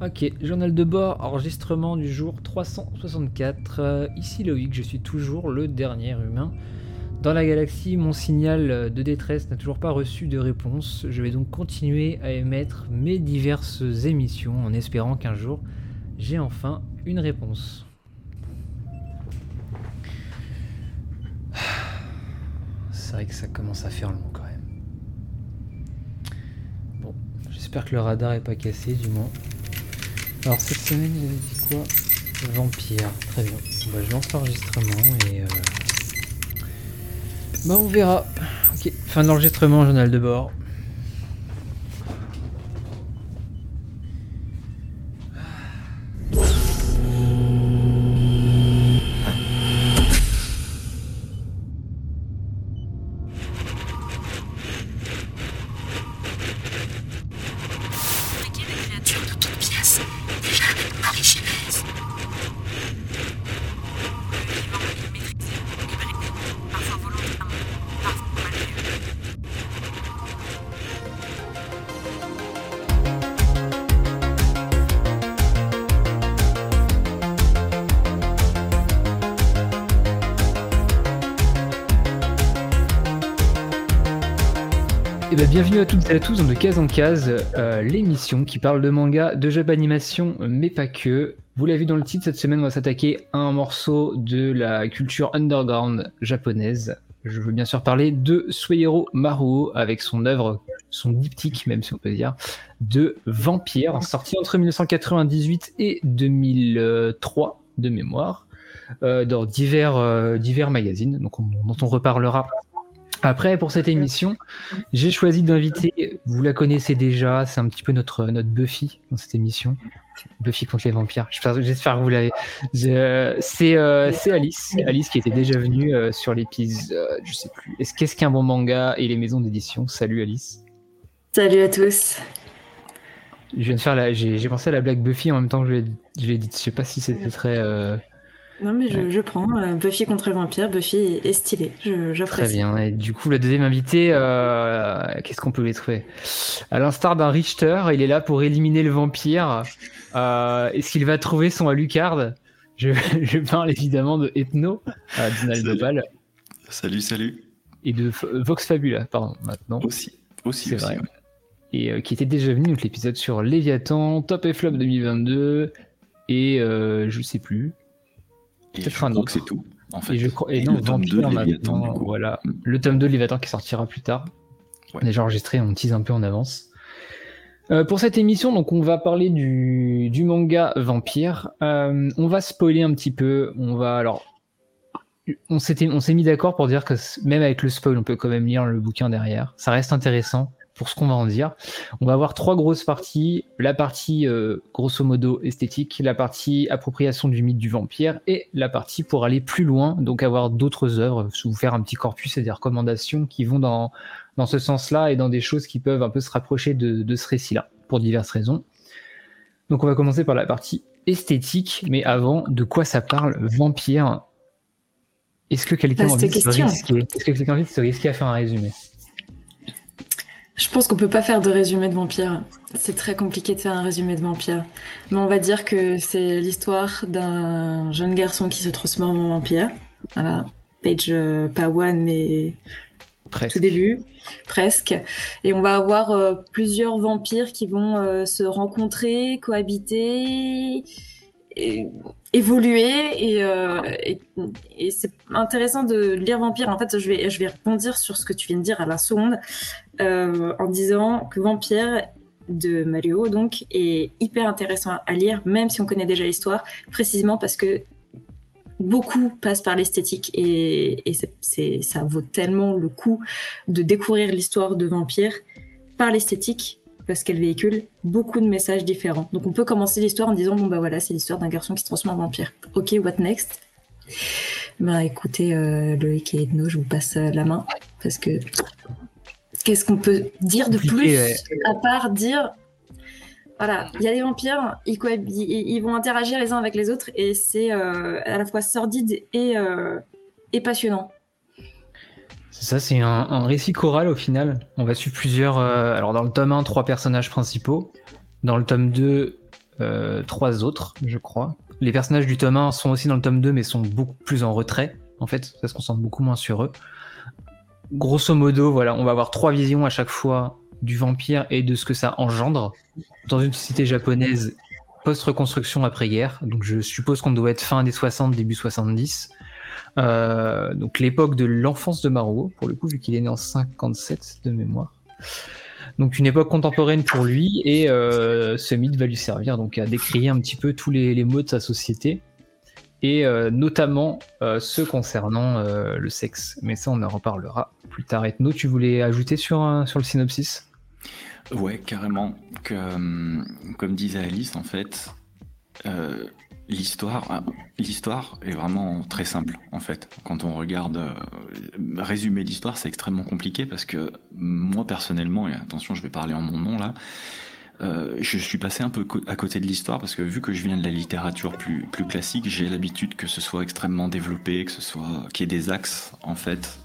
Ok, journal de bord, enregistrement du jour 364. Euh, ici Loïc, je suis toujours le dernier humain. Dans la galaxie, mon signal de détresse n'a toujours pas reçu de réponse. Je vais donc continuer à émettre mes diverses émissions en espérant qu'un jour j'ai enfin une réponse. C'est vrai que ça commence à faire long quand même. Bon, j'espère que le radar est pas cassé du moins. Alors cette semaine, il avait dit quoi? Vampire, très bien. Bah, je lance l'enregistrement et... Euh... Bah on verra. Ok, fin d'enregistrement, journal de bord. Bienvenue à tous De Case en Case, euh, l'émission qui parle de manga, de jeux d'animation, mais pas que. Vous l'avez vu dans le titre, cette semaine on va s'attaquer à un morceau de la culture underground japonaise. Je veux bien sûr parler de Suehiro Maruo avec son œuvre, son diptyque même si on peut dire, de Vampire, sorti entre 1998 et 2003 de mémoire, euh, dans divers, euh, divers magazines, donc dont on reparlera après, pour cette émission, j'ai choisi d'inviter, vous la connaissez déjà, c'est un petit peu notre, notre Buffy dans cette émission. Buffy contre les vampires. J'espère que vous l'avez. Euh, c'est Alice, Alice qui était déjà venue euh, sur l'épisode, je sais plus. Est-ce qu'est-ce qu'un bon manga et les maisons d'édition? Salut Alice. Salut à tous. Je viens de faire la, j'ai pensé à la blague Buffy en même temps que je l'ai dit. Je sais pas si c'était très. Euh, non, mais je, prends. Euh, Buffy contre le vampire, Buffy est, stylé. J'apprécie. Très bien. Et du coup, le deuxième invité, euh, qu'est-ce qu'on peut lui trouver? À l'instar d'un Richter, il est là pour éliminer le vampire. Euh, Est-ce qu'il va trouver son Alucard? Je, je, parle évidemment de Ethno, Donald salut. Salut, salut. Et de Vox Fabula, pardon, maintenant. Aussi, aussi, c'est vrai. Et euh, qui était déjà venu, donc l'épisode sur Léviathan, Top et Flop 2022, et je sais plus. Peut-être un autre. c'est tout. En fait. Et, je crois... et, non, le tome 2 maintenant, voilà. Le tome 2 Léviathan qui sortira plus tard. On a déjà enregistré, on tease un peu en avance. Euh, pour cette émission, donc on va parler du, du manga Vampire. Euh, on va spoiler un petit peu. On va alors, on s'est mis d'accord pour dire que même avec le spoil, on peut quand même lire le bouquin derrière. Ça reste intéressant pour ce qu'on va en dire. On va avoir trois grosses parties. La partie euh, grosso modo esthétique, la partie appropriation du mythe du vampire et la partie pour aller plus loin, donc avoir d'autres œuvres, vous faire un petit corpus et des recommandations qui vont dans, dans ce sens-là et dans des choses qui peuvent un peu se rapprocher de, de ce récit-là, pour diverses raisons. Donc on va commencer par la partie esthétique, mais avant, de quoi ça parle Vampire Est-ce que quelqu'un a envie de se risquer Est-ce que quelqu'un a envie de se risquer à faire un résumé je pense qu'on peut pas faire de résumé de vampire. C'est très compliqué de faire un résumé de vampire. Mais on va dire que c'est l'histoire d'un jeune garçon qui se transforme en vampire. Voilà. Page, euh, pas one, mais presque. tout début, presque. Et on va avoir euh, plusieurs vampires qui vont euh, se rencontrer, cohabiter, évoluer euh, et, et, c'est intéressant de lire Vampire. En fait, je vais, je vais rebondir sur ce que tu viens de dire à la seconde euh, en disant que Vampire de Mario donc est hyper intéressant à lire, même si on connaît déjà l'histoire, précisément parce que beaucoup passent par l'esthétique et, et c'est, ça vaut tellement le coup de découvrir l'histoire de Vampire par l'esthétique parce qu'elle véhicule beaucoup de messages différents. Donc on peut commencer l'histoire en disant bon bah voilà c'est l'histoire d'un garçon qui se transforme en vampire. Ok, what next? Bah écoutez euh, Loïc et Edno, je vous passe euh, la main parce que qu'est-ce qu'on peut dire de plus à part dire voilà, il y a des vampires, ils, ils, vont interagir les uns avec les autres et c'est euh, à la fois sordide et, et passionnant. Ça, c'est un, récit choral au final. On va suivre plusieurs. Euh, alors, dans le tome 1, trois personnages principaux. Dans le tome 2, trois autres, je crois. Les personnages du tome 1 sont aussi dans le tome 2, mais sont beaucoup plus en retrait, en fait. Ça se concentre beaucoup moins sur eux. Grosso modo, voilà, on va avoir trois visions à chaque fois du vampire et de ce que ça engendre dans une société japonaise post-reconstruction après-guerre. Donc je suppose qu'on doit être fin des 60, début 70. Euh, donc l'époque de l'enfance de Maruo, pour le coup, vu qu'il est né en 57 de mémoire. Donc une époque contemporaine pour lui, et euh, ce mythe va lui servir donc à décrire un petit peu tous les, les maux de sa société, et euh, notamment ceux concernant le sexe. Mais ça, on en reparlera plus tard. Ethno, tu voulais ajouter sur, sur le synopsis? Ouais, carrément. Comme disait Alice, en fait, l'histoire, euh, l'histoire est vraiment très simple, en fait. Quand on regarde, résumer l'histoire, c'est extrêmement compliqué parce que moi personnellement, et attention, je vais parler en mon nom là, je suis passé un peu à côté de l'histoire parce que vu que je viens de la littérature plus, classique, j'ai l'habitude que ce soit extrêmement développé, que ce soit qu'il y ait des axes en fait.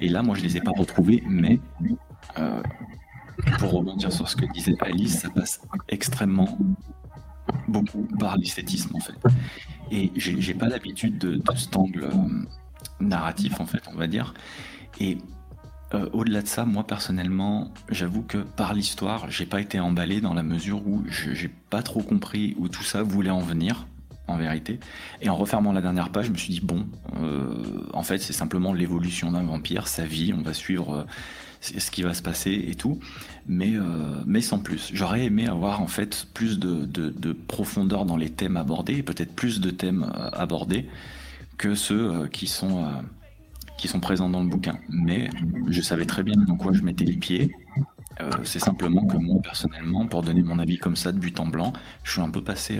et là, moi, je les ai pas retrouvés, mais pour rebondir sur ce que disait Alice, ça passe extrêmement beaucoup par l'esthétisme en fait. Et j'ai pas l'habitude de, cet angle euh, narratif en fait, on va dire. Et euh, au-delà de ça, moi personnellement, j'avoue que par l'histoire, j'ai pas été emballé dans la mesure où j'ai pas trop compris où tout ça voulait en venir en vérité. Et en refermant la dernière page, je me suis dit bon, euh, en fait, c'est simplement l'évolution d'un vampire, sa vie. On va suivre ce qui va se passer et tout, mais, euh, mais sans plus. J'aurais aimé avoir en fait plus de, de, profondeur dans les thèmes abordés, peut-être plus de thèmes euh, abordés que ceux euh, qui sont, qui sont présents dans le bouquin. Mais je savais très bien dans quoi je mettais les pieds. c'est simplement que moi personnellement, pour donner mon avis comme ça de but en blanc, je suis un peu passé,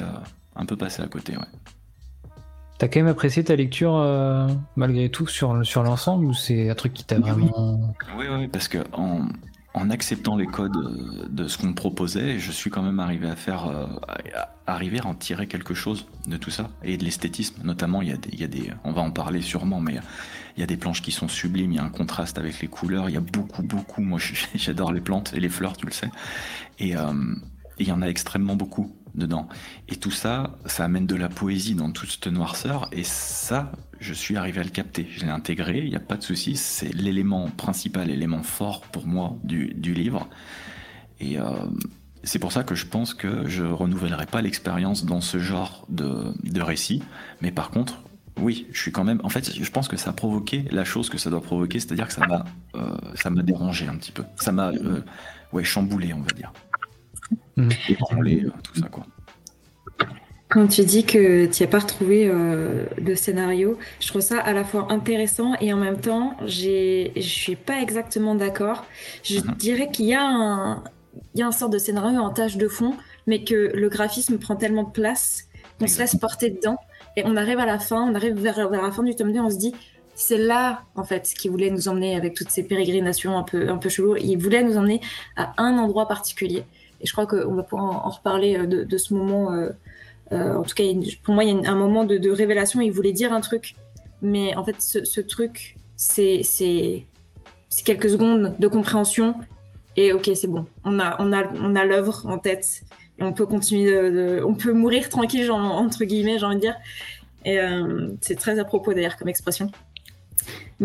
un peu passé à côté. T'as quand même apprécié ta lecture euh, malgré tout sur, sur l'ensemble ou c'est un truc qui t'a vraiment. Oui, oui, parce que en, en acceptant les codes euh, de ce qu'on me proposait, je suis quand même arrivé à faire, euh, arriver à en tirer quelque chose de tout ça et de l'esthétisme. Notamment, il y, il y a des, on va en parler sûrement, mais il y a des planches qui sont sublimes, il y a un contraste avec les couleurs, il y a beaucoup, beaucoup. Moi, j'adore les plantes et les fleurs, tu le sais. Et il y en a extrêmement beaucoup dedans. Et tout ça, ça amène de la poésie dans toute cette noirceur, et ça, je suis arrivé à le capter. Je l'ai intégré, il n'y a pas de souci, c'est l'élément principal, l'élément fort pour moi du, livre. Et euh, c'est pour ça que je pense que je renouvellerai pas l'expérience dans ce genre de, de récit, mais par contre, oui, je suis quand même. En fait, je pense que ça a provoqué la chose que ça doit provoquer, c'est-à-dire que ça m'a, euh, dérangé un petit peu. Ça m'a, euh, ouais, chamboulé, on va dire. Mmh. Euh, tout ça, quoi. Quand tu dis que tu n'as pas retrouvé euh, le scénario, je trouve ça à la fois intéressant et en même temps, je ne suis pas exactement d'accord. Je mmh. dirais qu'il y a un, il y a un sort de scénario en tâche de fond, mais que le graphisme prend tellement de place qu'on se laisse porter dedans. Et on arrive à la fin, on arrive vers, vers la fin du tome 2, on se dit, c'est là, en fait, qu'il voulait nous emmener avec toutes ces pérégrinations un peu, un peu chelou. Il voulait nous emmener à un endroit particulier. Et je crois qu'on va pouvoir en, reparler euh, de, ce moment. Euh, euh, en tout cas, pour moi, il y a un moment de, révélation. Il voulait dire un truc, mais en fait, ce, truc, c'est quelques secondes de compréhension. Et ok, c'est bon. On a, on a, on a l'œuvre en tête. On peut continuer on peut mourir tranquille, entre guillemets, j'ai envie de dire. Et c'est très à propos d'ailleurs comme expression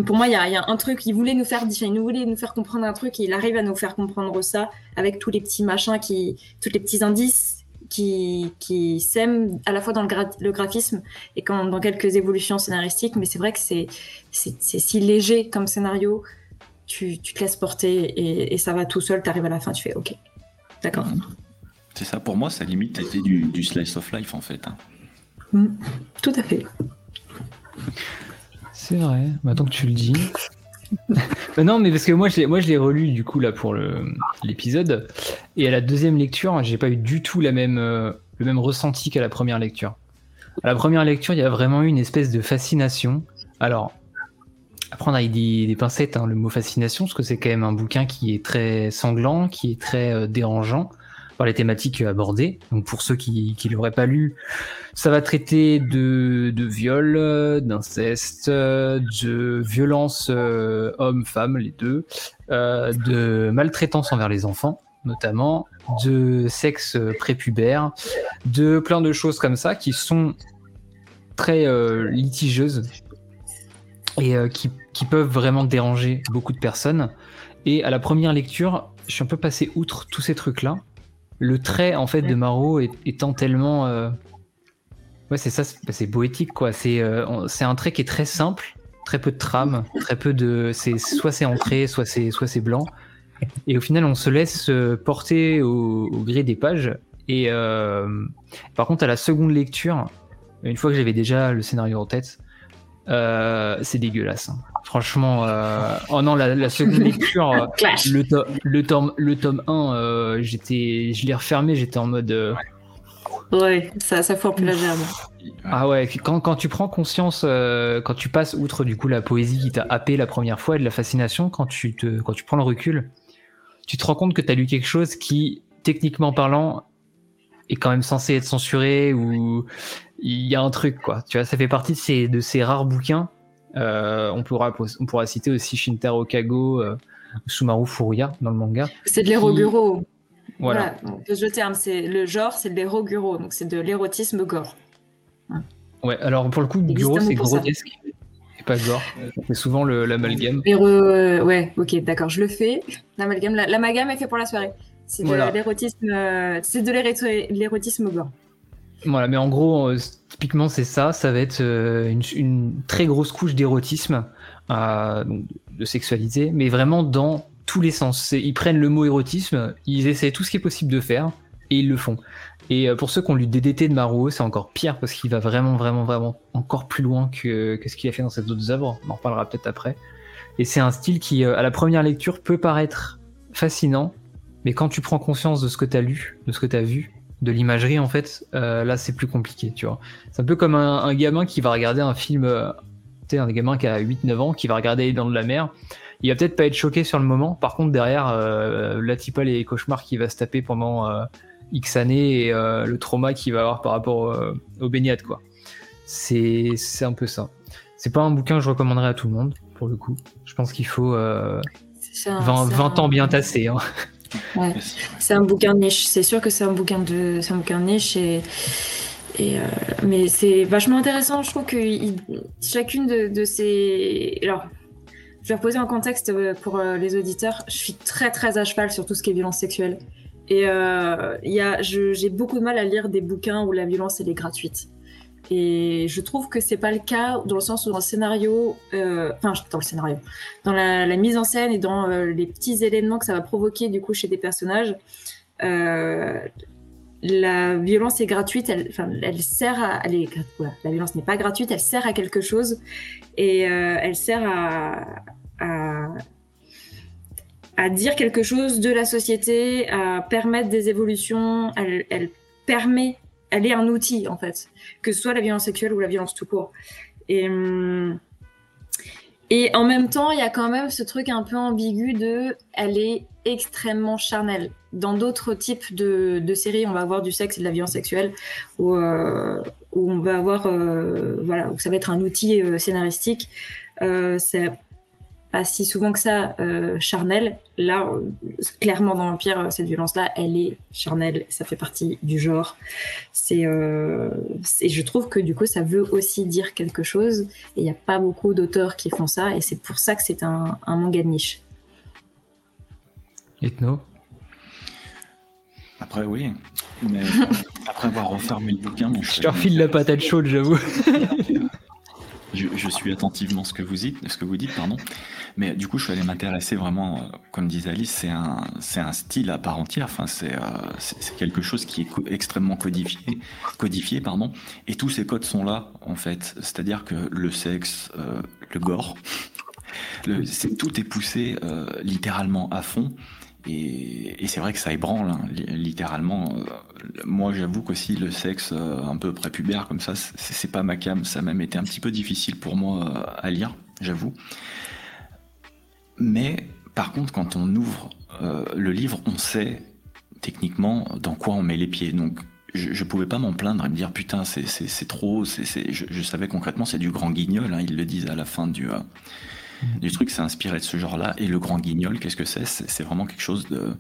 pour moi, il y, a, un truc, il voulait nous faire il voulait nous faire comprendre un truc et il arrive à nous faire comprendre ça avec tous les petits machins qui, tous les petits indices qui, qui s'aiment à la fois dans le, graphisme et quand, dans quelques évolutions scénaristiques. Mais c'est vrai que c'est, si léger comme scénario, tu, tu te laisses porter et, ça va tout seul, tu arrives à la fin, tu fais OK. D'accord. C'est ça, pour moi, ça limite était du, du slice of life en fait. Hein. Mm. tout à fait. C'est vrai, maintenant que tu le dis. Bah non, mais parce que moi, je moi, je l'ai relu du coup là pour l'épisode, et à la deuxième lecture, j'ai pas eu du tout euh, le même ressenti qu'à la première lecture. À la première lecture, il y a vraiment eu une espèce de fascination. Alors, à prendre avec des, pincettes hein, le mot fascination, parce que c'est quand même un bouquin qui est très sanglant, qui est très euh, dérangeant par les thématiques abordées. Donc pour ceux qui ne l'auraient pas lu, ça va traiter de, viol, d'inceste, de violence euh, homme-femme, les deux, euh, de maltraitance envers les enfants. notamment, de sexe prépubère, de plein de choses comme ça qui sont très euh, litigeuses et euh, qui, peuvent vraiment déranger beaucoup de personnes. Et à la première lecture, je suis un peu passé outre tous ces trucs-là. Le trait en fait de Marot étant tellement, euh, ouais c'est ça, c'est poétique quoi. C'est c'est un trait qui est très simple, très peu de trame, très peu de, c'est soit c'est ancré, soit c'est soit c'est blanc. Et au final, on se laisse porter au, au gré des pages. Et par contre, à la seconde lecture, une fois que j'avais déjà le scénario en tête, euh, c'est dégueulasse. Hein. Franchement, euh, oh non, la, seconde lecture, euh, le, le, tome, le tome 1, j'étais, je l'ai refermé, j'étais en mode. Ouais, ça, ça fout plus la gerbe. Ah ouais, quand, quand tu prends conscience, quand tu passes outre du coup la poésie qui t'a happé la première fois et de la fascination, quand tu, te, quand tu prends le recul, tu te rends compte que tu as lu quelque chose qui, techniquement parlant, est quand même censé être censuré ou il y a un truc quoi. Tu vois, ça fait partie de ces, de ces rares bouquins. Euh, on pourra on pourra citer aussi Shintaro Kago, euh, Sumaru Furuya dans le manga. C'est de l'éroguro. Voilà. Le terme, c'est le genre, c'est de l'éroguro, donc c'est de l'érotisme gore. Ouais, alors pour le coup, guro c'est grotesque. Et pas gore. C'est souvent l'amalgame. Euh, ouais, ok, d'accord, je le fais. L'amalgame, l'amalgame est fait pour la soirée. C'est de l'érotisme, de l'érotisme gore. Voilà, mais en gros, euh, typiquement, c'est ça. Ça va être euh, une, très grosse couche d'érotisme, euh, de sexualité, mais vraiment dans tous les sens. Ils prennent le mot érotisme, ils essaient tout ce qui est possible de faire, et ils le font. Et pour ceux qui ont lu DDT de Maruo, c'est encore pire parce qu'il va vraiment, vraiment, vraiment encore plus loin que, ce qu'il a fait dans ses autres œuvres. On en reparlera peut-être après. Et c'est un style qui, à la première lecture, peut paraître fascinant, mais quand tu prends conscience de ce que tu as lu, de ce que tu as vu, de l'imagerie en fait, euh, là c'est plus compliqué, tu vois. C'est un peu comme un, gamin qui va regarder un film, euh, tu sais, un gamin qui a 8-9 ans, qui va regarder dans de la mer. Il va peut-être pas être choqué sur le moment, par contre derrière, euh, la typa les cauchemars qu'il va se taper pendant X années et le trauma qu'il va avoir par rapport aux baignades, quoi. C'est un peu ça. C'est pas un bouquin que je recommanderais à tout le monde, pour le coup. Je pense qu'il faut 20, 20 ans bien tassés. Hein. C'est un bouquin niche. C'est sûr que c'est un bouquin de, c'est un bouquin niche et, et euh, mais c'est vachement intéressant. Je trouve que chacune de, ces, alors, je vais reposer en contexte euh, pour euh, les auditeurs. Je suis très très à cheval sur tout ce qui est violence sexuelle. Et euh, y a, j'ai beaucoup de mal à lire des bouquins où la violence elle est gratuite. Et je trouve que c'est pas le cas dans le sens où dans le scénario, euh, enfin dans le scénario, dans la, mise en scène et dans euh, les petits éléments que ça va provoquer du coup chez des personnages, euh, la violence est gratuite, elle, elle sert à, la violence n'est pas gratuite, elle sert à quelque chose et elle sert à, dire quelque chose de la société, à permettre des évolutions, elle permet elle est un outil en fait, que ce soit la violence sexuelle ou la violence tout court. Et, hum, et en même temps, il y a quand même ce truc un peu ambigu de, elle est extrêmement charnelle. Dans d'autres types de, séries, on va avoir du sexe et de la violence sexuelle, où, euh, on va avoir, euh, voilà, où ça va être un outil euh, scénaristique. Pas si souvent que ça euh, charnel. Là, euh, clairement dans l'Empire, euh, cette violence-là, elle est charnelle, ça fait partie du genre. C'est, euh, et je trouve que du coup, ça veut aussi dire quelque chose. Et il n'y a pas beaucoup d'auteurs qui font ça, et c'est pour ça que c'est un, un manga de niche. Ethno? Après, oui. Mais après avoir refermé le bouquin, je te refile la patate chaude, j'avoue. Je, suis attentivement ce que vous dites, ce que vous dites, pardon. Mais du coup, je suis allé m'intéresser vraiment, euh, comme disait Alice, c'est un, style à part entière. Enfin, c'est, euh, quelque chose qui est extrêmement codifié, codifié, pardon. Et tous ces codes sont là, en fait. C'est-à-dire que le sexe, euh, le gore, tout est poussé littéralement à fond. Et, c'est vrai que ça ébranle, hein, littéralement. Euh, moi, j'avoue qu'aussi le sexe euh, un peu prépubère comme ça, c'est pas ma cam. Ça a même été un petit peu difficile pour moi euh, à lire, j'avoue. Mais par contre, quand on ouvre le livre, on sait techniquement dans quoi on met les pieds. Donc, je, ne pouvais pas m'en plaindre et me dire putain, c'est trop. je, savais concrètement, c'est du grand guignol. Hein, ils le disent à la fin du du truc, c'est inspiré de ce genre-là. Et le grand guignol, qu'est-ce que c'est? C'est vraiment quelque chose de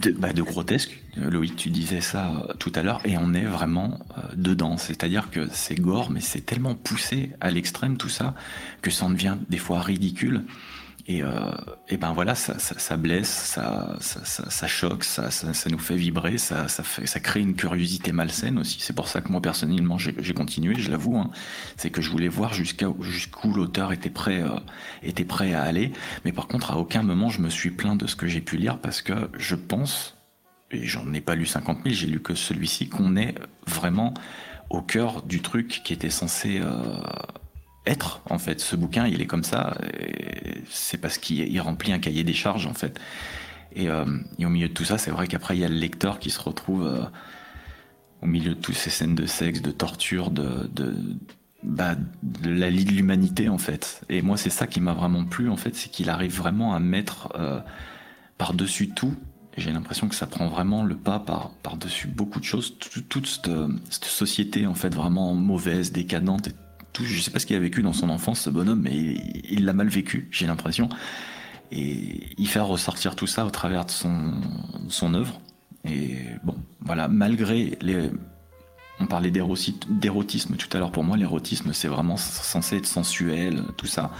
de, bah, de, grotesque. Loïc, tu disais ça euh, tout à l'heure, et on est vraiment euh, dedans. C'est-à-dire que c'est gore, mais c'est tellement poussé à l'extrême tout ça que ça en devient des fois ridicule. Et, euh, ben voilà, ça, blesse, ça, choque, ça, nous fait vibrer, ça, crée une curiosité malsaine aussi. C'est pour ça que moi personnellement j'ai continué, je l'avoue. Hein. C'est que je voulais voir jusqu'où l'auteur était prêt, euh, était prêt à aller. Mais par contre, à aucun moment je me suis plaint de ce que j'ai pu lire parce que je pense, et j'en ai pas lu 50 000, j'ai lu que celui-ci, qu'on est vraiment au cœur du truc qui était censé euh, être en fait. Ce bouquin, il est comme ça. C'est parce qu'il remplit un cahier des charges en fait. Euh, et, au milieu de tout ça, c'est vrai qu'après il y a le lecteur qui se retrouve euh, au milieu de toutes ces scènes de sexe, de torture, bah, de la de l'humanité en fait. Et moi, c'est ça qui m'a vraiment plu en fait, c'est qu'il arrive vraiment à mettre euh, par-dessus tout. J'ai l'impression que ça prend vraiment le pas par, par-dessus beaucoup de choses. Toute, cette, société en fait vraiment mauvaise, décadente, je sais pas ce qu'il a vécu dans son enfance, ce bonhomme, mais il l'a mal vécu, j'ai l'impression. Et il fait ressortir tout ça au travers de son, œuvre. Et bon, voilà, malgré les. On parlait d'érotisme tout à l'heure. Pour moi, l'érotisme, c'est vraiment censé être sensuel, tout ça.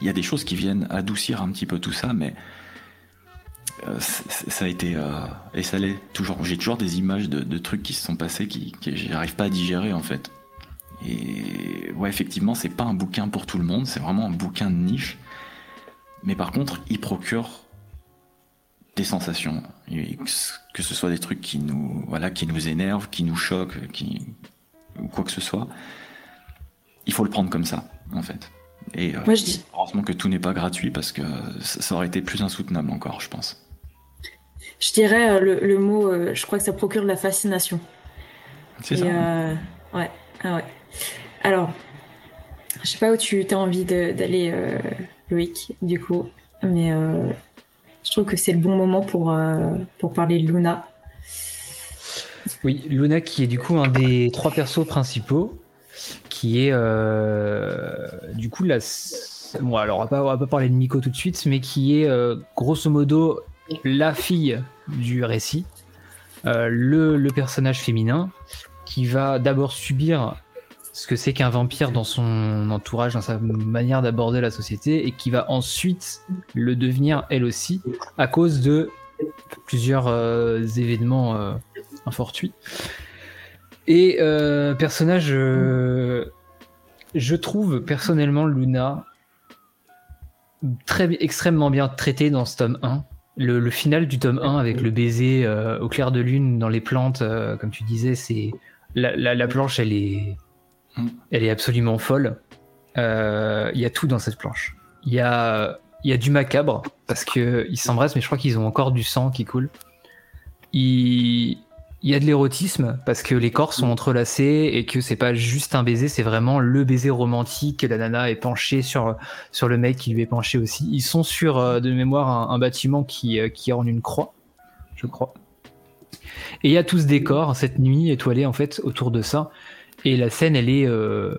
Il y a des choses qui viennent adoucir un petit peu tout ça, mais euh, ça a été euh, et ça l'est toujours. J'ai toujours des images de, trucs qui se sont passés qui, qui j'arrive pas à digérer en fait. Et ouais, effectivement, c'est pas un bouquin pour tout le monde, c'est vraiment un bouquin de niche. Mais par contre, il procure des sensations, que ce soit des trucs qui nous, voilà, qui nous énervent, qui nous choquent, qui, ou quoi que ce soit. Il faut le prendre comme ça, en fait. Et euh, heureusement que tout n'est pas gratuit parce que ça aurait été plus insoutenable encore, je pense. Je dirais euh, le, mot, euh, je crois que ça procure de la fascination. C'est ça. ouais, ah ouais. Alors, je sais pas où tu as envie d'aller, euh, Loïc, du coup, mais euh, je trouve que c'est le bon moment pour, euh, pour parler de Luna. Oui, Luna qui est du coup un des trois persos principaux, qui est du coup la. Bon, alors on va, pas, va pas parler de Miko tout de suite, mais qui est grosso modo la fille du récit, le, le personnage féminin, qui va d'abord subir ce que c'est qu'un vampire dans son entourage, dans sa manière d'aborder la société, et qui va ensuite le devenir elle aussi, à cause de plusieurs euh, événements euh, infortuits. Et euh, personnage, je trouve personnellement Luna très extrêmement bien traité dans ce tome 1. Le, final du tome 1 avec le baiser au clair de lune dans les plantes, comme tu disais, c'est la planche, elle est Mm. Elle est absolument folle. Euh, il y a tout dans cette planche. Il y a, y a du macabre, parce qu'ils s'embrassent, mais je crois qu'ils ont encore du sang qui coule. Il, y a de l'érotisme, parce que les corps sont entrelacés et que c'est pas juste un baiser, c'est vraiment le baiser romantique. La nana est penchée sur, sur le mec qui lui est penché aussi. Ils sont sur, euh, de mémoire, un, bâtiment qui, euh, qui orne une croix, je crois. Et il y a tout ce décor, cette nuit étoilée en fait autour de ça. Et la scène, elle est. Euh,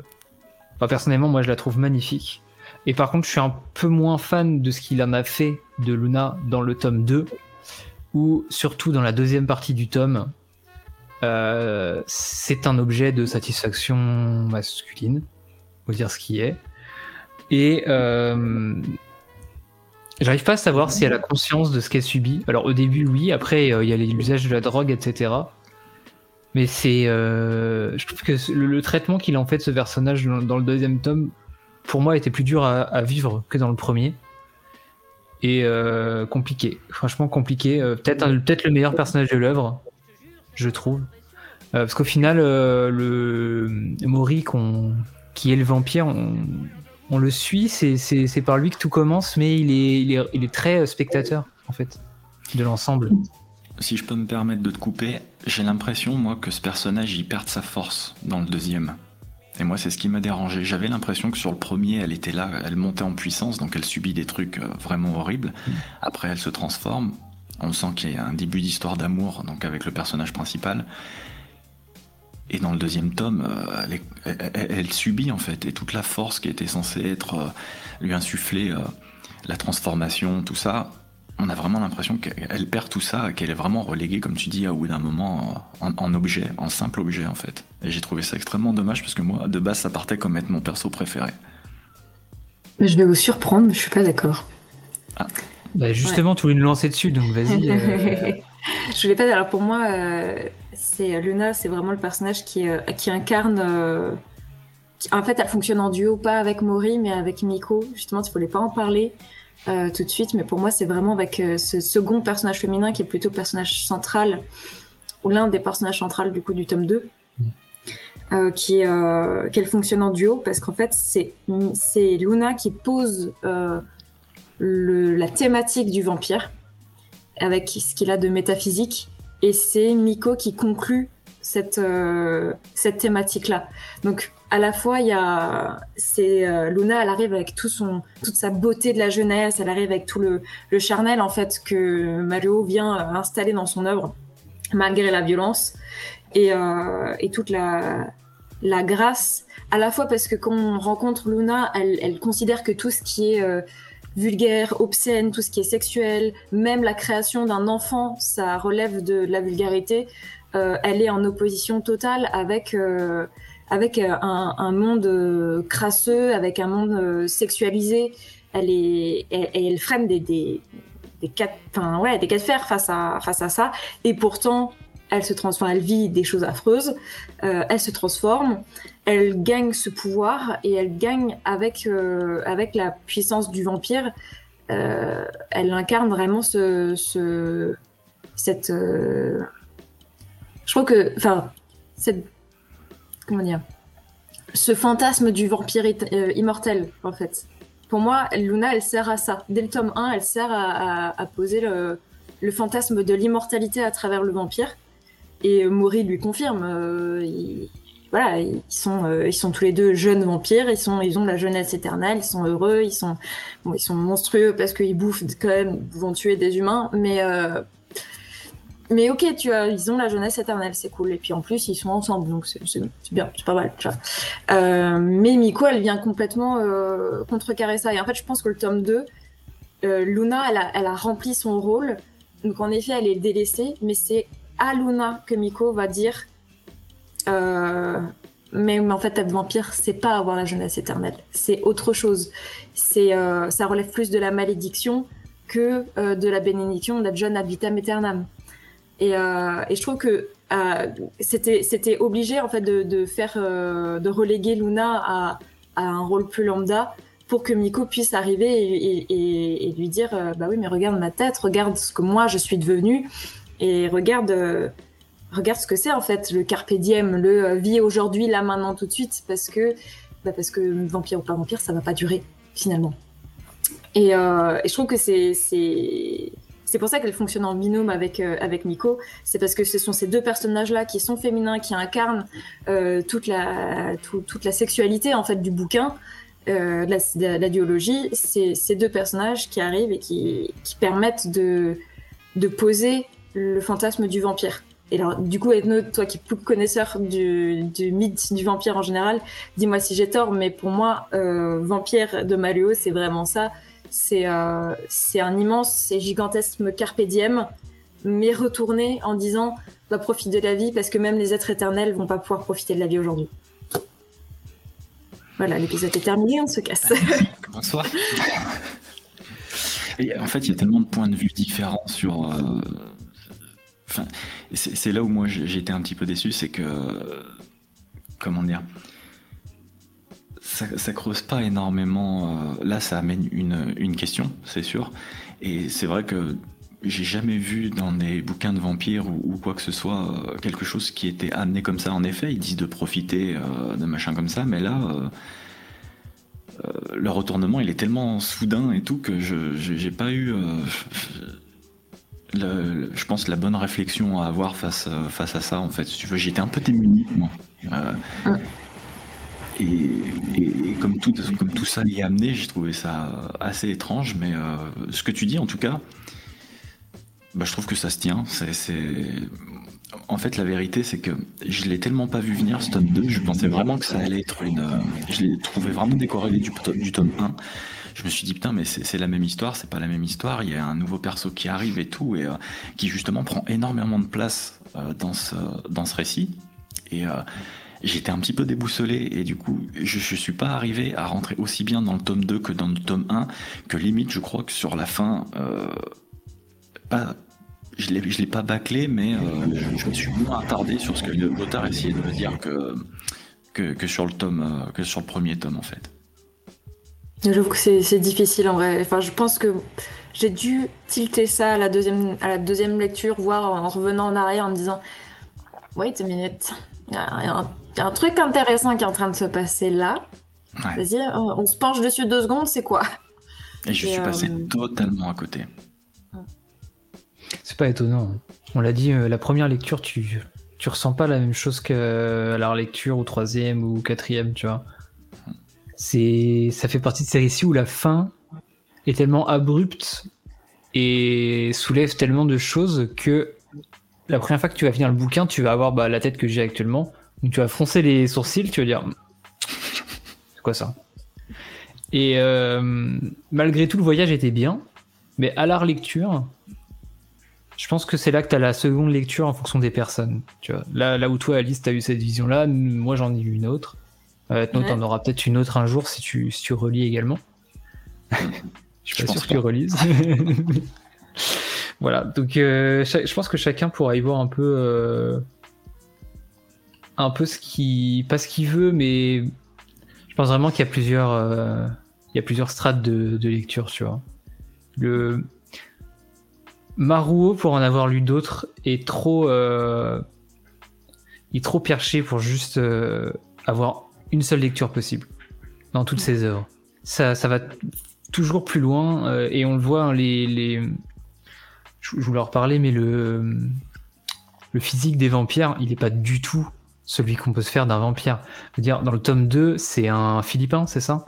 personnellement, moi, je la trouve magnifique. Et par contre, je suis un peu moins fan de ce qu'il en a fait de Luna dans le tome 2, ou surtout dans la deuxième partie du tome, euh, c'est un objet de satisfaction masculine, faut dire ce qui est. Et euh, j'arrive pas à savoir si elle a conscience de ce qu'elle subit. Alors au début, oui, après, il y a l'usage de la drogue, etc. Mais c'est, euh, je trouve que le, traitement qu'il a en fait de ce personnage dans, le deuxième tome, pour moi, était plus dur à, vivre que dans le premier. Et euh, compliqué, franchement compliqué. Euh, peut-être peut-être le meilleur personnage de l'œuvre, je trouve. parce qu'au final, le Mori qui est le vampire, on, le suit, c'est par lui que tout commence, mais il est, il est, il est très spectateur en fait de l'ensemble si je peux me permettre de te couper, j'ai l'impression, moi, que ce personnage, il perd sa force dans le deuxième. Et moi, c'est ce qui m'a dérangé. J'avais l'impression que sur le premier, elle était là, elle montait en puissance, donc elle subit des trucs euh, vraiment horribles. Mm. Après, elle se transforme. On sent qu'il y a un début d'histoire d'amour, donc avec le personnage principal. Et dans le deuxième tome, euh, elle, subit en fait, et toute la force qui était censée être euh, lui insuffler, la transformation, tout ça, on a vraiment l'impression qu'elle perd tout ça, qu'elle est vraiment reléguée, comme tu dis, au bout d'un moment, en, objet, en simple objet en fait. Et j'ai trouvé ça extrêmement dommage parce que moi, de base, ça partait comme être mon perso préféré. Je vais vous surprendre, mais je suis pas d'accord. Ah. Bah justement, tu voulais nous lancer dessus, donc vas-y. Euh. je voulais pas. Alors pour moi, euh, c'est Luna, c'est vraiment le personnage qui, euh, qui incarne. en fait, elle fonctionne en duo, pas avec Mori, mais avec Miko. Justement, il ne pas en parler. Euh, tout de suite, mais pour moi, c'est vraiment avec euh, ce second personnage féminin qui est plutôt personnage central, ou l'un des personnages centraux du coup du tome 2, euh, qui qu'elle fonctionne en duo, parce qu'en fait, c'est Luna qui pose le, la thématique du vampire, avec ce qu'il a de métaphysique, et c'est Miko qui conclut cette, cette thématique-là. Donc, à la fois, il y a, c'est euh, Luna, elle arrive avec toute sa beauté de la jeunesse, elle arrive avec tout le, charnel en fait que Mario vient euh, installer dans son œuvre, malgré la violence et, euh, toute la, grâce. À la fois parce que quand on rencontre Luna, elle, considère que tout ce qui est vulgaire, obscène, tout ce qui est sexuel, même la création d'un enfant, ça relève de la vulgarité. elle est en opposition totale avec avec euh, un, monde euh, crasseux, avec un monde euh, sexualisé. Elle est, elle, elle freine des, des, des cas, enfin ouais, des cas de fer face à face à ça. Et pourtant, elle se transforme, elle vit des choses affreuses. elle se transforme, elle gagne ce pouvoir et elle gagne avec avec la puissance du vampire. elle incarne vraiment ce, ce cette. je crois que, enfin, cette comment dire, ce fantasme du vampire euh, immortel, en fait. Pour moi, Luna, elle sert à ça. Dès le tome 1, elle sert à, poser le, fantasme de l'immortalité à travers le vampire. Et Mori lui confirme. Euh, voilà, ils sont, euh, ils sont tous les deux jeunes vampires. Ils sont, ils ont la jeunesse éternelle. Ils sont heureux. Ils sont, ils sont monstrueux parce qu'ils bouffent quand même, vont tuer des humains. Mais mais ok, tu as, ils ont la jeunesse éternelle, c'est cool. Et puis en plus, ils sont ensemble, donc c'est bien, c'est pas mal. Tu vois. Euh, mais Miko, elle vient complètement euh, contrecarrer ça. Et en fait, je pense que le tome 2, euh, Luna, elle a, elle a, rempli son rôle. Donc en effet, elle est délaissée, mais c'est à Luna que Miko va dire euh, mais, mais, en fait, être vampire, c'est pas avoir la jeunesse éternelle. C'est autre chose. C'est, euh, ça relève plus de la malédiction que de la bénédiction d'être jeune ad vitam. Et, euh, et je trouve que euh, c'était obligé en fait de, faire euh, de reléguer Luna à, un rôle plus lambda pour que Miko puisse arriver et, lui dire bah oui mais regarde ma tête, regarde ce que moi je suis devenue et regarde regarde ce que c'est en fait le carpe diem, le vie aujourd'hui là maintenant tout de suite parce que bah parce que vampire ou pas vampire ça va pas durer finalement. Et je trouve que c'est c'est pour ça qu'elle fonctionne en binôme avec, euh, avec Miko. C'est parce que ce sont ces deux personnages-là qui sont féminins, qui incarnent euh, toute, la, toute la sexualité en fait du bouquin, euh, de, la, duologie. C'est ces deux personnages qui arrivent et qui, qui permettent de, de poser le fantasme du vampire. Et alors, du coup, Edno, toi qui es plus connaisseur du, du mythe du vampire en général, dis-moi si j'ai tort, mais pour moi, Vampire de Mario, c'est vraiment ça. Euh, c'est un immense et gigantesque carpe diem, mais retourné en disant bah, profiter de la vie parce que même les êtres éternels vont pas pouvoir profiter de la vie aujourd'hui. Voilà, l'épisode est terminé, on se casse. Bonsoir. Et en fait, il y a tellement de points de vue différents sur. Euh, c'est là où moi été un petit peu déçu, c'est que. Comment dire ça, ça, creuse pas énormément. Euh, là, ça amène une, une question, c'est sûr. Et c'est vrai que j'ai jamais vu dans des bouquins de vampires ou, quoi que ce soit euh, quelque chose qui était amené comme ça. En effet, ils disent de profiter euh, de machin comme ça, mais là, le retournement, il est tellement soudain et tout que je j'ai pas eu. je pense la bonne réflexion à avoir face, face à ça en fait. Si tu veux, j'étais un peu démuni moi. Et, comme, tout, ça y est amené, j'ai trouvé ça assez étrange, mais euh, ce que tu dis en tout cas, bah, je trouve que ça se tient. En fait, la vérité, c'est que je l'ai tellement pas vu venir ce tome 2, je pensais vraiment que ça allait être une. Je l'ai trouvé vraiment décorrélé du, du tome 1. je me suis dit putain mais c'est la même histoire, c'est pas la même histoire. Il y a un nouveau perso qui arrive et tout et qui justement prend énormément de place dans ce dans ce récit. Et j'étais un petit peu déboussolé et du coup je, je suis pas arrivé à rentrer aussi bien dans le tome 2 que dans le tome 1 que limite je crois que sur la fin euh, pas je l'ai l'ai pas bâclé mais euh, je, me suis moins attardé sur ce que l'auteur essayait de me dire que, que, sur le tome euh, que sur le premier tome en fait. J'avoue que c'est difficile en vrai. Enfin je pense que j'ai dû tilter ça à la deuxième à la deuxième lecture voire en revenant en arrière en me disant wait a minute il y a il y a un truc intéressant qui est en train de se passer là. Vas-y, on, se penche dessus deux secondes, c'est quoi? Et je suis passé euh, totalement à côté. C'est pas étonnant. On l'a dit, euh, la première lecture, tu, tu ressens pas la même chose qu'à la relecture ou troisième ou quatrième, tu vois. C'est, ça fait partie de ces récits où la fin est tellement abrupte et soulève tellement de choses que la première fois que tu vas finir le bouquin, tu vas avoir bah, la tête que j'ai actuellement tu vas froncer les sourcils, tu vas dire c'est quoi ça? Et euh, malgré tout, le voyage était bien, mais à la relecture, je pense que c'est là que tu as la seconde lecture en fonction des personnes. Tu vois. Là, là où toi, Alice, tu as eu cette vision-là, moi j'en ai eu une autre. Euh, tu en auras peut-être une autre un jour si tu, si tu relis également. je suis pas sûr que tu relises. voilà, donc euh, je pense que chacun pourra y voir un peu euh, un peu ce qui, pas ce qu'il veut, mais je pense vraiment qu'il y a plusieurs, euh, il y a plusieurs strates de, lecture, tu vois. Le Maruo, pour en avoir lu d'autres, est trop, euh, est trop perché pour juste euh, avoir une seule lecture possible dans toutes ses œuvres. Ça, ça va toujours plus loin et on le voit hein, les, les... Je, voulais en reparler, mais le le physique des vampires, il est pas du tout celui qu'on peut se faire d'un vampire. dire, dans le tome 2, c'est un Philippin, c'est ça?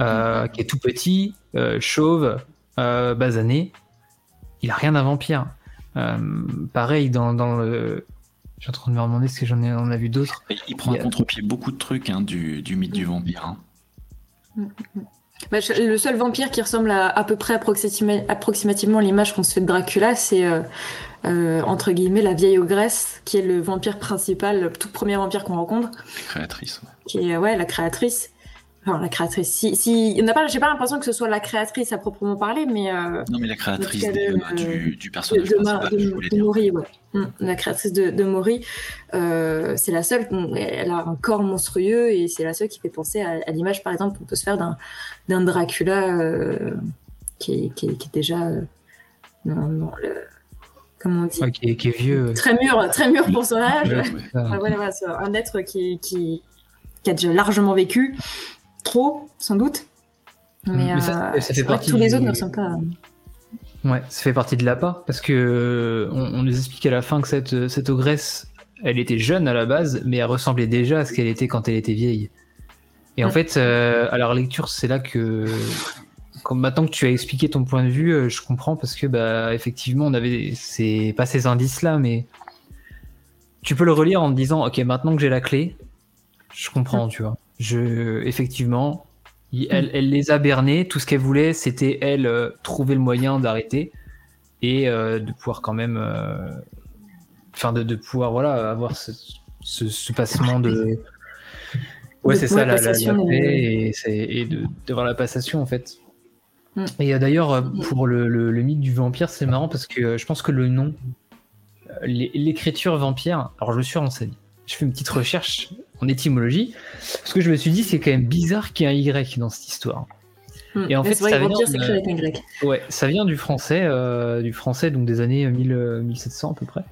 Euh, Qui est tout petit, euh, chauve, euh, basané. Il a rien d'un vampire. pareil, dans, le. Je suis en train de me demander ce que j'en ai, on a vu d'autres. Il prend à contre-pied beaucoup de trucs hein, du, mythe du vampire. Hein. Bah, le seul vampire qui ressemble à à peu près approximativement l'image qu'on se fait de Dracula, c'est euh, entre guillemets la vieille ogresse, qui est le vampire principal, le tout premier vampire qu'on rencontre. La créatrice. Qui est ouais la créatrice. Enfin, la créatrice. Si, si, on n'a pas, j'ai pas l'impression que ce soit la créatrice à proprement parler, mais. Euh, non, mais la créatrice du, du, personnage de, principal, de, de Mori, ouais. Hum, la créatrice de, de Mori, euh, c'est la seule. Elle a un corps monstrueux et c'est la seule qui fait penser à, à l'image, par exemple, qu'on peut se faire d'un d'un Dracula euh, qui, qui, qui, est déjà euh, non, non, le, comment on dit? Qui, est, vieux. Très mûr, très mûr pour son âge. un être qui, qui, a déjà largement vécu, trop, sans doute. Mais, ça, euh, fait partie tous les autres ne sont pas. Ouais, ça fait partie de l'appât, parce que on, nous explique à la fin que cette, cette ogresse, elle était jeune à la base, mais elle ressemblait déjà à ce qu'elle était quand elle était vieille. Et en fait, euh, à la relecture, c'est là que comme maintenant que tu as expliqué ton point de vue, euh, je comprends parce que bah effectivement on avait c'est pas ces indices là, mais tu peux le relire en te disant ok maintenant que j'ai la clé, je comprends, tu vois. Je effectivement, elle, elle, les a bernés, tout ce qu'elle voulait c'était elle euh, trouver le moyen d'arrêter et euh, de pouvoir quand même, enfin de, de, pouvoir voilà avoir ce, ce, passement de Ouais, c'est ça, la, la, paix et, et d'avoir la passation en fait. Mm. Et euh, d'ailleurs, euh, pour le, le, mythe du vampire, c'est marrant parce que euh, je pense que le nom, l'écriture vampire, alors je me suis renseigné. Je fais une petite recherche en étymologie parce que je me suis dit c'est quand même bizarre qu'il y ait un Y dans cette histoire. Mm. Et en fait, ça, vient, avec un y. Ouais, ça vient du français, du français donc des années 1700 à peu près,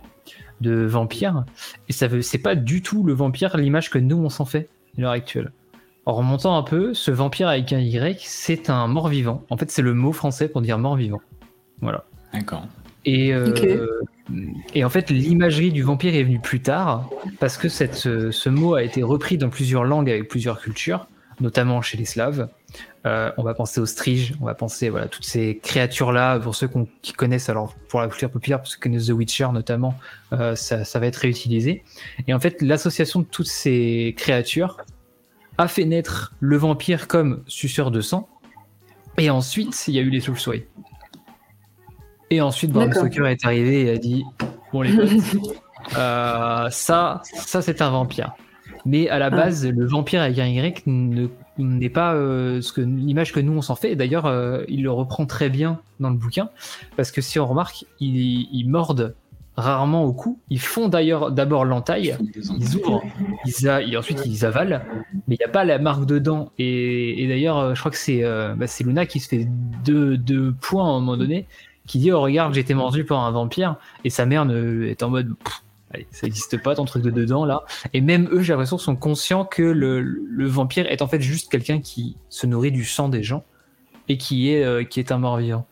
de vampire. Et ça veut, c'est pas du tout le vampire l'image que nous on s'en fait à l'heure actuelle. En remontant un peu, ce vampire avec un Y, c'est un mort-vivant. En fait, c'est le mot français pour dire mort-vivant. Voilà. D'accord. Et, euh, et en fait, l'imagerie du vampire est venue plus tard, parce que cette, ce, mot a été repris dans plusieurs langues avec plusieurs cultures, notamment chez les Slaves. Euh, on va penser aux striges, on va penser voilà toutes ces créatures là. Pour ceux qui connaissent, alors pour la culture populaire, pour ceux qui connaissent The Witcher notamment, euh, ça, ça va être réutilisé. Et en fait, l'association de toutes ces créatures a fait naître le vampire comme suceur de sang. Et ensuite, il y a eu les Soulsway. Et ensuite, Bram Stoker est arrivé et a dit Bon, les potes, euh, ça, ça c'est un vampire. Mais à la ah. base, le vampire avec un Y n'est pas euh, ce que l'image que nous on s'en fait. D'ailleurs, euh, il le reprend très bien dans le bouquin parce que si on remarque, ils, mordent rarement au cou. Ils font d'ailleurs d'abord l'entaille, ils ouvrent, ils ensuite ils avalent, mais il n'y a pas la marque de dents. Et, d'ailleurs, je crois que c'est bah, Luna qui se fait deux, deux, points à un moment donné, qui dit Oh, regarde, j'ai été mordu par un vampire, et sa mère est en mode Allez, ça n'existe pas ton truc de dedans là. Et même eux, j'ai l'impression, sont conscients que le, vampire est en fait juste quelqu'un qui se nourrit du sang des gens et qui est, euh, qui est un mort-vivant.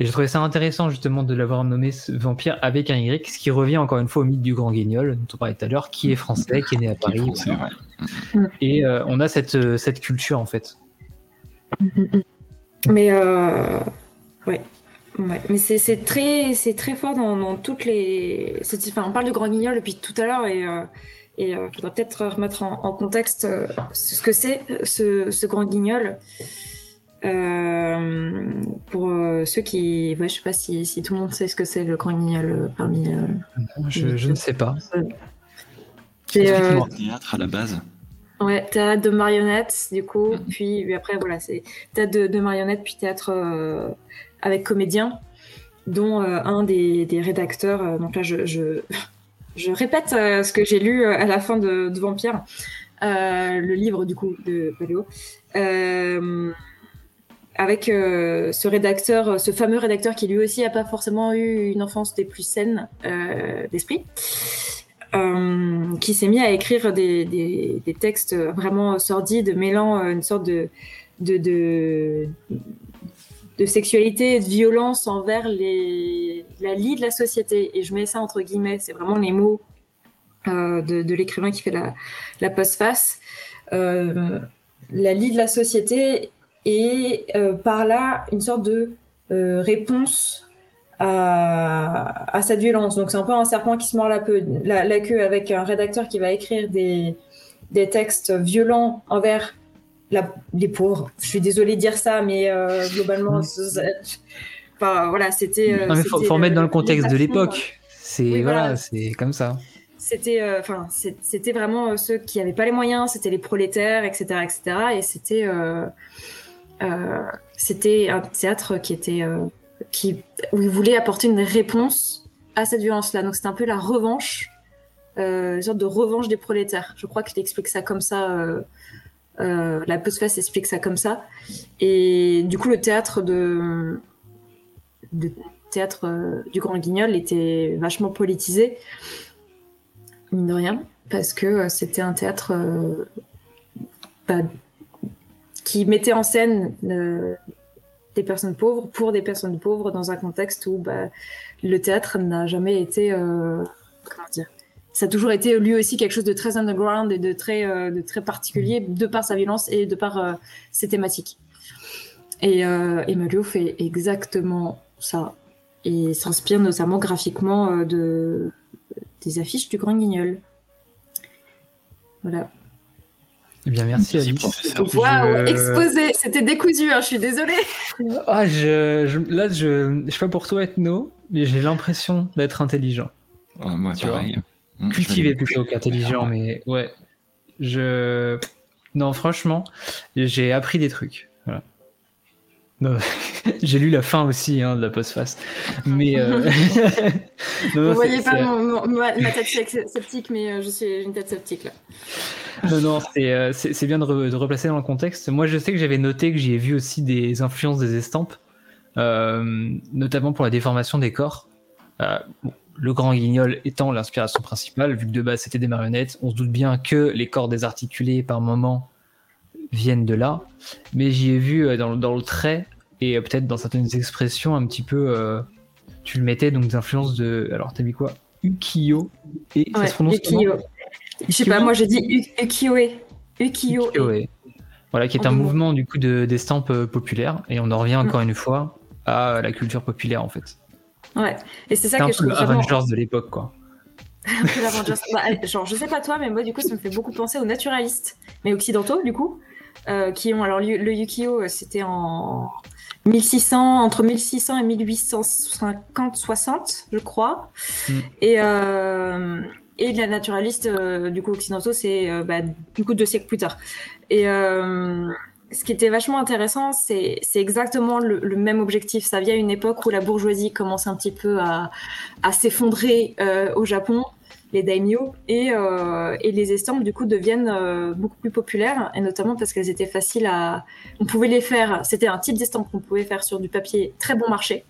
Et j'ai trouvé ça intéressant justement de l'avoir nommé ce vampire avec un Y, ce qui revient encore une fois au mythe du grand guignol dont on parlait tout à l'heure, qui est français, qui est né à Paris. Et euh, on a cette, euh, cette culture en fait. Mais euh... ouais, mais c'est très, très fort dans, toutes les. Enfin, on parle de grand guignol depuis tout à l'heure et, euh, et euh, faudrait peut-être remettre en, contexte euh, ce que c'est ce, grand guignol. pour ceux qui. Ouais, je sais pas si, si, tout le monde sait ce que c'est le grand guignol parmi. Je, je, ne sais pas. C'est théâtre à la base. Ouais, théâtre de marionnettes, du coup, mm. puis, après, voilà, c'est théâtre de, de marionnettes, puis théâtre avec comédiens, dont euh, un des, rédacteurs. Euh, donc là, je, je, répète euh, ce que j'ai lu à la fin de, Vampire, le livre du coup de Paléo. avec ce rédacteur, ce fameux rédacteur qui lui aussi n'a pas forcément eu une enfance des plus saines d'esprit, qui s'est mis à écrire des, des, textes vraiment sordides, mêlant une sorte de, de, de, de sexualité et de violence envers les, la lie de la société. Et je mets ça entre guillemets, c'est vraiment les mots euh, de, l'écrivain qui fait la, la postface. Euh, la lie de la société et euh, par là une sorte de réponse à, à, cette violence. Donc c'est un peu un serpent qui se mord la, queue avec un rédacteur qui va écrire des textes violents envers les pauvres. Je suis désolée de dire ça, mais euh, globalement, enfin, voilà, c'était. Euh, il faut, remettre dans le contexte de l'époque. C'est voilà, c'est comme ça. C'était, euh, enfin, c'était vraiment ceux qui n'avaient pas les moyens, c'était les prolétaires, etc., etc. Et c'était, c'était un théâtre qui était, qui, où il voulait apporter une réponse à cette violence-là. Donc c'était un peu la revanche, une sorte de revanche des prolétaires. Je crois qu'il explique ça comme ça euh, la postface explique ça comme ça. Et du coup, le théâtre de, théâtre euh, du Grand Guignol était vachement politisé, mine de rien, parce que euh, c'était un théâtre bah, qui mettait en scène des personnes pauvres pour des personnes pauvres dans un contexte où bah, le théâtre n'a jamais été comment dire ça a toujours été lui aussi quelque chose de très underground et de très, euh, de très particulier de par sa violence et de par euh, ses thématiques. Et, euh, fait exactement ça et s'inspire notamment graphiquement euh, de, des affiches du Grand Guignol. Voilà. Eh bien, merci Alice. Waouh, exposé, c'était décousu, hein, je suis désolée. Ah, je, là, je, je sais pas pour toi, Ethno, mais j'ai l'impression d'être intelligent. moi, pareil. Mmh, cultivé plutôt qu'intelligent, mais ouais. Je. Non, franchement, j'ai appris des trucs. Voilà. j'ai lu la fin aussi hein, de la postface. Mais. Euh... Vous voyez pas ma tête sceptique, mais euh, je suis une tête sceptique là. Non, non, euh, c'est bien de, de, replacer dans le contexte. Moi, je sais que j'avais noté que j'y ai vu aussi des influences des estampes, euh, notamment pour la déformation des corps. Bon, le grand guignol étant l'inspiration principale, vu que de base c'était des marionnettes, on se doute bien que les corps désarticulés par moment viennent de là, mais j'y ai vu euh, dans, le trait et euh, peut-être dans certaines expressions un petit peu, euh, tu le mettais donc des influences de, alors t'as mis quoi? Ukiyo et ça se prononce Ukiyo. Je sais pas, moi j'ai dit Ukiyo-e. Ukiyo. Voilà, qui est un mouvement du coup d'estampes populaires et on en revient encore une fois à la culture populaire en fait. Ouais, et c'est ça que je trouve. Avengers de l'époque, quoi. un peu l'Avengers. Bah, genre, je sais pas toi, mais moi, du coup, ça me fait beaucoup penser aux naturalistes, mais occidentaux, du coup. qui ont alors le Yukio, c'était en 1600, entre 1600 et 1850-60, je crois. Mm. Et, euh, et la naturaliste, euh, du coup, occidentaux, c'est euh, bah, du coup deux siècles plus tard. Et ce qui était vachement intéressant, c'est exactement le, même objectif. Ça vient à une époque où la bourgeoisie commence un petit peu à, s'effondrer au Japon les daimyo et, euh, et, les estampes du coup deviennent euh, beaucoup plus populaires et notamment parce qu'elles étaient faciles à on pouvait les faire c'était un type d'estampe qu'on pouvait faire sur du papier très bon marché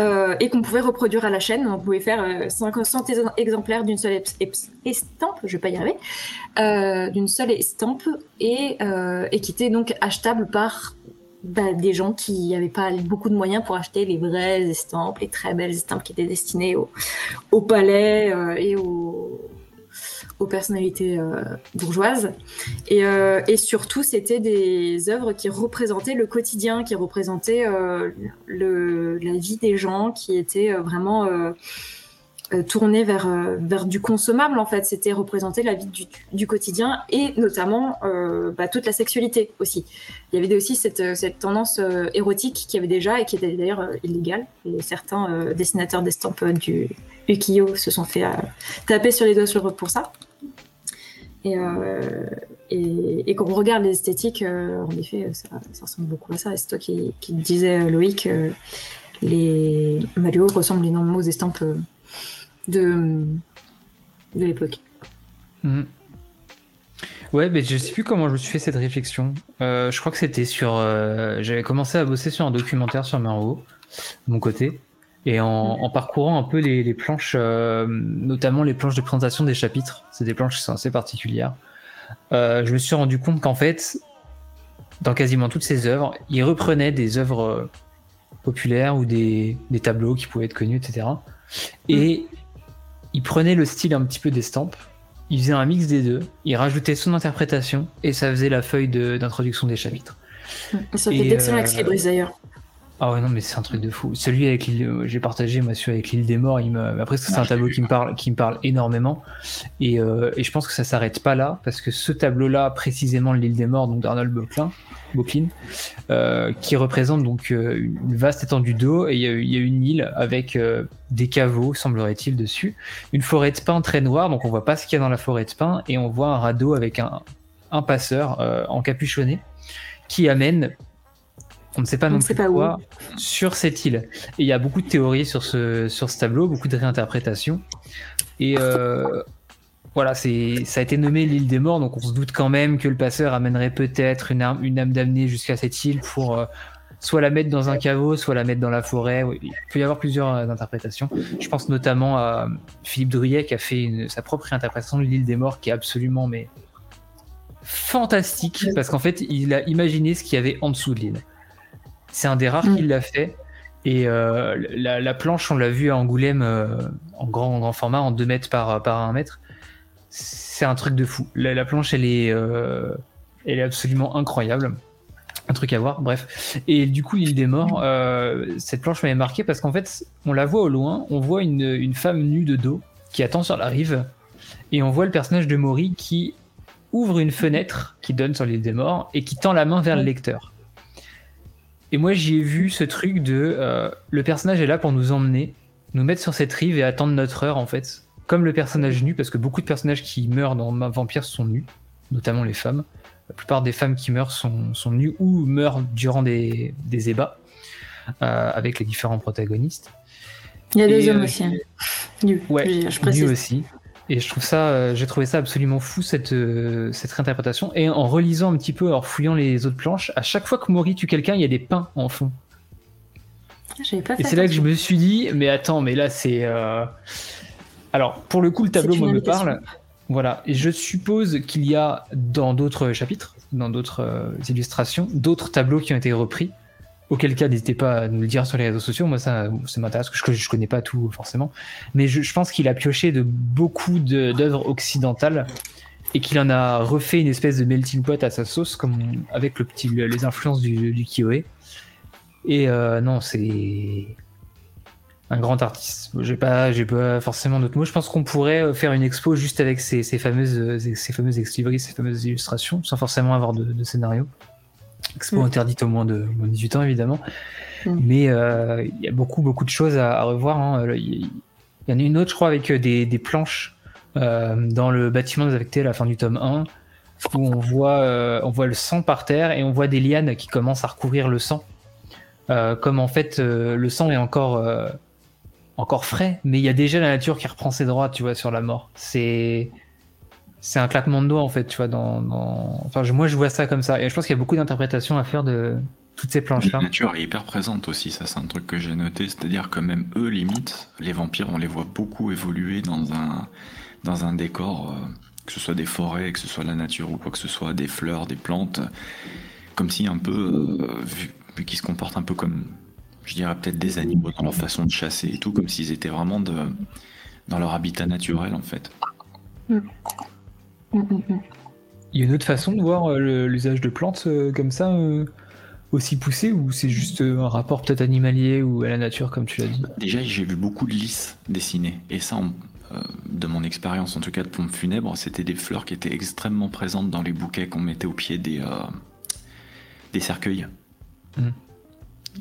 euh, et qu'on pouvait reproduire à la chaîne. On pouvait faire 500 exemplaires d'une seule estampe je vais pas y arriver d'une seule estampe et, et qui était donc achetable par bah, des gens qui n'avaient pas beaucoup de moyens pour acheter les vraies estampes, les très belles estampes qui étaient destinées au, palais euh, et aux, personnalités euh, bourgeoises. Et, euh, et surtout, c'était des œuvres qui représentaient le quotidien, qui représentaient le, la vie des gens, qui étaient vraiment euh, tourné vers, euh, vers du consommable en fait. C'était représenter la vie du, du quotidien et notamment euh, bah, toute la sexualité aussi. Il y avait aussi cette, cette tendance érotique qui avait déjà et qui était d'ailleurs illégale. Et certains dessinateurs d'estampes du ukiyo se sont fait taper sur les doigts sur, pour ça. Et, et, et, quand on regarde les esthétiques, en effet, ça, ressemble beaucoup à ça. c'est toi qui, disais, Loïc, les Mario ressemblent énormément aux estampes de, de l'époque. Mhm. Ouais, mais je sais plus comment je me suis fait cette réflexion. Euh, je crois que c'était sur. Euh, j'avais commencé à bosser sur un documentaire sur Marot, de mon côté. Et en, mhm. parcourant un peu les, planches, euh, notamment les planches de présentation des chapitres, c'est des planches qui sont assez particulières, je me suis rendu compte qu'en fait, dans quasiment toutes ces œuvres, il reprenait des œuvres populaires ou des, des tableaux qui pouvaient être connus, etc. Et mhm il prenait le style un petit peu d'estampe, il faisait un mix des deux, il rajoutait son interprétation et ça faisait la feuille d'introduction des chapitres. Ça fait d'excellents euh... d'ailleurs. Ah ouais non mais c'est un truc de fou. Celui avec l'île, j'ai partagé moi celui avec l'île des morts. Il me... Après c'est un tableau qui me parle, qui me parle énormément et, euh, et je pense que ça s'arrête pas là parce que ce tableau-là précisément l'île des morts donc d'Arnold Böcklin, Bocklin, euh, qui représente donc euh, une vaste étendue d'eau et il y, a une île avec euh, des caveaux semblerait-il dessus, une forêt de pins très noire donc on voit pas ce qu'il y a dans la forêt de pins et on voit un radeau avec un, un passeur encapuchonné qui amène on ne sait pas non plus quoi, sur cette île. Et il y a beaucoup de théories sur ce, sur ce tableau, beaucoup de réinterprétations. Et euh, voilà, c'est, ça a été nommé l'île des morts, donc on se doute quand même que le passeur amènerait peut-être une, une âme damnée jusqu'à cette île pour euh, soit la mettre dans un caveau, soit la mettre dans la forêt. Il peut y avoir plusieurs euh, interprétations. Je pense notamment à Philippe Druyet qui a fait sa propre réinterprétation de l'île des morts qui est absolument mais fantastique parce qu'en fait il a imaginé ce qu'il y avait en dessous de l'île. C'est un des rares mm. qui l'a fait. Et euh, la, planche, on l'a vu à Angoulême euh, en, grand, grand format, en 2 mètres par, par 1 mètre. C'est un truc de fou. La, planche, elle est, euh, elle est absolument incroyable. Un truc à voir, bref. Et du coup, l'île des morts, cette planche m'avait marqué parce qu'en fait, on la voit au loin, on voit une, une femme nue de dos qui attend sur la rive. Et on voit le personnage de Maury qui ouvre une fenêtre qui donne sur l'île des morts et qui tend la main vers le lecteur. Et moi, j'y ai vu ce truc de euh, le personnage est là pour nous emmener, nous mettre sur cette rive et attendre notre heure, en fait. Comme le personnage nu, parce que beaucoup de personnages qui meurent dans Vampire sont nus, notamment les femmes. La plupart des femmes qui meurent sont, sont nues ou meurent durant des, des ébats euh, avec les différents protagonistes. Il y a des hommes euh, aussi. Hein. Nus. Ouais, je, précise. nus aussi. Et je trouve ça, euh, j'ai trouvé ça absolument fou cette euh, cette réinterprétation. Et en relisant un petit peu, en fouillant les autres planches, à chaque fois que Maury tue quelqu'un, il y a des pains en fond. Pas et c'est là que je me suis dit, mais attends, mais là c'est. Euh, alors pour le coup, le tableau me parle. Voilà, et je suppose qu'il y a dans d'autres chapitres, dans d'autres illustrations, d'autres tableaux qui ont été repris Auquel cas, n'hésitez pas à nous le dire sur les réseaux sociaux. Moi, ça, m'intéresse, parce je, je connais pas tout forcément. Mais je, pense qu'il a pioché de beaucoup d'œuvres occidentales et qu'il en a refait une espèce de melting pot à sa sauce, avec les influences du, du. Et euh, non, c'est. un grand artiste. J'ai pas, j'ai pas forcément d'autres mots. Je pense qu'on pourrait faire une expo juste avec ces, fameuses, euh, ces fameuses ces fameuses illustrations, sans forcément avoir de, scénario. Expo mm. interdite au moins de, 18 ans évidemment. Mm. Mais euh, il y a beaucoup, beaucoup de choses à, revoir. Hein. Il y, en a une autre, je crois, avec des, planches dans le bâtiment des affectés à la fin du tome 1 où on voit, on voit le sang par terre et on voit des lianes qui commencent à recouvrir le sang. comme en fait le sang est encore encore frais, mais il y a déjà la nature qui reprend ses droits, tu vois, sur la mort. C'est c'est un claquement de doigts en fait, tu vois. Dans, Enfin, moi, je vois ça comme ça, et je pense qu'il y a beaucoup d'interprétations à faire de toutes ces planches-là. La nature est hyper présente aussi, ça, c'est un truc que j'ai noté, c'est-à-dire que même eux, limite, les vampires, on les voit beaucoup évoluer dans un dans un décor, euh, que ce soit des forêts, que ce soit la nature ou quoi que ce soit, des fleurs, des plantes, comme si un peu euh, vu, vu qu'ils se comportent un peu comme je dirais peut-être des animaux dans leur façon de chasser et tout, comme s'ils étaient vraiment de, dans leur habitat naturel en fait. Mm. Il y a une autre façon de voir euh, l'usage de plantes euh, comme ça euh, aussi poussé ou c'est juste un rapport peut-être animalier ou à la nature comme tu l'as dit? Déjà j'ai vu beaucoup de lys dessinés et ça de mon expérience en tout cas de pompes funèbres c'était des fleurs qui étaient extrêmement présentes dans les bouquets qu'on mettait au pied des, des cercueils.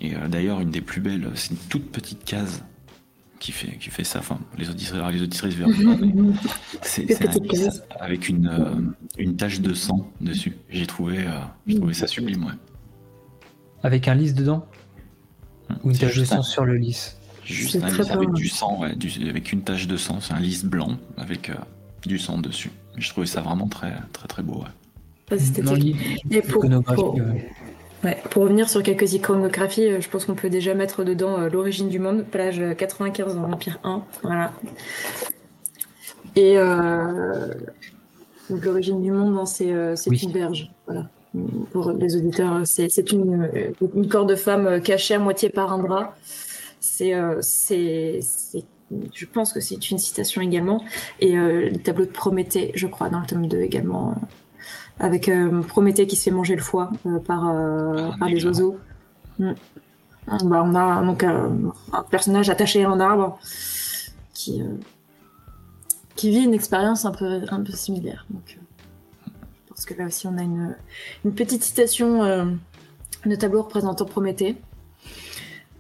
Et euh, d'ailleurs, une des plus belles, c'est une toute petite case qui fait, qui fait ça. Enfin, les auditrices, les auditrices verront. c'est un lys avec une, euh, une tache de sang dessus. J'ai trouvé, euh, trouvé ça sublime, ouais. Avec un lys dedans hum, Ou une tache de sang sur le lys Juste un lys avec du sang, ouais, avec une tache de sang. C'est un lys blanc avec du sang dessus. Je trouvais ça vraiment très, très, très beau, ouais. Esthétique. Et pour, pour revenir sur quelques iconographies, euh, je pense qu'on peut déjà mettre dedans euh, l'origine du monde, page 95 dans l'Empire 1. Voilà. Et euh, l'origine du monde, c'est une berge. Voilà. Pour les auditeurs, c'est une, une corps de femme cachée à moitié par un drap. C'est, je pense que c'est une citation également. Et le tableau de Prométhée, je crois, dans le tome 2 également, avec euh, Prométhée qui se fait manger le foie euh, par, euh, par les oiseaux. Mm. Bah, on a donc un personnage attaché à un arbre qui, qui vit une expérience un peu, un peu similaire. Donc, parce que là aussi, on a une, une petite citation de tableau représentant Prométhée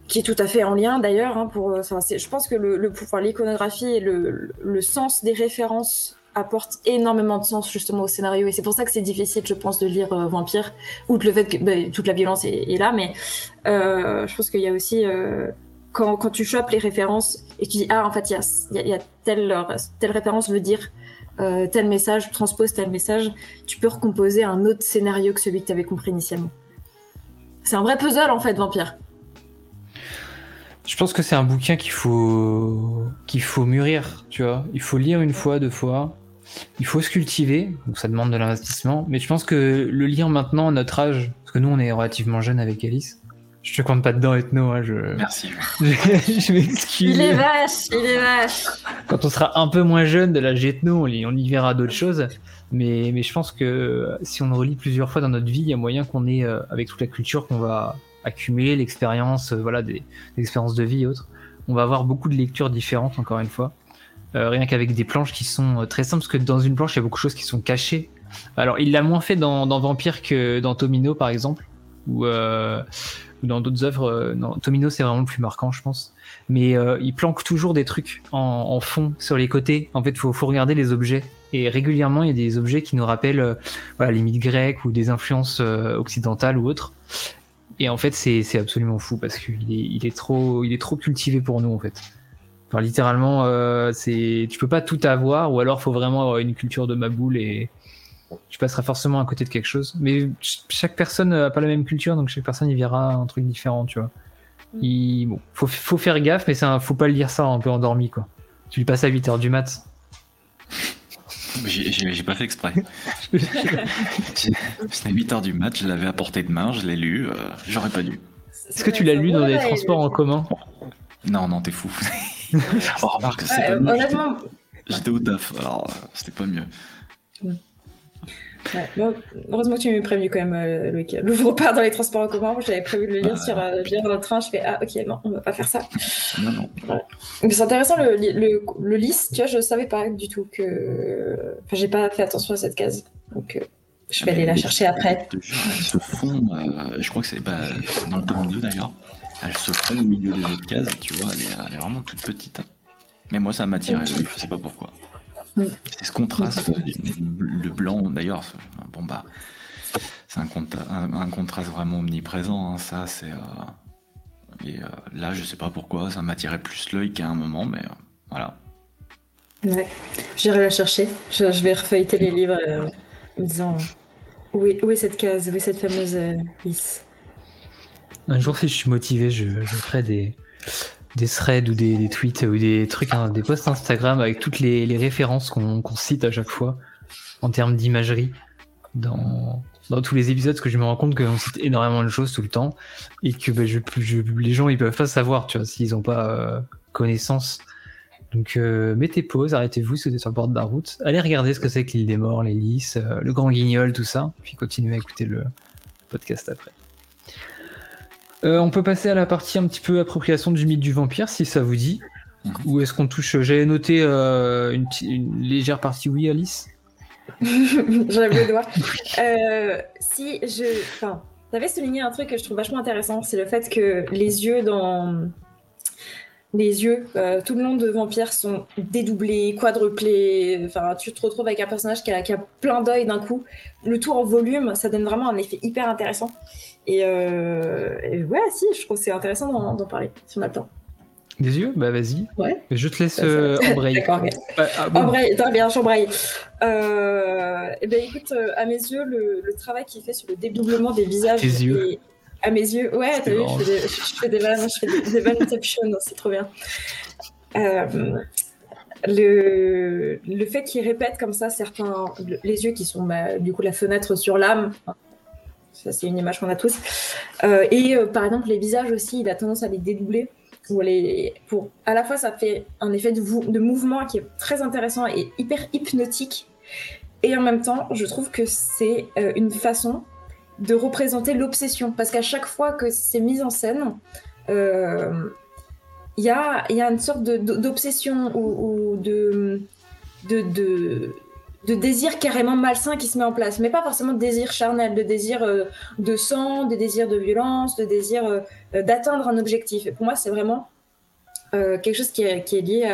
qui est tout à fait en lien d'ailleurs. Hein, pour, je pense que le, le l'iconographie et le, le, sens des références apporte énormément de sens justement au scénario. Et c'est pour ça que c'est difficile je pense de lire euh, Vampire outre le fait que bah, toute la violence est, là. Mais euh, je pense qu'il y a aussi euh, quand, quand, tu chopes les références et tu dis ah en fait il y a, y a, telle, telle référence veut dire tel message transpose tel message tu peux recomposer un autre scénario que celui que tu avais compris initialement. C'est un vrai puzzle en fait Vampire. Je pense que c'est un bouquin qu'il faut qu'il faut mûrir, tu vois. Il faut lire une fois, deux fois, il faut se cultiver, donc ça demande de l'investissement. Mais je pense que le lire maintenant à notre âge, parce que nous on est relativement jeunes avec Alice. Je te compte pas dedans, Ethno. Hein, je... Merci. je, m'excuse. Il est vache, il est vache. Quand on sera un peu moins jeune de la Ethno, on, on y verra d'autres choses. Mais, mais je pense que si on relit plusieurs fois dans notre vie, il y a moyen qu'on ait, euh, avec toute la culture qu'on va accumuler, l'expérience, euh, voilà, des, des, expériences de vie et autres, on va avoir beaucoup de lectures différentes, encore une fois. Euh, rien qu'avec des planches qui sont euh, très simples, parce que dans une planche, il y a beaucoup de choses qui sont cachées. Alors, il l'a moins fait dans, Vampire que dans Tomino, par exemple, ou, euh, dans d'autres œuvres. Tomino, c'est vraiment le plus marquant, je pense. Mais il planque toujours des trucs en, fond, sur les côtés. En fait, il faut, regarder les objets. Et régulièrement, il y a des objets qui nous rappellent les mythes grecs ou des influences occidentales ou autres. Et en fait, c'est absolument fou parce qu'il est trop cultivé pour nous, en fait littéralement, euh, c'est tu peux pas tout avoir, ou alors faut vraiment avoir une culture de ma boule et tu passeras forcément à côté de quelque chose. Mais chaque personne a pas la même culture, donc chaque personne y verra un truc différent, tu vois. Mm. Il, bon, faut, faut, faire gaffe, mais ça, faut pas le lire ça un peu endormi, quoi. Tu lui passes à 8h du mat. J'ai pas fait exprès. C'était 8h du mat, je l'avais à portée de main, je l'ai lu, euh, j'aurais pas dû. Est-ce que tu l'as lu dans des transports en commun? Non, non, t'es fou. oh, remarque, J'étais au taf, alors c'était pas mieux. heureusement que tu m'as prévenu quand même, euh, Loïc. L'ouvre pas dans les transports en commun. J'avais prévu de le lire sur euh, lire dans le train. Je fais Ah, ok, non, on va pas faire ça. Non, non. C'est intéressant le, le, le, lys. Tu vois, je savais pas du tout que. Enfin, j'ai pas fait attention à cette case. Donc. Euh, je vais aller la chercher après. Elles se fond, je crois que c'est pas dans le tome 2 d'ailleurs, elles se font au milieu des autres cases, tu vois, elle est, vraiment toute petite. Mais moi ça m'attire, je sais pas pourquoi. C'est ce contraste, le blanc d'ailleurs, bon bah, c'est un, contraste vraiment omniprésent, hein, ça c'est. Euh, et euh, là, je sais pas pourquoi, ça m'attirait plus l'œil qu'à un moment, mais euh, voilà. Ouais, j'irai la chercher. Je, vais refeuilleter les livres en me disant où est, cette case, où est cette fameuse lisse? Un jour, si je suis motivé, je ferai des, des threads ou des, tweets ou des trucs, hein, des posts Instagram avec toutes les, références qu'on cite à chaque fois en termes d'imagerie dans, dans tous les épisodes, parce que je me rends compte qu'on cite énormément de choses tout le temps et que bah, je, les gens ils peuvent pas savoir, tu vois, s'ils ont pas euh, connaissance. Donc euh, mettez pause, arrêtez-vous si vous êtes sur le bord de la route, allez regarder ce que c'est que l'île des morts, les lys, euh, le grand guignol, tout ça, puis continuez à écouter le podcast après. Euh, on peut passer à la partie un petit peu appropriation du mythe du vampire, si ça vous dit. Mhm. Ou est-ce qu'on touche. J'avais noté euh, une, légère partie oui, Alice J'avais le doigt. Euh, si je. Enfin, t'avais souligné un truc que je trouve vachement intéressant, c'est le fait que les yeux dans. Les yeux tout le long de Vampire sont dédoublés, quadruplés. Enfin, tu te retrouves avec un personnage qui a, qui a plein d'œils d'un coup. Le tout en volume, ça donne vraiment un effet hyper intéressant. Euh, et, ouais, si, je trouve que c'est intéressant d'en parler, si on a le temps. Des yeux? Bah vas-y. Ouais. Je te laisse euh, embrayer. D'accord, okay. ah, bon. Embraye, bien, j'embraye. Euh, et ben écoute, euh, à mes yeux, le, travail qu'il fait sur le dédoublement des visages. Tes yeux. À mes yeux, ouais, t'as vu, je fais, des, je fais des vannes, je fais des, des c'est trop bien. Euh, le, le fait qu'il répète comme ça certains les yeux qui sont bah, du coup la fenêtre sur l'âme ça, c'est une image qu'on a tous. Euh, et euh, par exemple, les visages aussi, il a tendance à les dédoubler. Pour à la fois, ça fait un effet de, mouvement qui est très intéressant et hyper hypnotique. Et en même temps, je trouve que c'est euh, une façon de représenter l'obsession. Parce qu'à chaque fois que c'est mis en scène, il y, a, une sorte d'obsession ou, de, de de désir carrément malsain qui se met en place, mais pas forcément de désir charnel, de désir euh, de sang, de désir de violence, de désir euh, euh, d'atteindre un objectif. Et pour moi, c'est vraiment quelque chose qui est, lié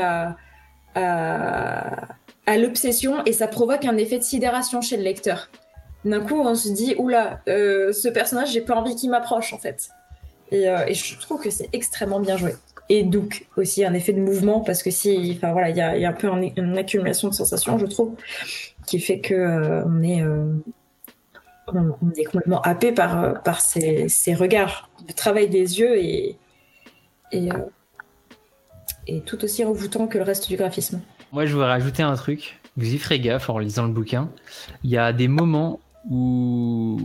à, l'obsession et ça provoque un effet de sidération chez le lecteur. D'un coup, on se dit, oula, ce personnage, j'ai pas envie qu'il m'approche en fait. Et je trouve que c'est extrêmement bien joué et donc aussi un effet de mouvement parce que si enfin voilà il y a, un peu une accumulation de sensations je trouve qui fait que euh, on est euh, on, est complètement happé par euh, par ces, ces, regards le travail des yeux et et, tout aussi envoûtant que le reste du graphisme. Moi je voudrais rajouter un truc. Vous y ferez gaffe en lisant le bouquin. Il y a des moments où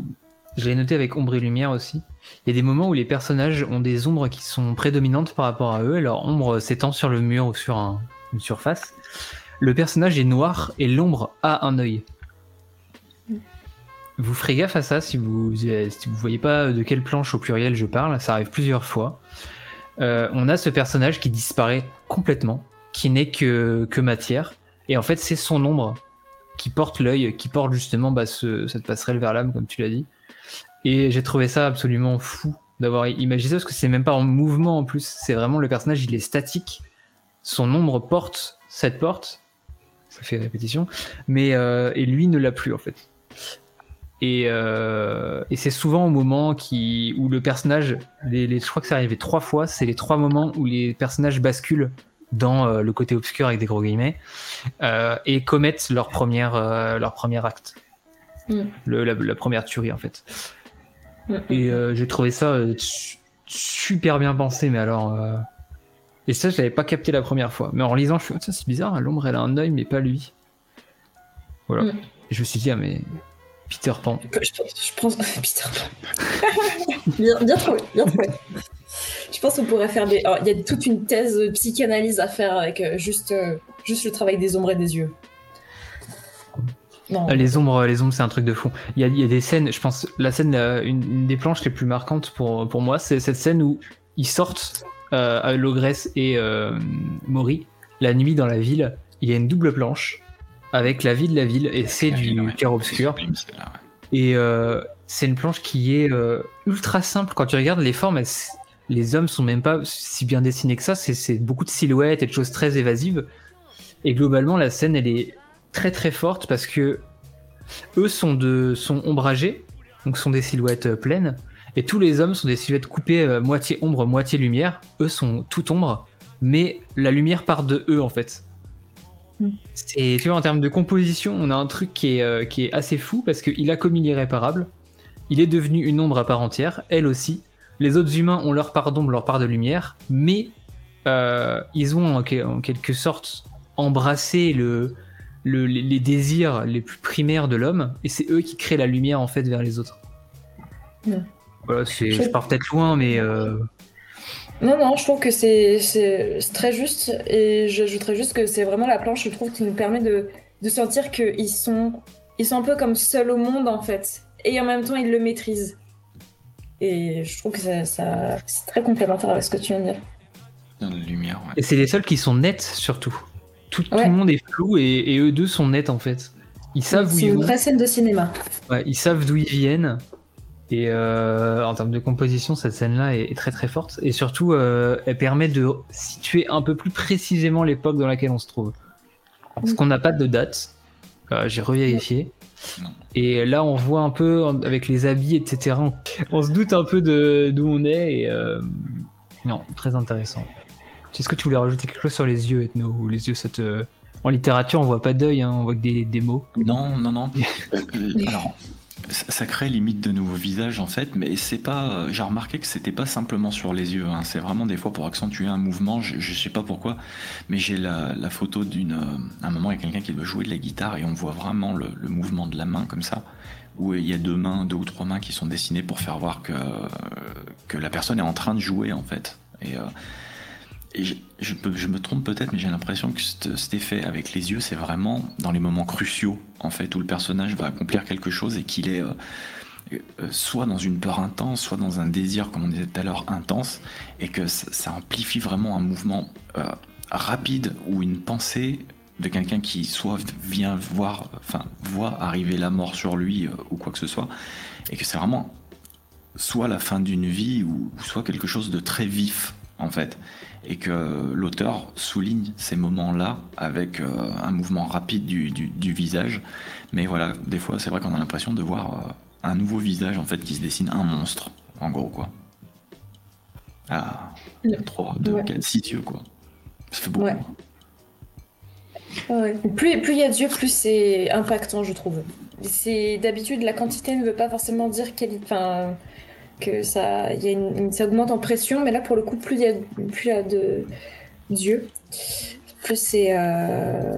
je l'ai noté avec ombre et lumière aussi il y a des moments où les personnages ont des ombres qui sont prédominantes par rapport à eux, et leur ombre s'étend sur le mur ou sur une surface. Le personnage est noir et l'ombre a un œil. Vous ferez gaffe à ça si vous ne voyez pas de quelle planche au pluriel je parle, ça arrive plusieurs fois. Euh, on a ce personnage qui disparaît complètement, qui n'est que, matière, et en fait c'est son ombre qui porte l'œil, qui porte justement bah, cette passerelle vers l'âme, comme tu l'as dit. Et j'ai trouvé ça absolument fou d'avoir imaginé ça parce que c'est même pas en mouvement en plus. C'est vraiment le personnage, il est statique. Son ombre porte cette porte. Ça fait répétition. Mais euh, et lui ne l'a plus en fait. Et, euh, et c'est souvent au moment qui, où le personnage, les, je crois que c'est arrivé trois fois, c'est les trois moments où les personnages basculent dans euh, le côté obscur avec des gros guillemets et commettent leur, première, leur premier acte. Mm. Le, la, la, première tuerie en fait. Et euh, j'ai trouvé ça euh, super bien pensé, mais alors. Euh, et ça, je l'avais pas capté la première fois. Mais en lisant, je me suis dit, c'est bizarre, l'ombre, elle a un œil, mais pas lui. Voilà. Mm. Et je me suis dit, ah, mais. Peter Pan. Je, pense. Peter Pan. bien, trouvé, bien trouvé. Je pense qu'on pourrait faire des. Il y a toute une thèse psychanalyse à faire avec juste, juste le travail des ombres et des yeux. Ah, les ombres, les ombres, c'est un truc de fou. Il y, a, il y a, des scènes, je pense, la scène, une, des planches les plus marquantes pour, pour moi, c'est cette scène où ils sortent, euh, Logresse et euh, Mori, la nuit dans la ville. Il y a une double planche avec la vie de la ville et c'est du clair obscur. Et euh, c'est une planche qui est euh, ultra simple. Quand tu regardes les formes, les hommes sont même pas si bien dessinés que ça. C'est beaucoup de silhouettes et de choses très évasives. Et globalement, la scène, elle est très très forte parce que eux sont, de, sont ombragés, donc sont des silhouettes euh, pleines. Et tous les hommes sont des silhouettes coupées moitié ombre, moitié lumière. Eux sont tout ombre, mais la lumière part de eux en fait. C'est, tu vois, en termes de composition, on a un truc qui est, euh, qui est assez fou parce qu'il a commis l'irréparable. Il est devenu une ombre à part entière, elle aussi. Les autres humains ont leur part d'ombre, leur part de lumière, mais euh, ils ont en, quelque sorte embrassé le, les, désirs les plus primaires de l'homme, et c'est eux qui créent la lumière en fait vers les autres. Voilà, je pars peut-être loin, mais euh, non, non, je trouve que c'est très juste. Et j'ajouterais juste que c'est vraiment la planche, je trouve, qui nous permet de, de sentir qu'ils sont, ils sont un peu comme seuls au monde, en fait. Et en même temps, ils le maîtrisent. Et je trouve que ça, ça c'est très complémentaire avec ce que tu viens de dire. Dans la lumière, Et c'est les seuls qui sont nets, surtout. Tout, tout le monde est flou et, et, eux deux sont nets, en fait. Ils savent où ils C'est une vraie scène de cinéma. Ouais, ils savent d'où ils viennent. Et euh, en termes de composition, cette scène-là est, très très forte. Et surtout, euh, elle permet de situer un peu plus précisément l'époque dans laquelle on se trouve. Parce qu'on n'a pas de date. Euh, j'ai revérifié. Et là, on voit un peu avec les habits, etc. On, se doute un peu de d'où on est. Et non, très intéressant. Est-ce que tu voulais rajouter quelque chose sur les yeux, Ethno Ou les yeux, cette en littérature, on voit pas d'œil, hein, on voit que des, des mots. Non, non, non. Alors, ça crée limite de nouveaux visages en fait, mais c'est pas. J'ai remarqué que c'était pas simplement sur les yeux. Hein. C'est vraiment des fois pour accentuer un mouvement. Je, je sais pas pourquoi, mais j'ai la, la, photo d'une. Euh, un moment, il y a quelqu'un qui doit jouer de la guitare et on voit vraiment le, le, mouvement de la main comme ça, où il y a deux mains, deux ou trois mains qui sont dessinées pour faire voir que que la personne est en train de jouer en fait. Et euh, et je, me trompe peut-être, mais j'ai l'impression que cet, effet avec les yeux, c'est vraiment dans les moments cruciaux, en fait, où le personnage va accomplir quelque chose et qu'il est euh, euh, soit dans une peur intense, soit dans un désir, comme on disait tout à l'heure, intense, et que ça, amplifie vraiment un mouvement euh, rapide ou une pensée de quelqu'un qui soit vient voir, enfin, voit arriver la mort sur lui ou quoi que ce soit, et que c'est vraiment soit la fin d'une vie ou soit quelque chose de très vif, en fait et que l'auteur souligne ces moments-là avec euh, un mouvement rapide du, du, du, visage. Mais voilà, des fois, c'est vrai qu'on a l'impression de voir euh, un nouveau visage en fait qui se dessine, un monstre, en gros quoi. Ah, 3, 2, 4, 6 yeux quoi. Ça fait beaucoup. Ouais. Ouais. Plus il y a d'yeux, plus c'est impactant, je trouve. C'est d'habitude la quantité ne veut pas forcément dire quelle, enfin, que ça, y a une, ça augmente en pression, mais là pour le coup, plus il y a, plus y a de d'yeux, plus c'est. Euh,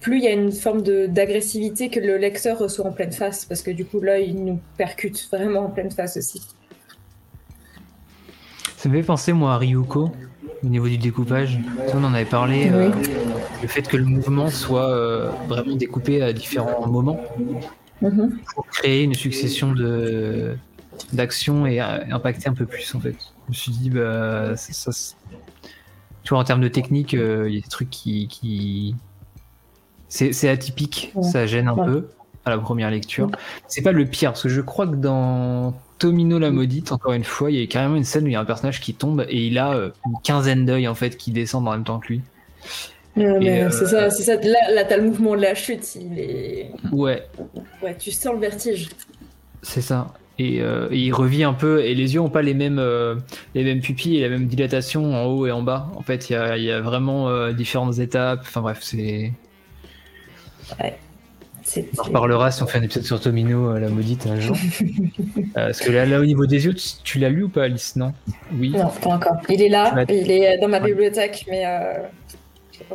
plus il y a une forme d'agressivité que le lecteur reçoit en pleine face, parce que du coup, là, il nous percute vraiment en pleine face aussi. Ça me fait penser, moi, à Ryuko, au niveau du découpage. On en avait parlé, oui. euh, le fait que le mouvement soit euh, vraiment découpé à différents moments pour créer une succession de d'actions et impacter un peu plus en fait. Je me suis dit bah ça, tu vois en termes de technique il euh, y a des trucs qui, qui... c'est atypique, ouais. ça gêne un ouais. peu à la première lecture. C'est pas le pire parce que je crois que dans Tomino la maudite encore une fois il y a carrément une scène où il y a un personnage qui tombe et il a euh, une quinzaine d'œils en fait qui descendent en même temps que lui. Euh, c'est ça, c'est ça. Là, là t'as le mouvement de la chute, il est. Ouais. Ouais, tu sens le vertige. C'est ça. Et, euh, et, il revit un peu. Et les yeux ont pas les mêmes, euh, les mêmes pupilles et la même dilatation en haut et en bas. En fait, il y a, y a, vraiment euh, différentes étapes. Enfin bref, c'est. Ouais. On reparlera si on fait un épisode sur Tomino, la maudite, un jour. parce que là, là, au niveau des yeux, tu, tu l'as lu ou pas, Alice? Non? Oui. Non, pas encore. Il est là, il est dans ma bibliothèque, mais.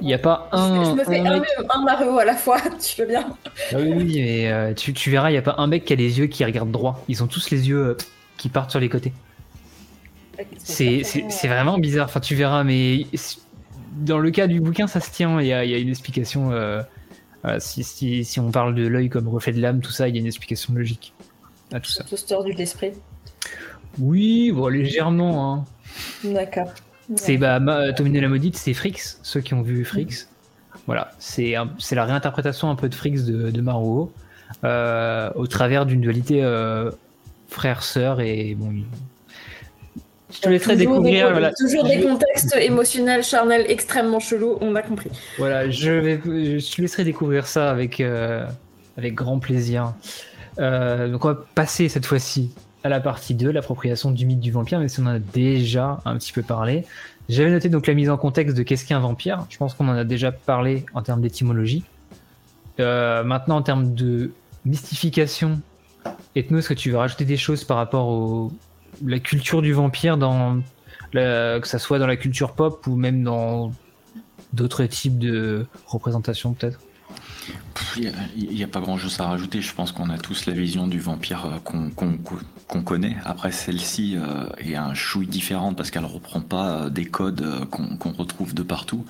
Il n'y a pas un. Je me fais un, mec... un, Mario à la fois, tu veux bien ah Oui, oui, mais euh, tu, tu, verras, il n'y a pas un mec qui a les yeux qui regardent droit. Ils ont tous les yeux euh, qui partent sur les côtés. C'est vraiment bizarre. Enfin, tu verras, mais dans le cas du bouquin, ça se tient. Il y a, y a, une explication euh, si, si, si, on parle de l'œil comme reflet de l'âme, tout ça, il y a une explication logique à tout ça. Tout tordu de l'esprit. Oui, bon, légèrement. Hein. D'accord. C'est bah, Tomine la maudite, c'est Frix, ceux qui ont vu Frix. Voilà, c'est la réinterprétation un peu de Frix de, de Maruo, euh, au travers d'une dualité euh, frère-sœur et bon. Je te laisserai découvrir. voilà. Toujours des contextes émotionnels, charnels extrêmement chelous, on a compris. Voilà, je, vais, je te laisserai découvrir ça avec, euh, avec grand plaisir. donc on va passer cette fois-ci à la partie 2, l'appropriation du mythe du vampire, mais si on en a déjà un petit peu parlé. J'avais noté donc la mise en contexte de qu'est-ce qu'un vampire. Je pense qu'on en a déjà parlé en termes d'étymologie. Euh, maintenant, en termes de mystification, ethno, est-ce que tu veux rajouter des choses par rapport à la culture du vampire, dans que ça soit dans la culture pop ou même dans d'autres types de représentations peut-être? Il n'y a, pas grand-chose à rajouter. Je pense qu'on a tous la vision du vampire euh, qu'on connaît. Après, celle-ci euh, est un chouille différente parce qu'elle ne reprend pas euh, des codes qu'on retrouve de partout.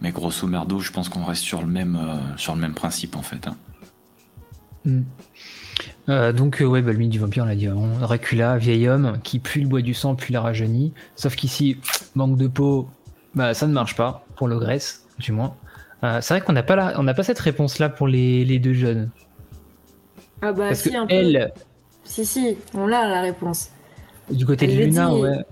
Mais grosso merdo, je pense qu'on reste sur le même, sur le même principe en fait. Hein. Hmm. donc, ouais, bah, mythe du vampire, on l'a dit avant. Dracula, vieil homme qui pue le bois du sang, puis la rajeunit. Sauf qu'ici, manque de peau, bah, ça ne marche pas, pour le Grèce, du moins. Euh, c'est vrai qu'on n'a pas, on pas cette réponse-là pour les, deux jeunes. Ah bah si, un peu. Si, si, on l'a la réponse. Du côté de Luna, ouais.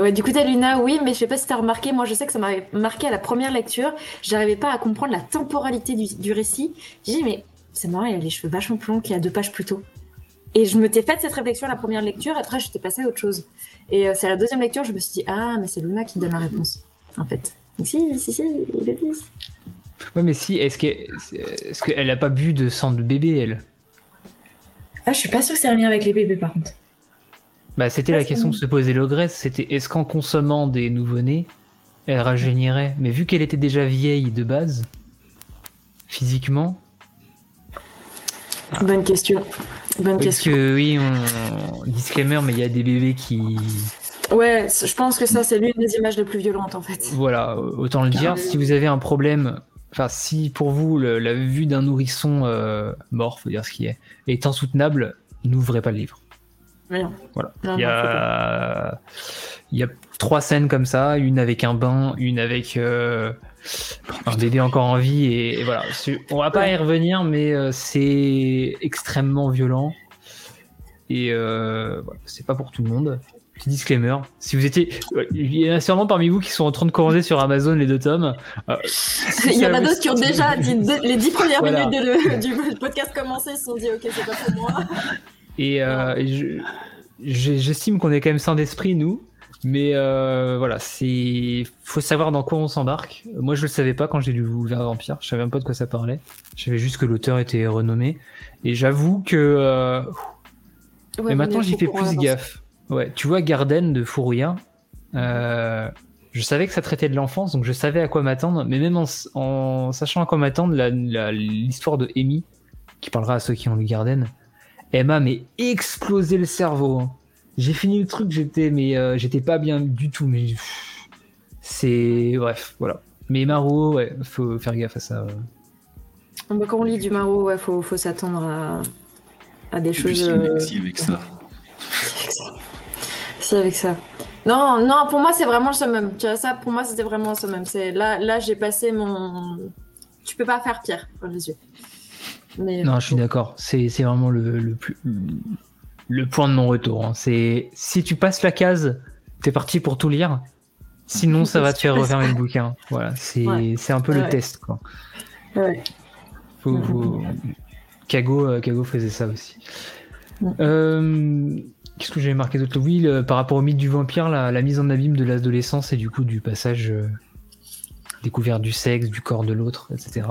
Ouais, du côté de Luna, oui, mais je sais pas si t'as remarqué, moi je sais que ça m'avait marqué à la première lecture, j'arrivais pas à comprendre la temporalité du, récit. J'ai dit, mais c'est marrant, il a les cheveux vachement plus qu'il y a deux pages plus tôt. Et je me t'ai fait cette réflexion à la première lecture, après j'étais passée à autre chose. Et euh, c'est à la deuxième lecture, je me suis dit, ah, mais c'est Luna qui donne la réponse, en fait. Donc si, si, si, il le dit. Ouais, mais si, est-ce qu'elle est n'a pas bu de sang de bébé, elle? Ah, je suis pas sûre que c'est un lien avec les bébés, par contre. Bah, c'était la question que se posait Logresse, c'était est-ce qu'en consommant des nouveau-nés, elle rajeunirait Mais vu qu'elle était déjà vieille de base, physiquement... Bonne question. Bonne Parce que oui, on... disclaimer, mais il y a des bébés qui Ouais, je pense que ça, c'est l'une des images les plus violentes en fait. Voilà, autant le dire. Si vous avez un problème, enfin, si pour vous la vue d'un nourrisson euh, mort, faut dire ce qui est, est insoutenable, n'ouvrez pas le livre. Voilà. il, y a... il y a trois scènes comme ça, une avec un bain, une avec euh, un bébé encore en vie, et, voilà. On va pas y revenir, mais euh, c'est extrêmement violent. Et voilà, c'est pas pour tout le monde. Petit disclaimer. Si vous étiez, il y en a sûrement parmi vous qui sont en train de commander sur Amazon les deux tomes. Euh, il y en a d'autres qui ont déjà dit les dix premières minutes du podcast commencé, se sont dit ok c'est pas pour moi. Et, euh, j'estime qu'on est quand même sans d'esprit nous, mais euh, voilà, c'est faut savoir dans quoi on s'embarque. Moi je le savais pas quand j'ai lu Vers Vampire, je savais même pas de quoi ça parlait. Je savais juste que l'auteur était renommé, et j'avoue que. mais maintenant j'y fais plus gaffe. Ouais, tu vois Garden de Furuya, euh, je savais que ça traitait de l'enfance, donc je savais à quoi m'attendre, mais même en, sachant à quoi m'attendre, l'histoire de Amy, qui parlera à ceux qui ont lu Garden, elle m'a explosé le cerveau. Hein. J'ai fini le truc, j'étais mais euh, j'étais pas bien du tout, mais c'est bref, voilà. Mais Maro, ouais, faut faire gaffe à ça. Bah, quand on lit du Maro, ouais, faut, faut s'attendre à, à des choses. Euh... avec ça avec ça. Non, non, pour moi, c'est vraiment le summum. Tu vois, ça, pour moi, c'était vraiment le summum. C'est là, là, j'ai passé mon. Tu peux pas faire pire pour les yeux. Mais, non, je suis d'accord. C'est vraiment le, le, plus, le point de non-retour. Hein. C'est si tu passes la case, t'es parti pour tout lire. Sinon, ça va te faire refermer le bouquin. Voilà, c'est un peu le test, quoi. Ouais. Faut, Kago, euh, Kago faisait ça aussi. Euh, Qu'est-ce que j'avais marqué d'autre Oui, par rapport au mythe du vampire, la, mise en abîme de l'adolescence et du coup du passage euh, découvert du sexe, du corps de l'autre, etc.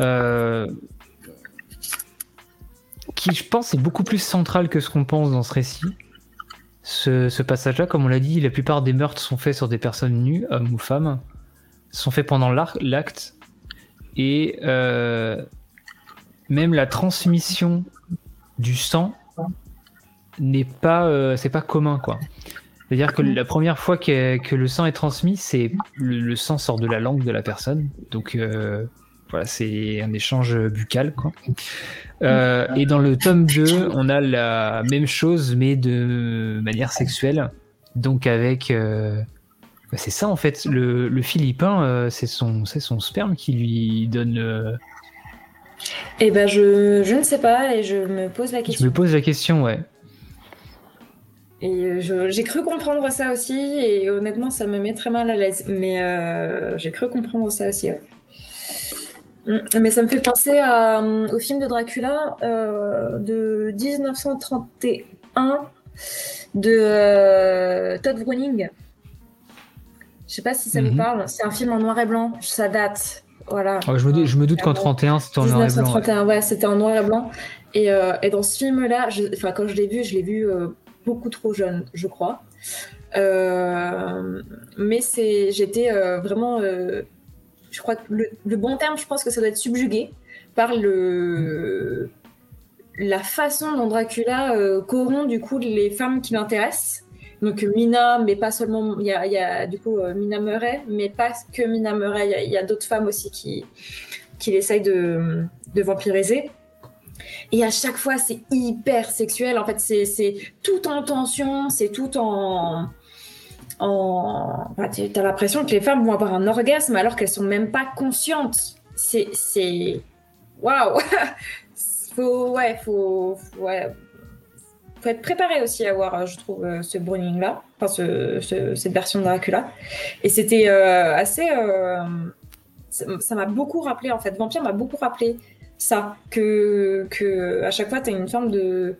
Euh, qui, je pense, est beaucoup plus central que ce qu'on pense dans ce récit. Ce, passage-là, comme on l'a dit, la plupart des meurtres sont faits sur des personnes nues, hommes ou femmes, sont faits pendant l'acte, et euh, même la transmission du sang n'est pas, euh, c'est pas commun quoi. C'est-à-dire que la première fois que, que le sang est transmis, c'est le, sang sort de la langue de la personne, donc euh, voilà, c'est un échange buccal. Quoi. et dans le tome 2, on a la même chose, mais de manière sexuelle. Donc avec... Bah, c'est ça en fait, le, le Philippin, c'est son, son sperme qui lui donne... Eh ben je, je ne sais pas et je me pose la question. Je me pose la question, ouais. Et euh, j'ai cru comprendre ça aussi, et honnêtement, ça me met très mal à l'aise. Mais euh, j'ai cru comprendre ça aussi. Mm. Mais ça me fait penser euh, au film de Dracula de 1931 de Todd Browning. Je sais pas si ça vous mhm. parle. C'est un film en noir et blanc. Ça date. Voilà. Oh, je, me, je, me, doute qu'en 31, c'était en noir et blanc. 1931, ouais, c'était en noir et blanc. Et, et dans ce film-là, quand je l'ai vu, je l'ai vu beaucoup trop jeune, je crois. Euh, mais c'est, j'étais euh, vraiment, euh, je crois que le, bon terme, je pense que ça doit être subjugué par le la façon dont Dracula corrompt du coup les femmes qui l'intéressent. Donc Mina, mais pas seulement, il y a, a, du coup Mina Murray, mais pas que Mina Murray, il y a, d'autres femmes aussi qui, qui essayent de, de vampiriser. Et à chaque fois, c'est hyper sexuel. En fait, c'est tout en tension, c'est tout en. en... tu as l'impression que les femmes vont avoir un orgasme alors qu'elles sont même pas conscientes. C'est. Waouh! faut. Ouais, faut. Ouais. Faut être préparé aussi à voir, je trouve, euh, ce Browning-là, enfin, ce, cette version de Dracula. Et c'était euh, assez. Euh, ça m'a beaucoup rappelé, en fait. Vampire m'a beaucoup rappelé ça, que, que à chaque fois, tu as une forme de.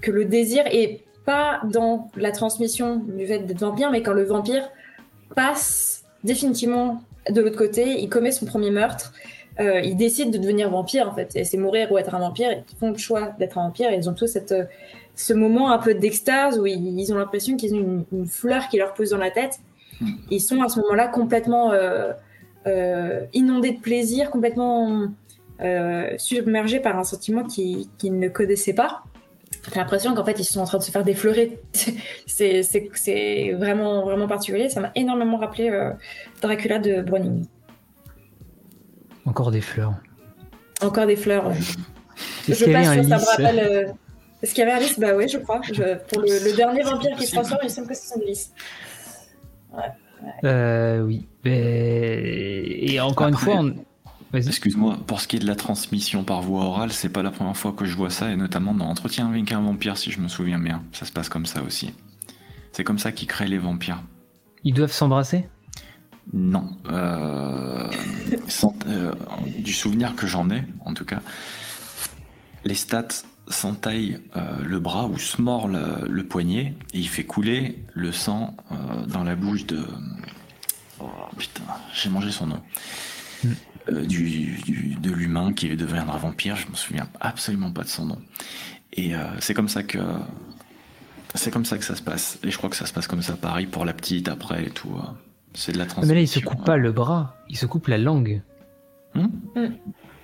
que le désir est pas dans la transmission du fait d'être vampire, mais quand le vampire passe définitivement de l'autre côté, il commet son premier meurtre, euh, il décide de devenir vampire en fait, et c'est mourir ou être un vampire, ils font le choix d'être un vampire, et ils ont tous cette, ce moment un peu d'extase où ils, ont l'impression qu'ils ont une, fleur qui leur pousse dans la tête. Ils sont à ce moment-là complètement euh, euh, inondés de plaisir, complètement euh, submergés par un sentiment qu'ils ne connaissaient pas. J'ai l'impression qu'en fait ils sont en train de se faire défleurer. c'est vraiment, vraiment particulier. Ça m'a énormément rappelé euh, Dracula de Browning. Encore des fleurs. Encore des fleurs. Je pas sûr, ça me rappelle. Euh, est-ce qu'il y avait Alice Bah oui, je crois. Pour le, dernier vampire qui se transforme, il semble que c'est son Alice. Ouais, oui. Et encore une fois, on... Excuse-moi, pour ce qui est de la transmission par voie orale, c'est pas la première fois que je vois ça, et notamment dans Entretien avec un vampire, si je me souviens bien. Ça se passe comme ça aussi. C'est comme ça qu'ils créent les vampires. Ils doivent s'embrasser? Non. Euh, euh, du souvenir que j'en ai, en tout cas, les stats s'entaillent euh, le bras ou se mord le, poignet et il fait couler le sang dans la bouche de. Oh putain, j'ai mangé son nom. Hmm. Euh, du, de l'humain qui deviendra vampire. Je me souviens absolument pas de son nom. Et euh, c'est comme ça que c'est comme ça que ça se passe. Et je crois que ça se passe comme ça, pareil pour la petite après et tout. Euh. C'est de la transmission. Mais là, il se coupe pas le bras, il se coupe la langue. Hmm hmm.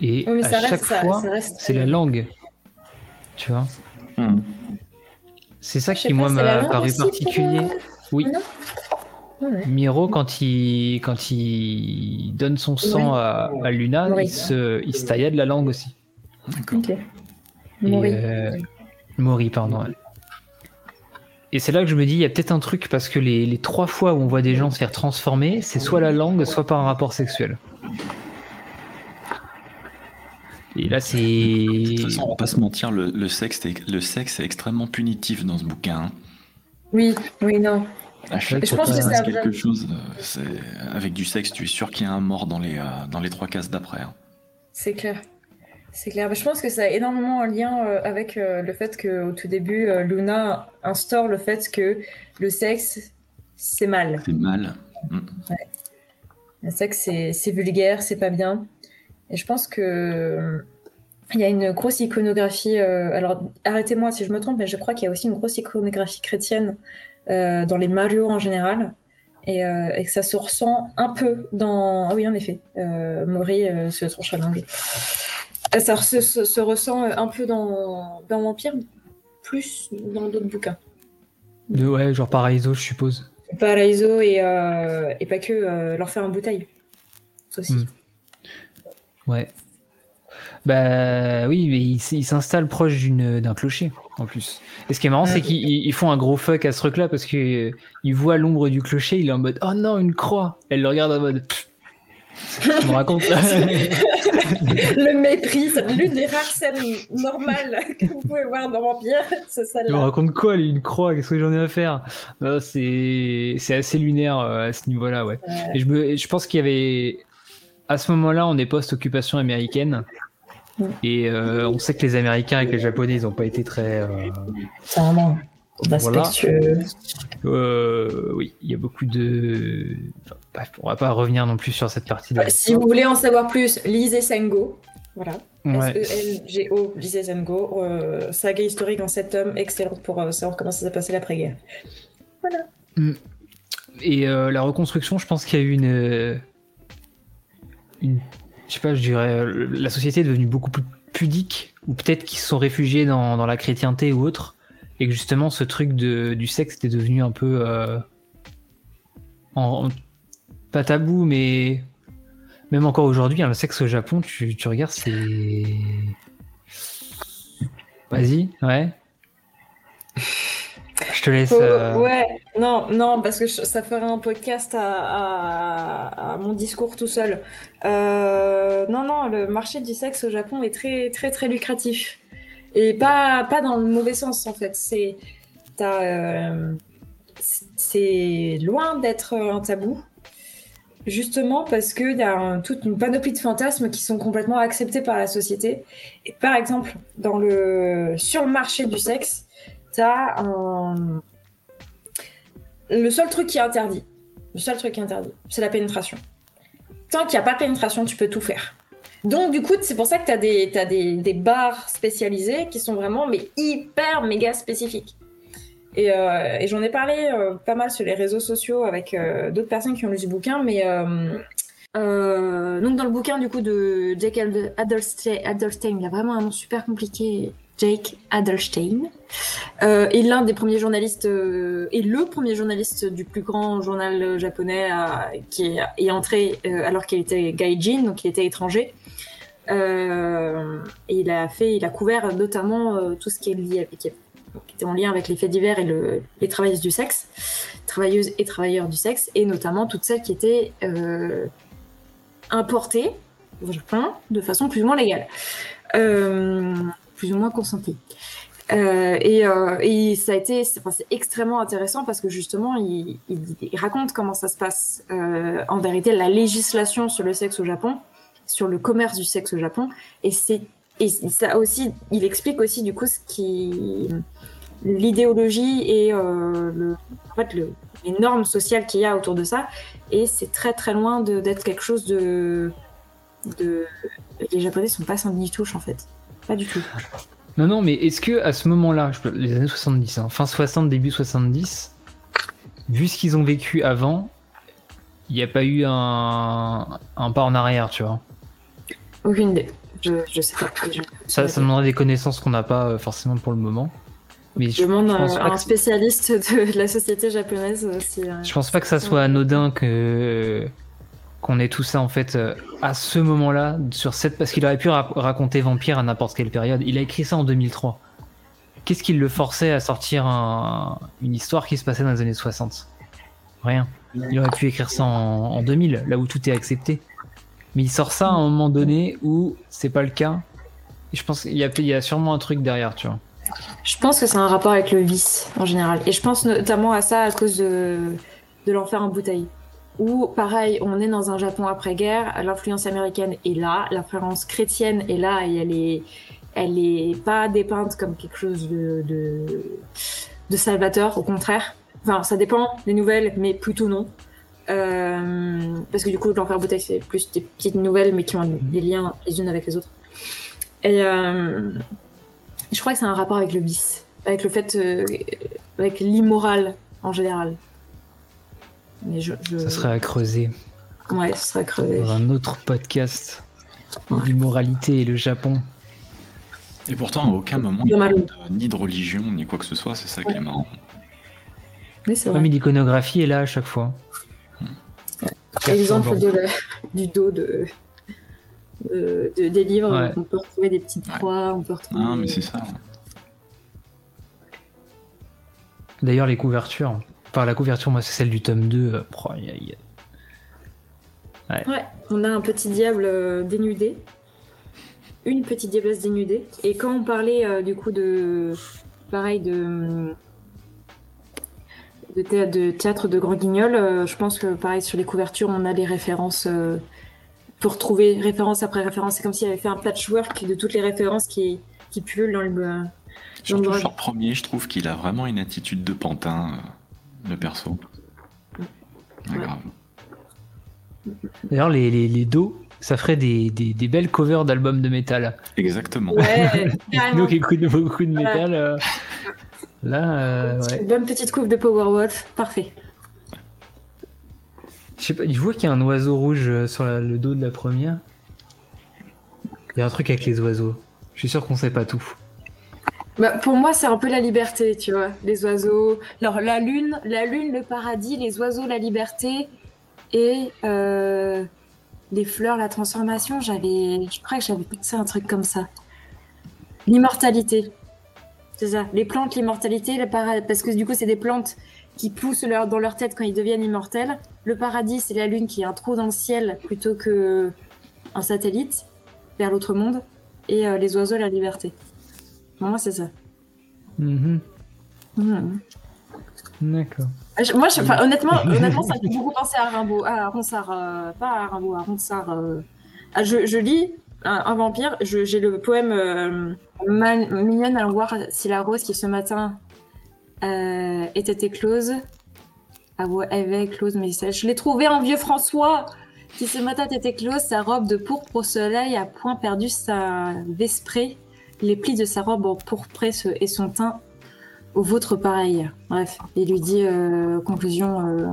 Et à chaque fois, c'est la langue. Tu vois hmm. C'est ça qui, moi, m'a paru particulier. Oui. Miro, quand il, quand il donne son sang à, Luna, il se, il se taillade la langue aussi. D'accord. Mori. Euh, Mori, pardon. Et c'est là que je me dis, il y a peut-être un truc, parce que les, les, trois fois où on voit des gens se faire transformer, c'est soit la langue, soit par un rapport sexuel. Et là, c'est. De toute façon, on va pas se mentir, le, le, sexe, est, le sexe est extrêmement punitif dans ce bouquin. Hein. Oui, oui, non je pense que c'est quelque chose, euh, avec du sexe, tu es sûr qu'il y a un mort dans les, euh, dans les trois cases d'après. Hein. C'est clair. C'est clair. Je pense que ça a énormément un lien euh, avec le fait qu'au tout début, Luna instaure le fait que le sexe, c'est mal. C'est mal. Mm. Le sexe, c'est vulgaire, c'est pas bien. Et je pense que il y a une grosse iconographie. alors, arrêtez-moi si je me trompe, mais je crois qu'il y a aussi une grosse iconographie chrétienne euh, dans les Mario en général. Euh, et, que ça se ressent un peu dans. Ah oui, en effet, euh, Mori se tranche à. Ça se, ressent un peu dans, dans Vampire, plus dans d'autres bouquins. De, ouais, genre Paraiso, je suppose. Paraiso et, et pas que l'enfer en bouteille. aussi. Hmm. Ouais. Bah oui, mais il, s'installe proche d'un clocher en plus. Et ce qui est marrant, c'est qu'ils font un gros fuck à ce truc-là parce qu'il voit l'ombre du clocher, il est en mode oh non une croix. Elle le regarde en mode. Je me raconte. le mépris, c'est l'une des rares scènes normales que vous pouvez voir dans Vampire, c'est celle-là. Je me raconte quoi, une croix? Qu'est-ce que j'en ai à faire? C'est assez lunaire euh, à ce niveau-là, ouais. Et je, me... je pense qu'il y avait à ce moment-là, on est post-occupation américaine. Et euh, on sait que les Américains avec les Japonais, ils n'ont pas été très. Euh... vraiment respectueux. Euh, oui, il y a beaucoup de. Enfin, on va pas revenir non plus sur cette partie. là si vous voulez en savoir plus, lisez Sengo. Voilà. S-E-N-G-O, lisez Sengo. Euh, saga historique en 7 tomes, excellente pour savoir comment ça s'est passé l'après-guerre. Voilà. Mm. Et la reconstruction, je pense qu'il y a eu une une, je sais pas, je dirais, la société est devenue beaucoup plus pudique, ou peut-être qu'ils se sont réfugiés dans, dans, la chrétienté ou autre, et que justement ce truc de, du sexe était devenu un peu euh, en, pas tabou, mais même encore aujourd'hui, hein, le sexe au Japon, tu, tu regardes, c'est. Vas-y, ouais. Je te laisse. Euh, ouais, non, non, parce que ça ferait un podcast à, mon discours tout seul. Euh, non, non, le marché du sexe au Japon est très, très, très lucratif. Et pas, pas dans le mauvais sens, en fait. C'est. Euh, loin d'être un tabou. Justement parce qu'il y a toute une panoplie de fantasmes qui sont complètement acceptés par la société. Et par exemple, dans le, sur le marché du sexe, t'as. Le seul truc qui est interdit, le seul truc qui est interdit, c'est la pénétration. Tant qu'il n'y a pas de pénétration, tu peux tout faire. Donc, du coup, c'est pour ça que tu as, des, as des, des, bars spécialisés qui sont vraiment mais hyper méga spécifiques. Et, euh, j'en ai parlé euh, pas mal sur les réseaux sociaux avec euh, d'autres personnes qui ont lu ce bouquin, mais donc dans le bouquin du coup de Jake Adelstein, il a vraiment un nom super compliqué. Jake Adelstein, euh, est l'un des premiers journalistes, euh, et le premier journaliste du plus grand journal japonais qui est, entré euh, alors qu'il était gaijin, donc il était étranger. il a fait, il a couvert notamment tout ce qui était en lien avec les faits divers et le, les travailleuses du sexe, travailleuses et travailleurs du sexe, et notamment toutes celles qui étaient importées au Japon de façon plus ou moins légale. Euh, plus ou moins consenti. Euh, euh, et, ça a été, c'est extrêmement intéressant parce que justement, il, raconte comment ça se passe euh, en vérité, la législation sur le sexe au Japon, sur le commerce du sexe au Japon, et c'est et ça aussi, il explique aussi du coup ce qui l'idéologie et le, en fait, le, les normes sociales qu'il y a autour de ça, et c'est très très loin d'être quelque chose de, de les Japonais sont pas sans ni touche en fait. Pas du tout. Non, non, mais est-ce que à ce moment-là, les années 70, hein, fin 60, début 70, vu ce qu'ils ont vécu avant, il n'y a pas eu un, pas en arrière, tu vois? Aucune idée. Je, sais pas. ça, ça demanderait des connaissances qu'on n'a pas euh, forcément pour le moment. Mais je, demande un, spécialiste de la société japonaise aussi. Hein. Je pense pas que ça soit anodin que qu'on ait tout ça en fait euh, à ce moment-là sur cette parce qu'il aurait pu raconter Vampire à n'importe quelle période. Il a écrit ça en 2003. Qu'est-ce qui le forçait à sortir une histoire qui se passait dans les années 60 Rien. Il aurait pu écrire ça en, 2000, là où tout est accepté. Mais il sort ça à un moment donné où c'est pas le cas. Et je pense qu'il y, a sûrement un truc derrière, tu vois. Je pense que c'est un rapport avec le vice en général. Et je pense notamment à ça à cause de l'enfer en bouteille où, pareil, on est dans un Japon après-guerre, l'influence américaine est là, l'influence chrétienne est là et elle est, elle est pas dépeinte comme quelque chose de, de, salvateur, au contraire. Enfin, ça dépend des nouvelles, mais plutôt non. Euh, parce que du coup, l'enfer bouteille, c'est plus des petites nouvelles, mais qui ont des liens les unes avec les autres. Et euh, je crois que c'est un rapport avec le bis, avec le fait, euh, avec l'immoral en général. Ça serait à creuser. Ouais, ça serait à creuser. Dans un autre podcast. L'immoralité et le Japon. Et pourtant, à aucun moment, il n'y a ni de religion, ni quoi que ce soit, c'est ça qui est marrant. Mais c'est vrai. mais l'iconographie est là à chaque fois. Exemple de du dos de. des livres. On peut retrouver des petites croix, on peut retrouver. Ah, mais c'est ça. D'ailleurs, les couvertures. Enfin, la couverture, moi, c'est celle du tome 2. Ouais. on a un petit diable euh, dénudé. Une petite diablesse dénudée. Et quand on parlait euh, du coup de. Pareil, de. De, théâtre de Grand Guignol, euh, je pense que pareil, sur les couvertures, on a les références. pour trouver référence après référence. C'est comme s'il avait fait un patchwork de toutes les références qui, qui pullulent dans le. Surtout sur le premier, je trouve qu'il a vraiment une attitude de pantin, le perso. grave. D'ailleurs, les, les, les, dos, ça ferait des, des, des belles covers d'albums de métal. Exactement. Ouais, Nous qui écoutons beaucoup de métal, euh, là, euh, ouais. Une bonne petite coupe de Powerwolf, parfait. Je sais pas, je vois qu'il y a un oiseau rouge euh, sur le dos de la première. Il y a un truc avec les oiseaux. Je suis sûr qu'on sait pas tout. Bah, pour moi, c'est un peu la liberté, tu vois. Les oiseaux. Alors, la lune, la lune, le paradis, les oiseaux, la liberté et euh, les fleurs, la transformation, j'avais, je crois que j'avais pensé un truc comme ça. L'immortalité, c'est ça. Les plantes, l'immortalité, le parce que du coup, c'est des plantes qui poussent dans leur tête quand ils deviennent immortels. Le paradis, c'est la lune qui est un trou dans le ciel plutôt que un satellite vers l'autre monde. Et euh, les oiseaux, la liberté. Moi, c'est ça. Mm-hmm. Mm-hmm. D'accord. Moi, honnêtement, honnêtement, ça me fait beaucoup penser à Rimbaud, à Ronsard, euh, pas à Rimbaud, à Ronsard. Euh. Ah, je, je, lis un, vampire, j'ai le poème euh, Mignonne, allons voir si la rose qui ce matin euh, était éclose. Ah ouais, elle avait éclose, mais je l'ai trouvé en vieux François qui ce matin était éclose, sa robe de pourpre au soleil a point perdu sa vesprée, les plis de sa robe en pourpre et son teint au vôtre pareil. Bref, il lui dit euh, conclusion euh,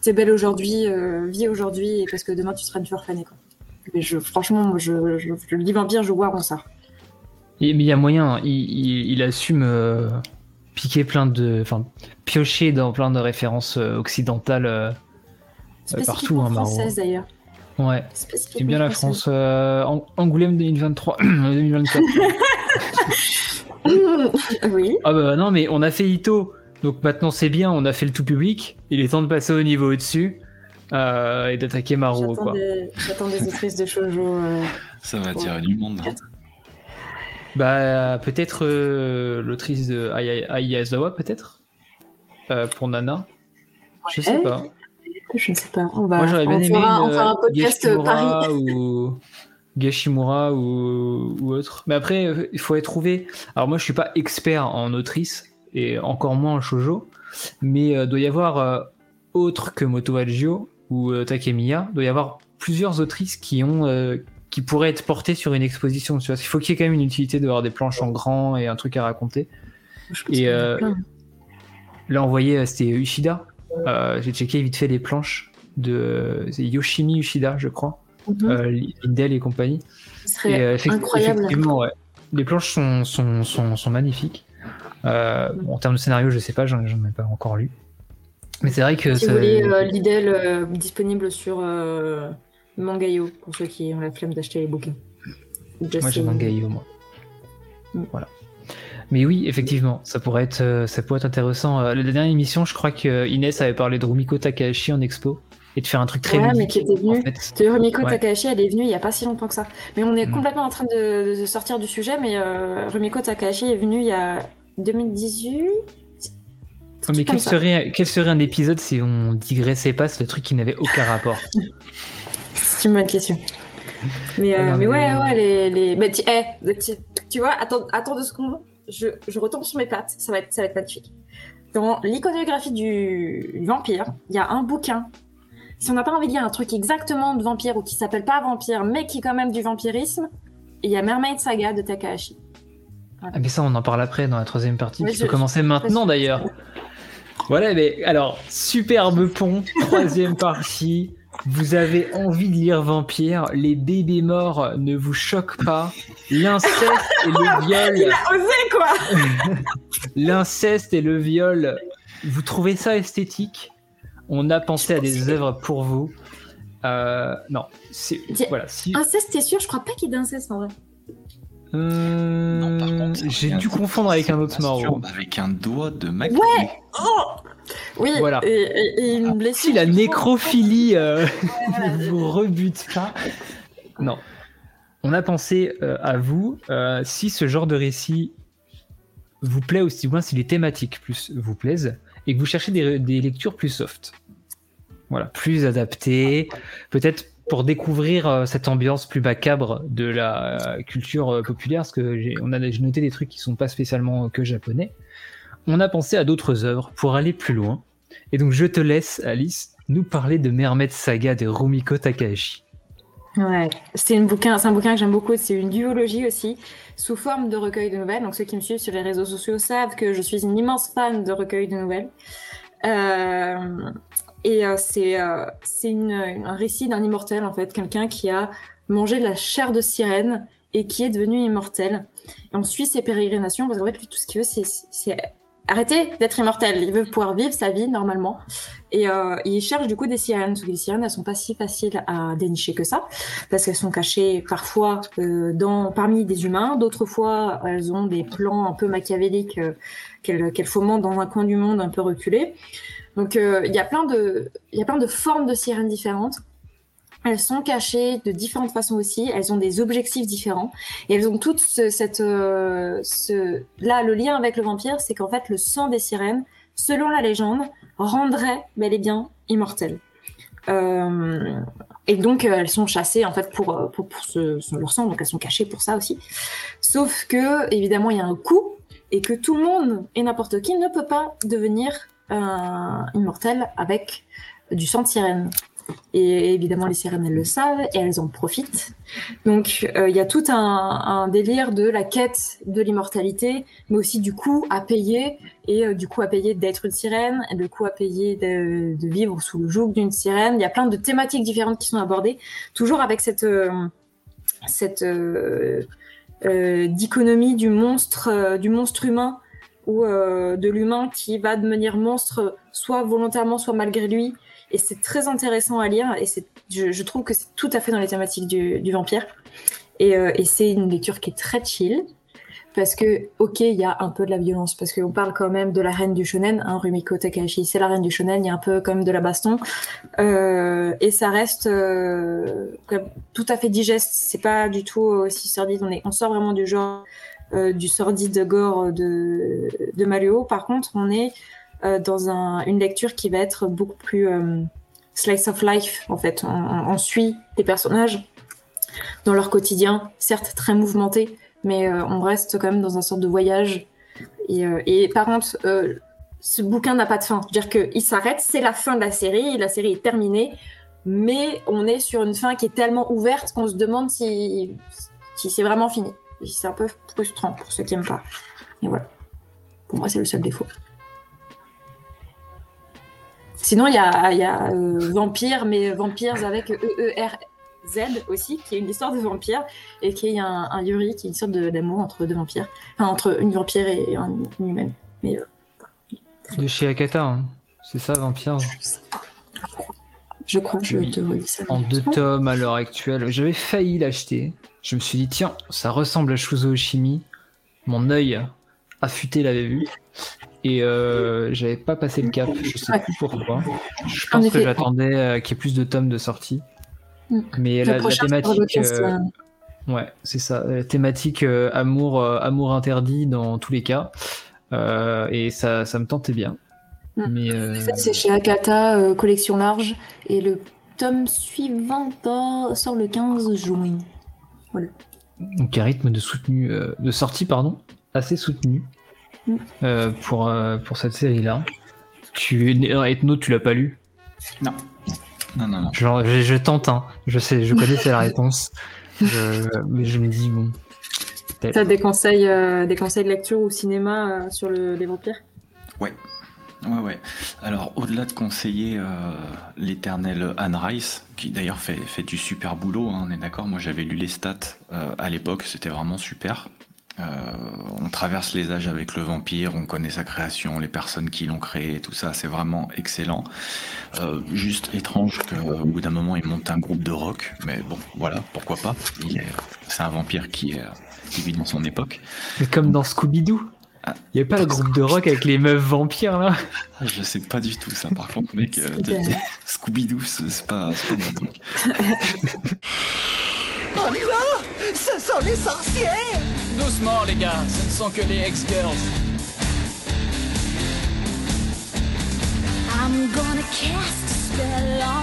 t'es belle aujourd'hui, euh, vis aujourd'hui, parce que demain tu seras une fleur fanée. Quoi. Mais je, franchement, je, je, je, le dis vampire, je vois ça. mais il y a moyen, il, il, assume piquer plein de. Enfin, piocher dans plein de références occidentales partout. Hein, française d'ailleurs. Ouais, c'est bien la France. Angoulême 2023, 2024. oui. Ah bah non, mais on a fait Ito, donc maintenant c'est bien, on a fait le tout public. Il est temps de passer au niveau au-dessus euh, et d'attaquer Maro. J'attends des autrices de shoujo. Euh, Ça va tirer du monde. Bah peut-être euh, l'autrice de Ayazawa peut-être pour Nana. Je sais pas. Je ne sais pas. On va, Moi j'aurais bien aimé fera, on un podcast Paris. Ou... Gashimura ou, ou, autre. Mais après, euh, il faut trouver. Alors moi, je suis pas expert en autrice et encore moins en shojo, mais euh, doit y avoir euh, autre que Moto ou Takemiya, doit y avoir plusieurs autrices qui ont qui pourraient être portées sur une exposition. Tu vois, il faut qu'il y ait quand même une utilité d'avoir des planches en grand et un truc à raconter. Et là, envoyé, c'était Ushida. J'ai checké vite fait les planches de Yoshimi Ushida, je crois mm et compagnie. Ce serait euh, incroyable. Les planches sont, sont, sont, sont magnifiques. Euh, en termes de scénario, je sais pas, j'en ai pas encore lu. Mais c'est vrai que. Si vous voulez Lidl disponible sur Mangayo, pour ceux qui ont la flemme d'acheter les bouquins. moi j'ai Mangayo, moi. Mm. Voilà. Mais oui, effectivement, ça pourrait être, ça pourrait être intéressant. la dernière émission, je crois que Inès avait parlé de Rumiko Takahashi en expo et de faire un truc très ouais, mais qui était venu. En fait. Rumiko Takahashi, elle est venue il n'y a pas si longtemps que ça. Mais on est mm. complètement en train de, sortir du sujet, mais euh, Rumiko Takahashi est venue il y a 2018. mais quel serait, quel serait un épisode si on digressait pas ce truc qui n'avait aucun rapport? C'est une bonne question. Mais, euh, mais, ouais, ouais, les. les... Mais tu, eh, tu, vois, attends, attends deux secondes, je, je retombe sur mes pattes, ça va être, ça va être magnifique. Dans l'iconographie du vampire, il y a un bouquin si on n'a pas envie de lire un truc exactement de vampire ou qui s'appelle pas vampire, mais qui est quand même du vampirisme, il y a Mermaid Saga de Takahashi. Ah, mais ça, on en parle après dans la troisième partie, qui peut commencer maintenant d'ailleurs. Voilà, mais alors, superbe pont, troisième partie. Vous avez envie de lire Vampire, les bébés morts ne vous choquent pas, l'inceste et le viol. Il a osé quoi L'inceste et le viol, vous trouvez ça esthétique? On a pensé à des œuvres pour vous. Euh, non, c'est voilà. Si... Inceste, t'es sûr? Je crois pas qu'il y ait d'inceste en vrai. Euh... J'ai dû confondre avec un autre mort. Avec un doigt de mec. Ouais oh Oui, voilà. et, une blessure. Si la nécrophilie euh, vous rebute pas. Non. On a pensé euh, à vous, euh, si ce genre de récit vous plaît aussi, moins si les thématiques plus vous plaisent, et que vous cherchez des, des lectures plus soft. Voilà, plus adaptées, peut-être pour découvrir euh, cette ambiance plus macabre de la euh, culture euh, populaire, parce que j'ai, on a noté des trucs qui sont pas spécialement que japonais, on a pensé à d'autres œuvres pour aller plus loin. Et donc je te laisse, Alice, nous parler de Mermaid Saga de Rumiko Takahashi. Ouais, c'est, un bouquin que j'aime beaucoup, c'est une duologie aussi, sous forme de recueil de nouvelles. Donc ceux qui me suivent sur les réseaux sociaux savent que je suis une immense fan de recueil de nouvelles. Et euh, c'est euh, un récit d'un immortel, en fait, quelqu'un qui a mangé la chair de sirène et qui est devenu immortel. Et on suit ses pérégrinations parce qu'en fait, lui, tout ce qu'il veut, c'est arrêter d'être immortel. Il veut pouvoir vivre sa vie normalement. Et euh, il cherche du coup des sirènes. Parce que les sirènes, elles sont pas si faciles à dénicher que ça, parce qu'elles sont cachées parfois euh, dans parmi des humains. D'autres fois, elles ont des plans un peu machiavéliques euh, qu'elles qu'elles fomentent dans un coin du monde un peu reculé. Donc euh, il y a plein de il y a plein de formes de sirènes différentes. Elles sont cachées de différentes façons aussi. Elles ont des objectifs différents et elles ont toutes cette euh, ce là le lien avec le vampire, c'est qu'en fait le sang des sirènes, selon la légende, rendrait bel et bien immortel. Euh, et donc elles sont chassées en fait pour pour, pour ce, leur sang, donc elles sont cachées pour ça aussi. Sauf que évidemment il y a un coût et que tout le monde et n'importe qui ne peut pas devenir immortel avec du sang de sirène. Et évidemment, les sirènes, elles le savent et elles en profitent. Donc, euh, il y a tout un, délire de la quête de l'immortalité, mais aussi du coût à payer, et euh, du coup à payer d'être une sirène, et le coût à payer de, vivre sous le joug d'une sirène. Il y a plein de thématiques différentes qui sont abordées, toujours avec cette, euh, cette dichotomie du monstre, du monstre humain ou euh, de l'humain qui va devenir monstre soit volontairement, soit malgré lui. Et c'est très intéressant à lire et c'est, je, trouve que c'est tout à fait dans les thématiques du, vampire. Et, euh, et c'est une lecture qui est très chill parce que, ok, il y a un peu de la violence, parce qu'on parle quand même de la reine du shonen, hein, Rumiko Takahashi, c'est la reine du shonen, il y a un peu quand même de la baston, euh, et ça reste tout à fait digeste, c'est pas du tout aussi sordide, on, on sort vraiment du genre du sordide gore de, de. Par contre, on est euh, dans une lecture qui va être beaucoup plus euh, slice of life, en fait. On, suit des personnages dans leur quotidien, certes très mouvementé, mais on reste quand même dans un sorte de voyage. Et, par contre, ce bouquin n'a pas de fin. C'est-à-dire qu'il s'arrête, c'est la fin de la série, la série est terminée, mais on est sur une fin qui est tellement ouverte qu'on se demande si c'est vraiment fini c'est un peu frustrant pour ceux qui n'aiment pas. Et voilà. Pour moi, c'est le seul défaut. Sinon, il y a, y a euh, Vampire, mais Vampires avec E-E-R-Z aussi, qui est une histoire de vampire, et qui est un, un Yuri, qui est une sorte d'amour entre deux vampires. Enfin, entre une vampire et une humaine. Mais, euh, de chez Akata, hein. c'est ça, Vampire? Je crois, je te redis ça. En deux tomes à l'heure actuelle. J'avais failli l'acheter. Je me suis dit, tiens, ça ressemble à Shuzo Oshimi. Mon œil affûté l'avait vu. Et euh, j'avais pas passé le cap, je sais plus pourquoi. Je pense que j'attendais euh, qu'il y ait plus de tomes de sortie. Mm. Mais la, thématique. Euh, ouais, c'est ça. La thématique amour, amour interdit dans tous les cas. et ça, ça me tentait bien. Mm. Mais c'est chez Akata, collection large. Et le tome suivant sort le 15 juin. Donc un rythme de soutenu, euh, de sortie pardon, assez soutenu mm. euh, pour euh, pour cette série là. Tu Ethno, tu l'as pas lu? Non. Non non non. je, tente hein. Je sais, je connais la réponse. mais je me dis bon. T'as des conseils, des conseils de lecture ou cinéma sur les vampires? Ouais. Ouais, ouais. Alors, au-delà de conseiller euh, l'éternel Anne Rice, qui d'ailleurs fait, fait, du super boulot, hein, on est d'accord, moi j'avais lu les stats euh, à l'époque, c'était vraiment super. on traverse les âges avec le vampire, on connaît sa création, les personnes qui l'ont créé, tout ça, c'est vraiment excellent. juste étrange qu'au bout d'un moment il monte un groupe de rock, mais bon, voilà, pourquoi pas? C'est un vampire qui, qui vit dans son époque. Mais comme dans Scooby-Doo. Il n'y avait pas le groupe de rock avec les meufs vampires là ah, Je sais pas du tout ça. Par contre, mec, euh, Scooby-Doo, c'est pas, pas mon truc. On y va? Ce sont les sorcières Doucement, les gars, ce ne sont que les ex-girls. I'm gonna cast a spell on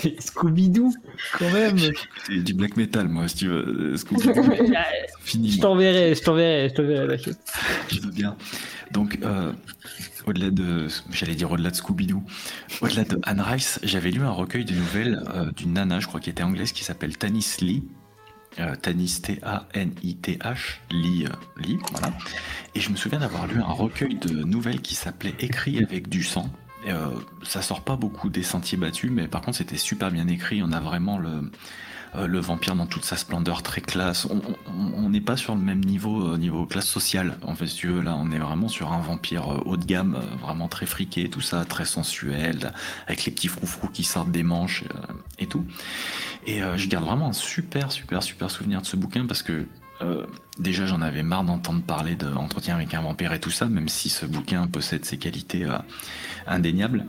Scooby-Doo, quand même. C'est du black metal, moi, si tu veux. Fini. Je t'enverrai, je t'enverrai, je t'enverrai Je veux bien. Donc, euh, au-delà de, j'allais dire au-delà de Scooby-Doo, au-delà de Anne Rice, j'avais lu un recueil de nouvelles euh, d'une nana, je crois, qui était anglaise, qui s'appelle Tanis Lee. Euh, Tanis T-A-N-I-T-H, Lee, Lee, voilà. Et je me souviens d'avoir lu un recueil de nouvelles qui s'appelait Écrit avec du sang. Euh, ça sort pas beaucoup des sentiers battus, mais par contre c'était super bien écrit. On a vraiment le, euh, vampire dans toute sa splendeur, très classe. On n'est pas sur le même niveau, euh, niveau classe sociale. En fait, si tu veux, là, on est vraiment sur un vampire haut de gamme, vraiment très friqué, tout ça, très sensuel, avec les petits froufrous qui sortent des manches et tout. Et je garde vraiment un super, super, super souvenir de ce bouquin parce que déjà j'en avais marre d'entendre parler d'entretien avec un vampire et tout ça, même si ce bouquin possède ses qualités indéniable.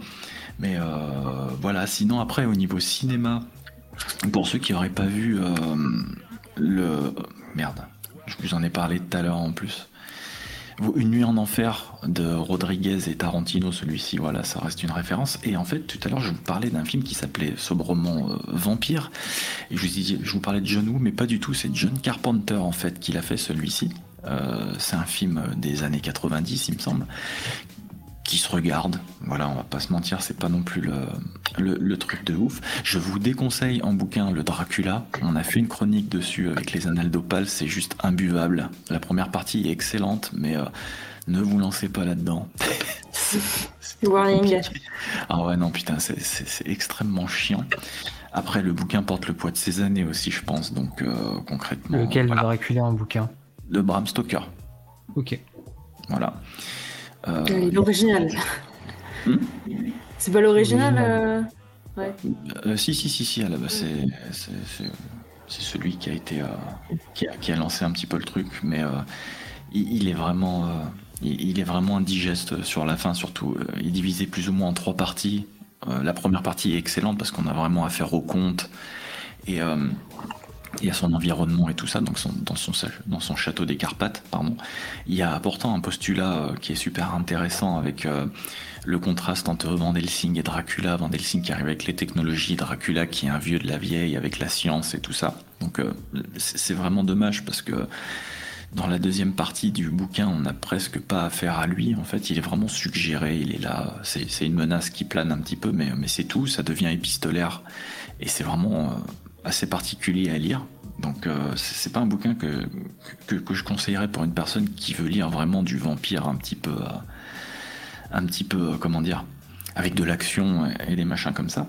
Mais euh, voilà, sinon après au niveau cinéma, pour ceux qui n'auraient pas vu euh, le... Merde, je vous en ai parlé tout à l'heure en plus. Une nuit en enfer de Rodriguez et Tarantino, celui-ci, voilà, ça reste une référence. Et en fait, tout à l'heure, je vous parlais d'un film qui s'appelait sobrement euh, Vampire. Et je vous, dis, je vous parlais de John Woo, mais pas du tout. C'est John Carpenter, en fait, qui l'a fait celui-ci. c'est un film des années 90, il me semble, qui se regarde. Voilà, on va pas se mentir, c'est pas non plus le, le, truc de ouf. Je vous déconseille en bouquin le Dracula. On a fait une chronique dessus avec les annales d'Opale, c'est juste imbuvable. La première partie est excellente, mais euh, ne vous lancez pas là-dedans. Warning. Ah ouais, non, putain, c'est extrêmement chiant. Après, le bouquin porte le poids de ses années aussi, je pense, donc euh, concrètement. Lequel voilà. Dracula en bouquin? Le Bram Stoker. Ok. Voilà. Euh, l'original. Hmm c'est pas l'original euh, ouais. Euh, si, si, si, si, à la base, c'est celui qui a été. Qui a, qui, a, lancé un petit peu le truc, mais il, est vraiment. Il, est vraiment indigeste sur la fin, surtout. Il est divisé plus ou moins en trois parties. la première partie est excellente parce qu'on a vraiment affaire au conte. Et y a son environnement et tout ça, donc dans, son, dans son château des Carpates, pardon. Il y a pourtant un postulat euh, qui est super intéressant avec euh, le contraste entre Van Helsing et Dracula. Van Helsing qui arrive avec les technologies, Dracula qui est un vieux de la vieille avec la science et tout ça. Donc euh, c'est vraiment dommage parce que dans la deuxième partie du bouquin, on n'a presque pas affaire à lui. En fait, il est vraiment suggéré, il est là. C'est une menace qui plane un petit peu, mais, mais c'est tout. Ça devient épistolaire. Et c'est vraiment assez particulier à lire. Donc euh, c'est pas un bouquin que, que, je conseillerais pour une personne qui veut lire vraiment du vampire un petit peu, euh, un petit peu, euh, comment dire, avec de l'action et, des machins comme ça.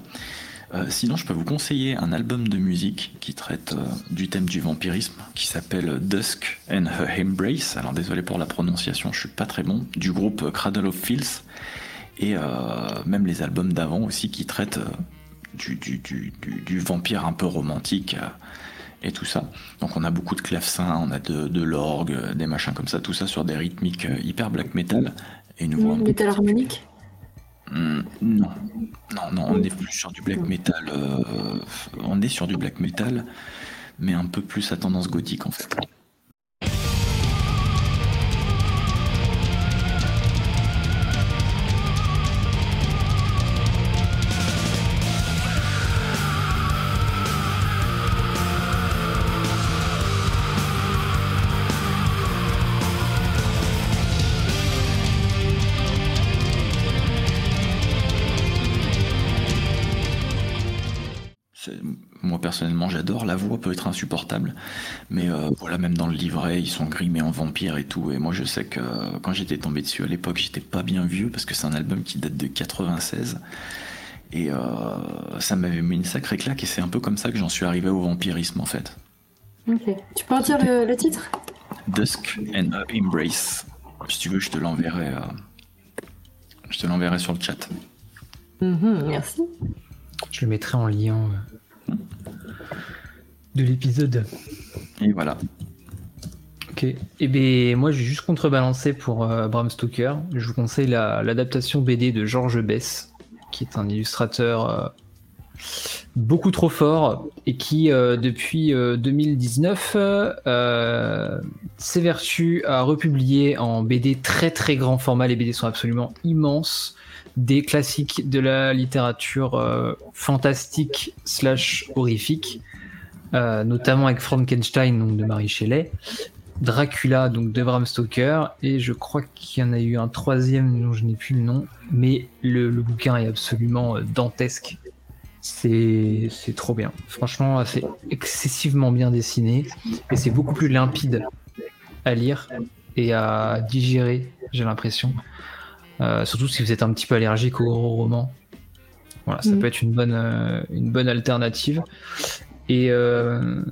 sinon, je peux vous conseiller un album de musique qui traite du thème du vampirisme, qui s'appelle Dusk and Her Embrace. Alors désolé pour la prononciation, je suis pas très bon. Du groupe Cradle of Filth et même les albums d'avant aussi qui traitent du, du, vampire un peu romantique euh, et tout ça. Donc on a beaucoup de clavecins, on a de, l'orgue, des machins comme ça, tout ça sur des rythmiques euh, hyper black metal. Et une voix metal harmonique hmm, Non, non, non, on est plus sur du black metal. Euh, on est sur du black metal, mais un peu plus à tendance gothique en fait. La voix peut être insupportable, mais euh, voilà, même dans le livret, ils sont grimés en vampire et tout. Et moi, je sais que euh, quand j'étais tombé dessus à l'époque, j'étais pas bien vieux parce que c'est un album qui date de 96. Et euh, ça m'avait mis une sacrée claque, et c'est un peu comme ça que j'en suis arrivé au vampirisme en fait. Ok. Tu peux en dire le, le titre? Dusk and Embrace. Si tu veux, je te l'enverrai. euh, Je te l'enverrai sur le chat. Mhm, Merci. Je le mettrai en lien euh, de l'épisode. Et voilà. Ok. Et ben moi, je vais juste contrebalancer pour euh, Bram Stoker. Je vous conseille la- l'adaptation BD de Georges Bess, qui est un illustrateur euh, beaucoup trop fort et qui, euh, depuis euh, 2019, euh, s'évertue à republier en BD très très grand format. Les BD sont absolument immenses. Des classiques de la littérature fantastique slash horrifique, euh, notamment avec Frankenstein donc de Mary Shelley. Dracula donc de Bram Stoker. Et je crois qu'il y en a eu un troisième dont je n'ai plus le nom. Mais le, le bouquin est absolument euh, dantesque. C'est trop bien. Franchement c'est excessivement bien dessiné. Et c'est beaucoup plus limpide à lire et à digérer j'ai l'impression. Euh, surtout si vous êtes un petit peu allergique au roman. Voilà ça Mhm. peut être une bonne euh, une bonne alternative et euh,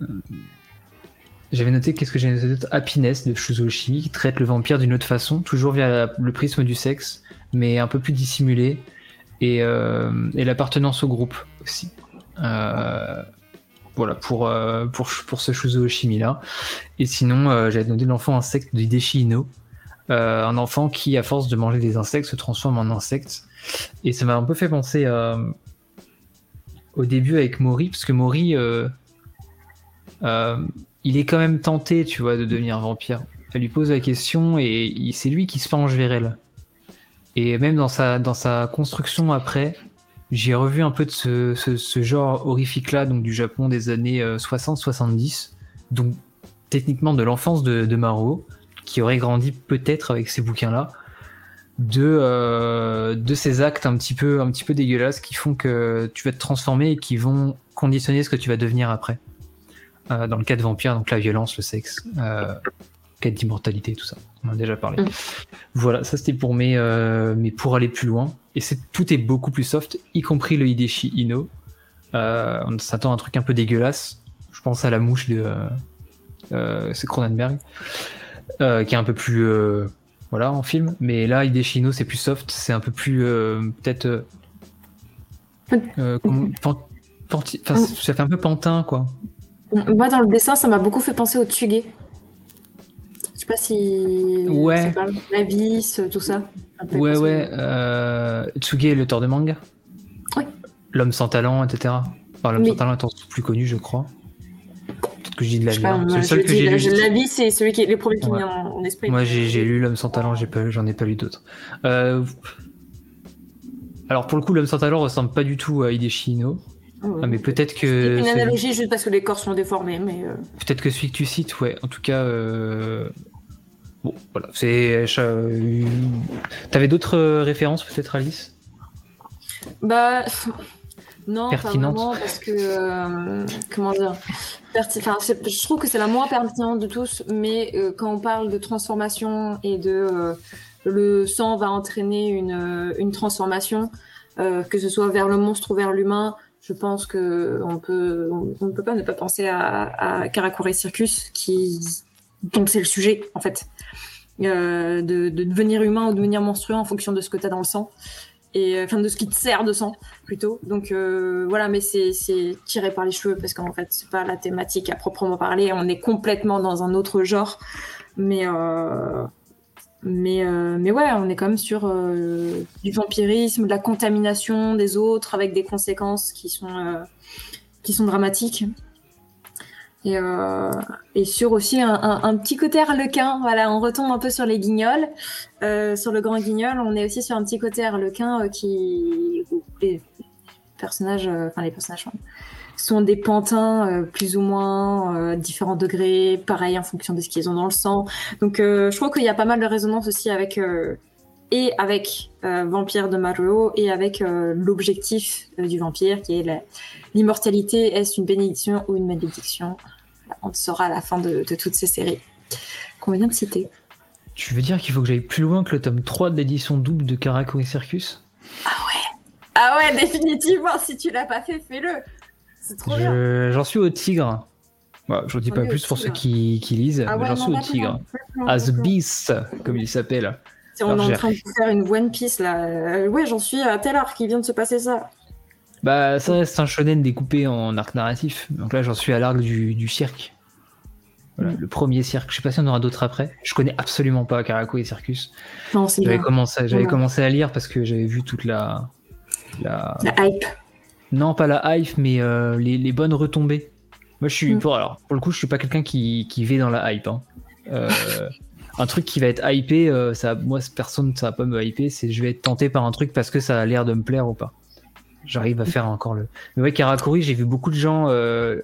j'avais noté, qu'est-ce que j'ai noté Happiness de Shuzoshi, qui traite le vampire d'une autre façon, toujours via le prisme du sexe, mais un peu plus dissimulé, et, euh, l'appartenance au groupe aussi. Euh, voilà, pour, pour, pour ce Shuzoshi là. Et sinon, j'avais noté l'enfant insecte de Hideshi un enfant qui, à force de manger des insectes, se transforme en insecte. Et ça m'a un peu fait penser à, au début avec Mori, parce que Mori, euh, euh, il est quand même tenté, tu vois, de devenir vampire. Elle lui pose la question et c'est lui qui se penche vers elle. Et même dans sa, dans sa construction après, j'ai revu un peu de ce, ce- genre horrifique-là, donc du Japon des années euh, 60-70, donc techniquement de l'enfance de, de Maro, qui aurait grandi peut-être avec ces bouquins-là, de, euh, de ces actes un petit, peu, un petit peu dégueulasses qui font que tu vas te transformer et qui vont conditionner ce que tu vas devenir après. Euh, dans le cas de vampire, donc la violence, le sexe, euh, quête d'immortalité, tout ça. On en a déjà parlé. Mm. Voilà, ça c'était pour mes, euh, mais pour aller plus loin. Et c'est tout est beaucoup plus soft, y compris le Hideshi Ino. On s'attend à un truc un peu dégueulasse. Je pense à la mouche de c'est Cronenberg, qui est un peu plus voilà en film. Mais là, Hideshi Ino c'est plus soft, c'est un peu plus euh, peut-être euh, euh, enfin, ça fait un peu pantin quoi. Moi, dans le dessin, ça m'a beaucoup fait penser au Tsuge. Je sais pas si. Ouais. parle. L'abysse, tout ça. Ouais, ouais. Euh, Tsuge est l'auteur de manga. Oui. L'homme sans talent, etc. Enfin, l'homme Oui. sans talent étant plus connu, je crois. Que je dis de la merde. C'est le seul que j'ai lu. c'est celui qui est le premier qui Ouais. vient en, en esprit. Moi, j'ai j'ai lu l'homme sans talent, j'ai pas, j'en ai pas lu d'autres. Euh, Alors, pour le coup, l'homme sans talent ressemble pas du tout à Hideshi. Ah ouais. Ah, mais peut-être C'est que. une analogie juste parce que les corps sont déformés, mais. euh, Peut-être que celui que tu cites, ouais. En tout cas, euh... bon, voilà. C'est. euh, T'avais d'autres références, peut-être, Alice? Bah. Non, Pertinente. pas vraiment, parce que. euh, comment dire Je trouve que c'est la moins pertinente de tous, mais euh, quand on parle de transformation et de. euh, le sang va entraîner une, euh, une transformation, que ce soit vers le monstre ou vers l'humain. Je pense que on peut, on ne peut pas ne pas penser à, à Karakuri Circus, qui, donc c'est le sujet en fait, Euh, de, de devenir humain ou devenir monstrueux en fonction de ce que tu as dans le sang et euh, enfin de ce qui te sert de sang plutôt. Donc euh, voilà, mais c'est tiré par les cheveux parce qu'en fait c'est pas la thématique à proprement parler. On est complètement dans un autre genre, mais euh, mais mais ouais, on est quand même sur du vampirisme, de la contamination des autres avec des conséquences qui sont qui sont dramatiques. Et, euh, et sur aussi un, petit côté harlequin, voilà, on retombe un peu sur les guignols. Euh, sur le grand guignol, on est aussi sur un petit côté harlequin euh, qui. les personnages, euh, enfin les personnages sont des pantins euh, plus ou moins euh, différents degrés, pareil en fonction de ce qu'ils ont dans le sang. Donc je crois qu'il y a pas mal de résonance aussi avec, et avec Vampire de Mario et avec l'objectif du vampire qui est l'immortalité. Est-ce une bénédiction ou une malédiction? On le saura à la fin de, de toutes ces séries qu'on vient de citer. Tu veux dire qu'il faut que j'aille plus loin que le tome 3 de l'édition double de Caraco et Circus? Ah ouais, définitivement, si tu l'as pas fait, fais-le. C'est trop bien. Je- J'en suis au tigre. Bah, je dis On pas plus pour ceux qui, qui lisent, Ah mais ouais, j'en suis au tigre. As. Beast, comme il s'appelle. Si on est en train de faire une One Piece là. Euh, ouais, j'en suis à tel arc, il vient de se passer ça. Bah, ça reste un shonen découpé en arc narratif. Donc là, j'en suis à l'arc du, du cirque. Voilà, Mm. le premier cirque. Je sais pas si on aura d'autres après. Je connais absolument pas Caraco et Circus. Non, c'est J'avais bien. commencé, j'avais commencé à lire parce que j'avais vu toute la, la... La hype. non pas la hype, mais euh, les, les bonnes retombées. Moi, je suis Mm. pour alors pour le coup, je suis pas quelqu'un qui, qui vit dans la hype. hein. Euh, un truc qui va être hypé, euh, ça, moi, personne, ça va pas me hyper. C'est je vais être tenté par un truc parce que ça a l'air de me plaire ou pas. J'arrive à faire encore le. Mais ouais, Karakuri, j'ai vu beaucoup de gens euh,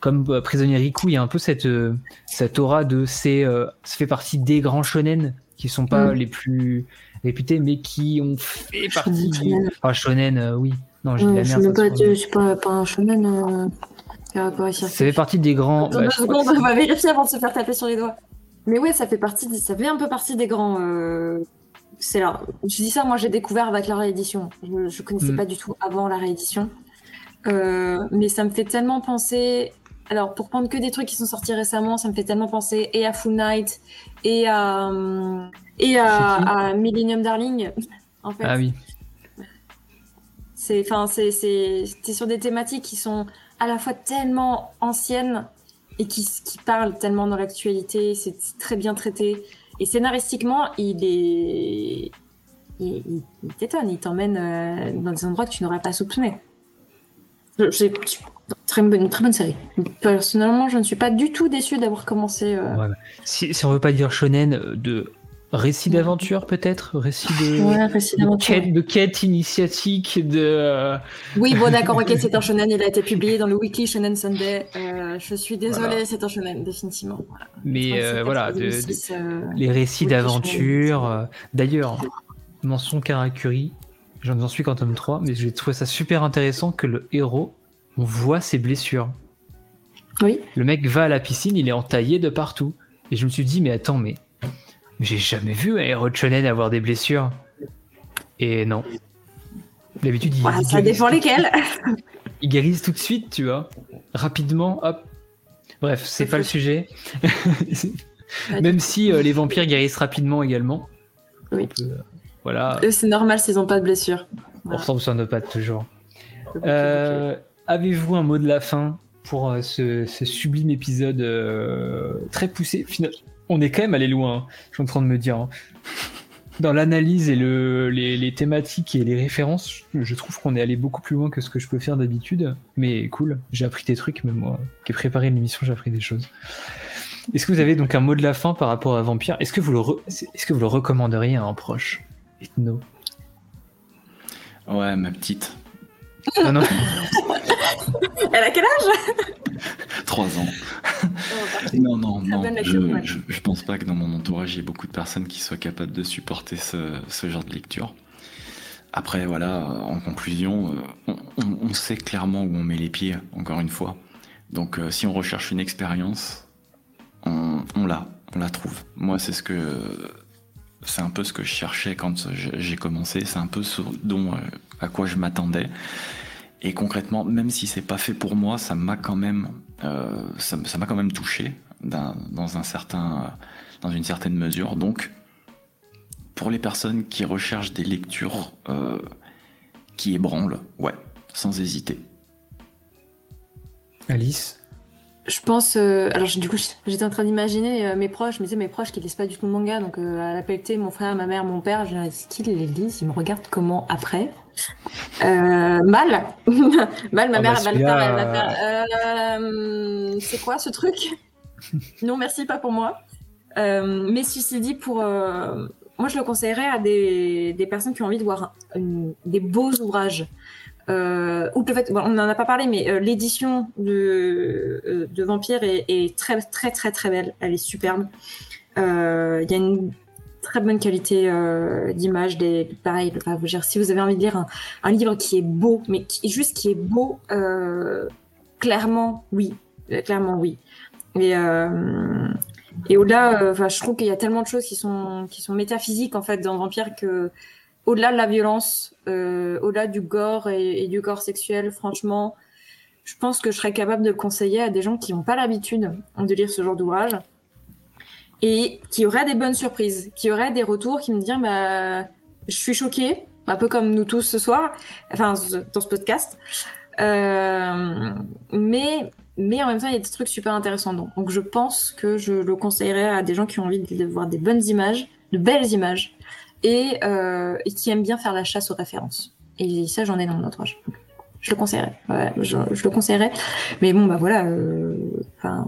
comme euh, Prisonnier Riku, il y a un peu cette euh, cette aura de c'est euh, ça fait partie des grands shonen qui sont pas Mm. les plus réputés, mais qui ont fait partie du. Shonen. Enfin, shonen, euh, oui. Non, j'ai la je merde. suis ça pas, je suis pas, pas un shonen. Euh... Ça fait partie des grands. Attends bah, deux je crois secondes, que on va vérifier avant de se faire taper sur les doigts. Mais ouais, ça fait partie, des- ça fait un peu partie des grands. Euh, C'est. Je dis ça, moi j'ai découvert avec la réédition. Je, je connaissais Mm. pas du tout avant la réédition. Euh, mais ça me fait tellement penser. Alors pour prendre que des trucs qui sont sortis récemment, ça me fait tellement penser et à Full Night et à et à, C'est qui à Millennium Darling. En fait, Ah oui. c'est, enfin, c'est, c'est, t'es sur des thématiques qui sont à la fois tellement anciennes et qui, qui parlent tellement dans l'actualité. C'est c'est très bien traité. Et scénaristiquement, il est, il, t'étonne. Il t'emmène euh, dans des endroits que tu n'aurais pas soupçonné. J'ai- très une très bonne série. Personnellement, je ne suis pas du tout déçue d'avoir commencé. euh, bah, si, si on veut pas dire shonen, euh, de récit d'aventure peut-être? Récit de. Ouais, récit d'aventure, quête, de quête initiatique, de. euh, Oui, bon, d'accord, ok, c'est un shonen. Il a été publié dans le Weekly Shonen Sunday. Euh, je suis désolée, Voilà. c'est un shonen, définitivement. Voilà. Mais euh, 37, voilà, de- de- 2006, euh, les récits d'aventure. D'ailleurs, mention Karakuri, j'en suis qu'en tome 3, mais j'ai trouvé ça super intéressant que le héros, on voit ses blessures. Oui. Le mec va à la piscine, il est entaillé de partout. Et je me suis dit, mais attends, mais j'ai jamais vu un héros de shonen avoir des blessures. Et non. D'habitude, il, Voilà, il ça dépend lesquels. ils guérissent tout de suite, tu vois. Rapidement, hop. Bref, c'est pas le sujet. Même si euh, les vampires guérissent rapidement également. Oui. Peut, euh, voilà. Eux, c'est normal s'ils n'ont pas de blessure. On retombe sur nos pattes toujours. Euh, Avez-vous un mot de la fin pour ce, ce sublime épisode très poussé On est quand même allé loin, hein, je suis en train de me dire. hein. Dans l'analyse et le, les, thématiques et les références, je- trouve qu'on est allé beaucoup plus loin que ce que je peux faire d'habitude. Mais cool, j'ai appris des trucs, même moi qui ai préparé l'émission, j'ai appris des choses. Est-ce que vous avez donc un mot de la fin par rapport à Vampire? Est-ce que, vous le est-ce que vous le recommanderiez à un proche? Ethno Ouais, ma petite. Non, non, Elle a quel âge? 3 ans. Non, non, non. lecture, Je, je, je pense pas que dans mon entourage, il y ait beaucoup de personnes qui soient capables de supporter ce, ce genre de lecture. Après, voilà, en conclusion, euh, on, on- on sait clairement où on met les pieds, encore une fois. Donc, euh, si on recherche une expérience, on, on l'a, on la trouve. Moi, c'est ce que. C'est un peu ce que je cherchais quand j'ai commencé. C'est un peu ce dont, euh, à quoi je m'attendais. Et concrètement, même si c'est pas fait pour moi, ça m'a quand même, euh, ça m'a quand même touché dans dans une certaine mesure. Donc, pour les personnes qui recherchent des lectures euh, qui ébranlent, ouais, sans hésiter. Alice? Je pense. euh, alors, du coup, j'étais en train d'imaginer euh, mes proches, mais sais, mes proches qui lisent pas du tout le manga. Donc, euh, à la pelletée, mon frère, ma mère, mon père, je leur dit qu'ils les lisent. Ils me regardent comment après? Euh, Mal. mal, ma Ah mère, bah, faire. Elle va celui-là, faire euh, C'est quoi ce truc? Non, merci, pas pour moi. Mais ceci dit, pour. moi, je le conseillerais à des, des personnes qui ont envie de voir une- des beaux ouvrages. Euh, ou le fait, bon, on n'en a pas parlé, mais euh, l'édition de, euh, de Vampire est, très très très très belle. Elle est superbe. Il y a une très bonne qualité d'image. Des, pareil, enfin, vous dire, si vous avez envie de lire un, livre qui est beau, mais qui, juste qui est beau, clairement, oui. Clairement, oui. Et, et au-delà, je trouve qu'il y a tellement de choses qui sont, qui sont métaphysiques, en fait, dans Vampire que, au-delà de la violence, euh, au-delà du gore et, du gore sexuel, franchement, je pense que je serais capable de le conseiller à des gens qui n'ont pas l'habitude de lire ce genre d'ouvrage et qui auraient des bonnes surprises, qui auraient des retours qui me disent bah, je suis choquée, un peu comme nous tous ce soir, enfin dans ce podcast. Euh, mais, mais en même temps, il y a des trucs super intéressants. Donc, donc je pense que je le conseillerais à des gens qui ont envie de voir des bonnes images, de belles images, et, euh, et qui aiment bien faire la chasse aux références. Et ça, j'en ai dans mon entourage. Donc, Je le conseillerais. Ouais, je, je le conseillerais. Mais bon, bah voilà. euh, Enfin,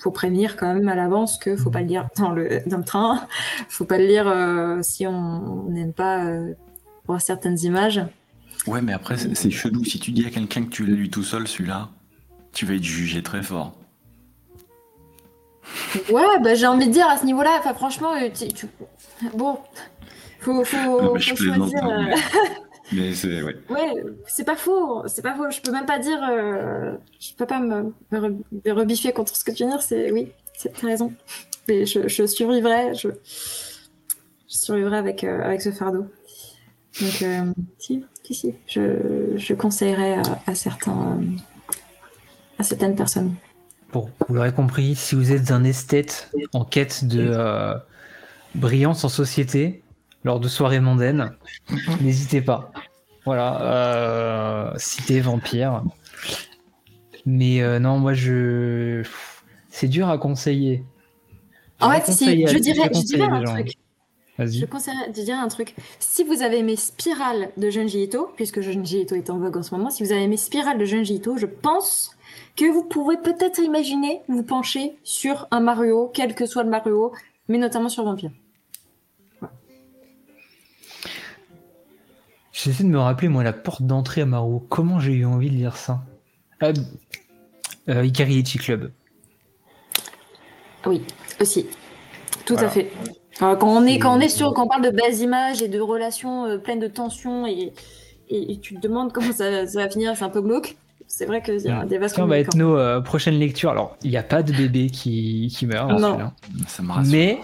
faut prévenir quand même à l'avance que faut pas le lire dans le dans le train. Faut pas le lire euh, si on n'aime pas euh, voir certaines images. Ouais, mais après, c'est chelou. Si tu dis à quelqu'un que tu l'as lu tout seul, celui-là, tu vas être jugé très fort. Ouais, bah j'ai envie de dire à ce niveau-là. Enfin, franchement, tu, tu- bon, faut faut, Non, mais je faut plaisante, choisir. hein, euh, Mais c'est, ouais. Ouais, c'est pas faux, c'est pas faux. Je peux même pas dire, euh, je peux pas me, me re- me rebiffer contre ce que tu viens de dire. C'est oui, t'as raison. Mais je, je survivrai, je, je survivrai avec euh, avec ce fardeau. Donc euh, si, si, si, je, je conseillerais à, à certains, à certaines personnes. Bon, vous l'aurez compris, si vous êtes un esthète en quête de euh, brillance en société lors de soirées mondaines, n'hésitez pas. Voilà, euh, cité vampire. Mais euh, non, moi je. C'est dur à conseiller. En fait, si, je dirais, je conseiller dirais un gens. truc. Je conseillerais de dire un truc. Si vous avez aimé Spiral de Junji Ito, puisque Junji Ito est en vogue en ce moment, si vous avez aimé Spiral de Junji Ito, je pense que vous pouvez peut-être imaginer vous pencher sur un Mario, quel que soit le Mario, mais notamment sur Vampire. J'essaie de me rappeler, moi, la porte d'entrée à Maro. Comment j'ai eu envie de lire ça euh, euh, Ikariichi Club. Oui, aussi. Tout Voilà. à fait. Euh, quand on est, quand on est sur, quand on parle de belles images et de relations euh, pleines de tensions et, et, et tu te demandes comment ça, ça va finir, c'est un peu glauque. C'est vrai qu'il y a des vases Ça va être nos euh, prochaines lectures. Alors, il n'y a pas de bébé qui, qui meurt dans Non. Ça me rassure. Mais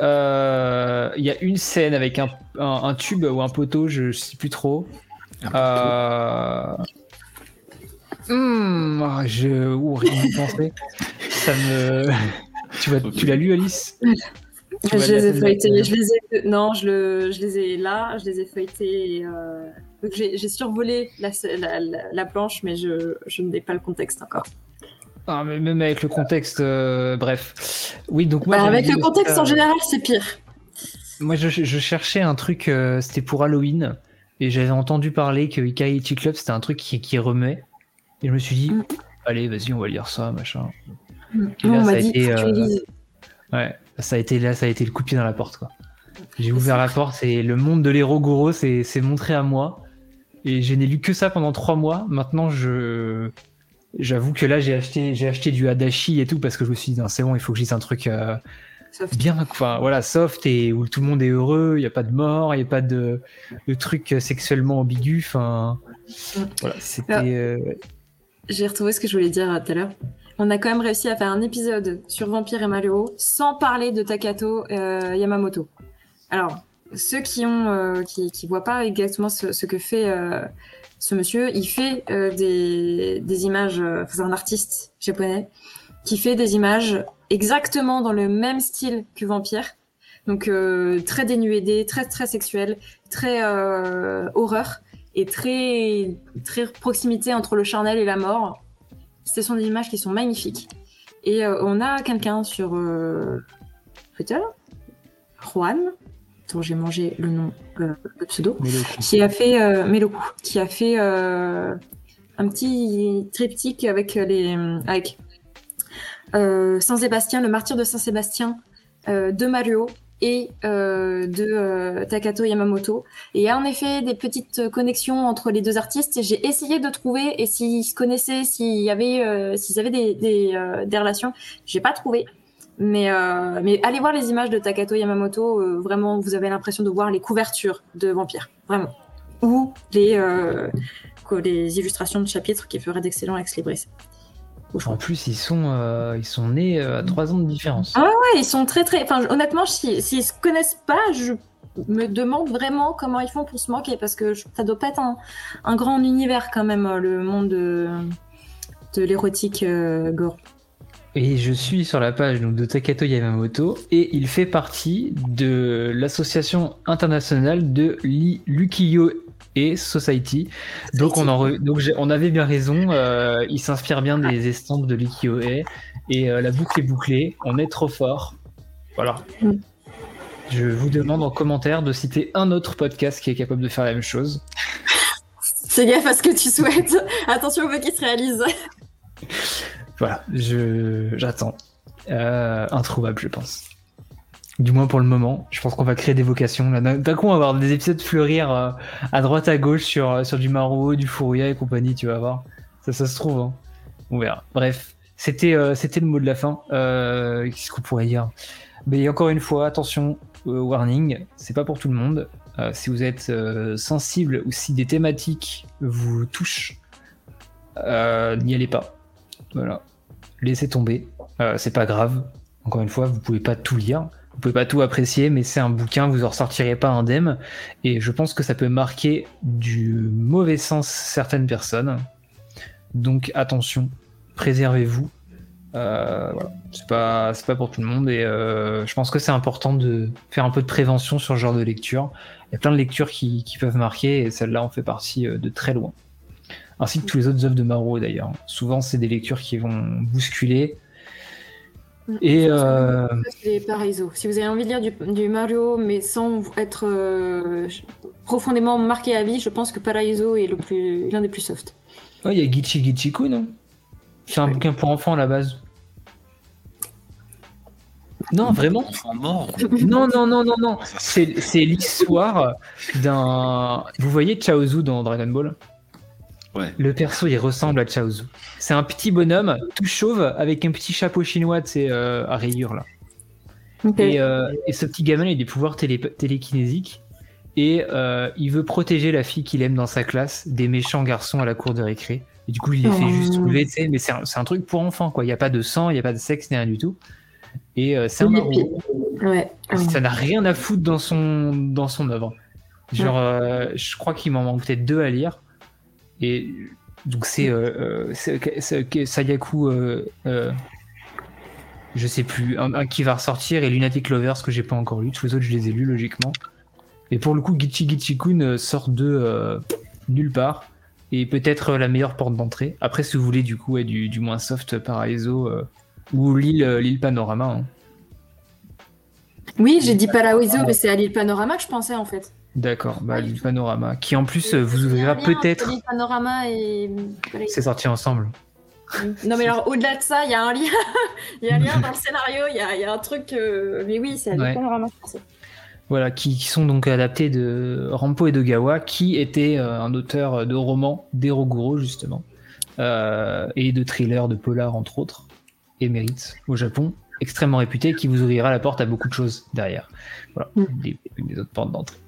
euh, il y a une scène avec un, un- un tube ou un poteau, je ne sais plus trop. Euh... hmm, ah, je ouh, rien penser? Ça me. Tu, vas- tu l'as lu, Alice? Je les ai feuilletés. Je les ai... Non, je, le... je les ai là. Je les ai feuilletés. et, euh, j'ai j'ai survolé la, la, la, la planche, mais je, je n'ai pas le contexte encore. Mais même avec le contexte, euh, bref. Oui, donc moi. Bah, avec le contexte en général, c'est pire. Moi, je, je cherchais un truc, euh, c'était pour Halloween, et j'avais entendu parler que Ikaiichi Club, c'était un truc qui, qui remet. Et je me suis dit, Mm. allez, vas-y, on va lire ça, machin. Non, Et là, on ça a dit été, euh. Ouais, ça a été là, ça a été le coup de pied dans la porte, quoi. J'ai ouvert la porte et le monde de l'héros Goro s'est montré à moi. Et je n'ai lu que ça pendant trois mois. Maintenant, je. J'avoue que là, j'ai acheté, j'ai acheté du Hadashi et tout parce que je me suis dit, c'est bon, il faut que je lise un truc euh, bien, enfin, voilà, soft et où tout le monde est heureux, il n'y a pas de mort, il n'y a pas de, de trucs sexuellement ambigus. Enfin, voilà, c'était. Euh, J'ai retrouvé ce que je voulais dire euh, tout à l'heure. On a quand même réussi à faire un épisode sur Vampire et Mario sans parler de Takato euh, Yamamoto. Alors, ceux qui ont, qui, qui voient pas exactement ce, ce que fait ce monsieur, il fait euh, des, images. euh, c'est un artiste japonais qui fait des images exactement dans le même style que Vampire. Donc euh, très dénuédé, très très sexuel, très euh, horreur et très très proximité entre le charnel et la mort. Ce sont des images qui sont magnifiques. Et euh, on a quelqu'un sur euh, Twitter, Juan, dont j'ai mangé le nom, euh, le pseudo, qui a fait euh, qui a fait euh, un petit triptyque avec les avec Saint Sébastien, le martyr de Saint Sébastien, de Mario et euh, de euh, Takato Yamamoto. Et il y a en effet des petites connexions entre les deux artistes. Et j'ai essayé de trouver et s'ils se connaissaient, s'il y avait, euh, s'ils avaient des, des, des relations. J'ai pas trouvé. Mais, euh, mais allez voir les images de Takato Yamamoto. euh, vraiment, vous avez l'impression de voir les couvertures de Vampire. Vraiment. Ou les, euh, les illustrations de chapitres qui feraient d'excellents ex libris. En plus, ils sont, euh, ils sont nés à 3 ans de différence. Ah Ouais, ils sont très très. Enfin, honnêtement, si- s'ils se connaissent pas, je me demande vraiment comment ils font pour se manquer parce que je- ça doit pas être un, un grand univers quand même, le monde de, de l'érotique euh, gore. Et je suis sur la page de Takato Yamamoto et il fait partie de l'association internationale de Lukiyo et Society. Donc on, en on avait bien raison, euh, il s'inspire bien des estampes de Lukiyo et euh, la boucle est bouclée, on est trop fort. Voilà. Je vous demande en commentaire de citer un autre podcast qui est capable de faire la même chose. Fais gaffe à ce que tu souhaites. Attention au peu qui se réalise. Voilà, je j'attends. Euh, introuvable, je pense. Du moins pour le moment. Je pense qu'on va créer des vocations. D'un coup, on va avoir des épisodes fleurir euh, à droite, à gauche sur, sur du Maro, du Furia et compagnie, tu vas voir. Ça, ça se trouve. hein. On verra. Bref, c'était euh, c'était le mot de la fin. Euh, Qu'est-ce qu'on pourrait dire? Mais encore une fois, attention, euh, warning, c'est pas pour tout le monde. Euh, si vous êtes euh, sensible ou si des thématiques vous touchent, euh, n'y allez pas. Voilà. Laissez tomber. Euh, c'est pas grave. Encore une fois, vous pouvez pas tout lire. Vous pouvez pas tout apprécier, mais c'est un bouquin, vous en ressortirez pas indemne. Et je pense que ça peut marquer du mauvais sens certaines personnes. Donc attention, préservez-vous. Euh. C'est pas, pour tout le monde. Et euh, je pense que c'est important de faire un peu de prévention sur ce genre de lecture. Il y a plein de lectures qui, qui peuvent marquer, et celle-là en fait partie euh, de très loin ainsi que tous les autres œuvres de Maro d'ailleurs. Souvent, c'est des lectures qui vont bousculer. Et euh. Si vous avez envie de lire du, du Mario, mais sans être euh, profondément marqué à vie, je pense que Paraiso est l'un des plus soft. ouais, il y a Gichi Gichiku, non? C'est un bouquin pour enfants à la base. Non, vraiment Enfant mort. Non, non, non, non, non. C'est c'est l'histoire d'un. Vous voyez Chaozu dans Dragon Ball? Ouais. Le perso, il ressemble à Chaozu. C'est un petit bonhomme, tout chauve, avec un petit chapeau chinois, tu sais, euh, à rayures là. Et, euh, et ce petit gamin, il a des pouvoirs télé- télékinésiques. Et euh, il veut protéger la fille qu'il aime dans sa classe des méchants garçons à la cour de récré. Et du coup, il les fait Oh. juste soulever, tu sais. Mais c'est un, truc pour enfants, quoi. Il n'y a pas de sang, il n'y a pas de sexe, ni rien du tout. Et euh, c'est un Ouais. Ça n'a rien à foutre dans son, dans son œuvre. Genre, euh, je crois qu'il m'en manque peut-être deux à lire. Et donc, c'est euh, euh, Sayaku, euh, euh, je sais plus, un, un qui va ressortir et Lunatic Lovers que j'ai pas encore lu. Tous les autres, je les ai lus logiquement. Et pour le coup, Gichi Gichi-kun euh, sort de nulle part. Et peut-être la meilleure porte d'entrée. Après, si vous voulez, du coup, ouais, du, du moins soft Paraiso ou l'île l'île Panorama. hein. Oui, j'ai dit Paraiso, mais c'est à l'île Panorama que je pensais en fait. D'accord, bah, l'île Panorama, qui en plus vous ouvrira peut-être. Panorama et. C'est sorti ensemble. Non, mais alors au-delà de ça, il y a un lien. Il y a un lien dans le scénario, il y a, il y a un truc. euh, Mais oui, c'est Ouais. Panorama, pensais. Voilà, qui, qui sont donc adaptés de Rampo et de Gawa, qui était euh, un auteur de romans d'Eroguro, justement, euh, et de thrillers, de polar, entre autres, émérite au Japon, extrêmement réputé, qui vous ouvrira la porte à beaucoup de choses derrière. Voilà, Mm. des autres portes d'entrée.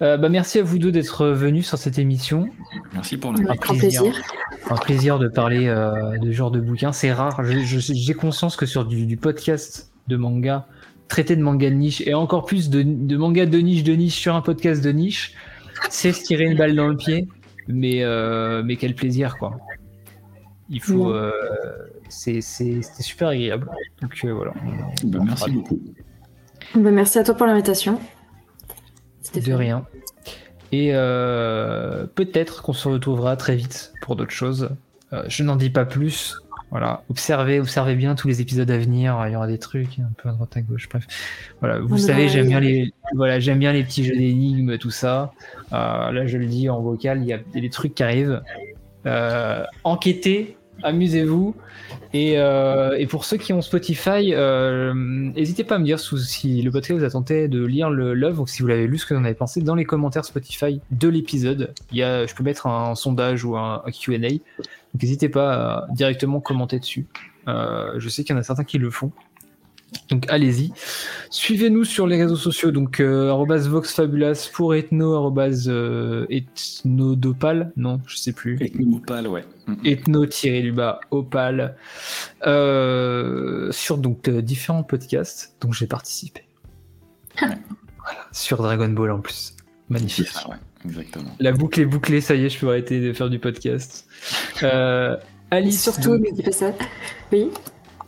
Euh, bah, merci à vous deux d'être venus sur cette émission. Merci pour le. Plaisir. plaisir. un plaisir de parler euh, de ce genre de bouquin. C'est rare. J'ai conscience que sur du, du podcast de manga, traiter de manga de niche, et encore plus de, de manga de niche de niche sur un podcast de niche, c'est se tirer une balle dans le pied. Mais, euh, mais quel plaisir, quoi. Il faut. Ouais. euh, c'est c'est- c'était super agréable. Donc euh, voilà. Bah, merci beaucoup. Bah, merci à toi pour l'invitation. C'était De rien. Et euh, peut-être qu'on se retrouvera très vite pour d'autres choses. Euh, je n'en dis pas plus. Voilà, observez, observez bien tous les épisodes à venir. Il y aura des trucs un peu à droite à gauche. Bref, voilà. Vous savez, j'aime bien les, voilà, j'aime bien les petits jeux d'énigmes, tout ça. Euh, là, je le dis en vocal, il y a des trucs qui arrivent. Enquêtez, amusez-vous. Et, euh, et pour ceux qui ont Spotify, euh, n'hésitez pas à me dire si, le podcast vous a tenté de lire le- ou si vous l'avez lu, ce que vous en avez pensé dans les commentaires Spotify de l'épisode. Y a, je peux mettre un, sondage ou un, un Q&A. Donc n'hésitez pas à directement commenter dessus. Euh, je sais qu'il y en a certains qui le font. Donc allez-y. Suivez-nous sur les réseaux sociaux, donc euh, voxfabulas pour ethno, euh, ethnodopal, non, je sais plus. Ethnopal, ouais. Mm. Ethno-du-bas opal. euh, sur donc euh, différents podcasts dont j'ai participé. voilà, sur Dragon Ball en plus. Magnifique. ça, ouais, exactement. La boucle est bouclée, ça y est, je peux arrêter de faire du podcast. Euh, Alice, Surtout, mais dis pas ça. Oui.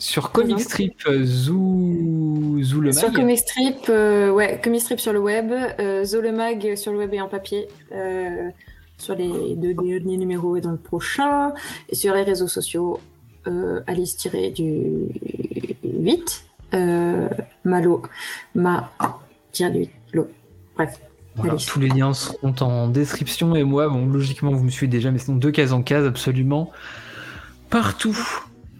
Sur Comic Strip, euh, Zou, Zou le Sur Mag. Comic Strip, euh, ouais, Comic Strip sur le web, euh, le Mag sur le web et en papier, euh, sur les deux derniers numéros et dans le prochain, et sur les réseaux sociaux, euh, Alice tiré du 8, euh, Malo, Ma tiré du 8, Lo. Bref, Voilà, Alice. tous les liens seront en description et moi, bon, logiquement, vous me suivez déjà, mais sinon, deux cases en case, absolument partout.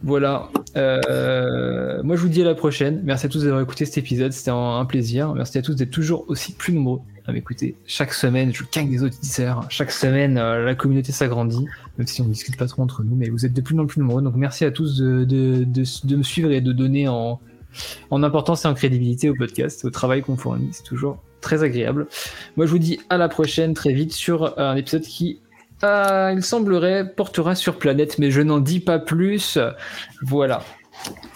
Voilà. Euh, moi, je vous dis à la prochaine. Merci à tous d'avoir écouté cet épisode. C'était un, plaisir. Merci à tous d'être toujours aussi plus nombreux à m'écouter. Chaque semaine, je gagne des auditeurs. Chaque semaine, euh, la communauté s'agrandit. Même si on ne discute pas trop entre nous, mais vous êtes de plus en plus nombreux. Donc, merci à tous de me suivre et de donner en, en importance et en crédibilité au podcast, au travail qu'on fournit. C'est toujours très agréable. Moi, je vous dis à la prochaine, très vite, sur un épisode qui, euh, il semblerait, portera sur Planète, mais je n'en dis pas plus. Voilà.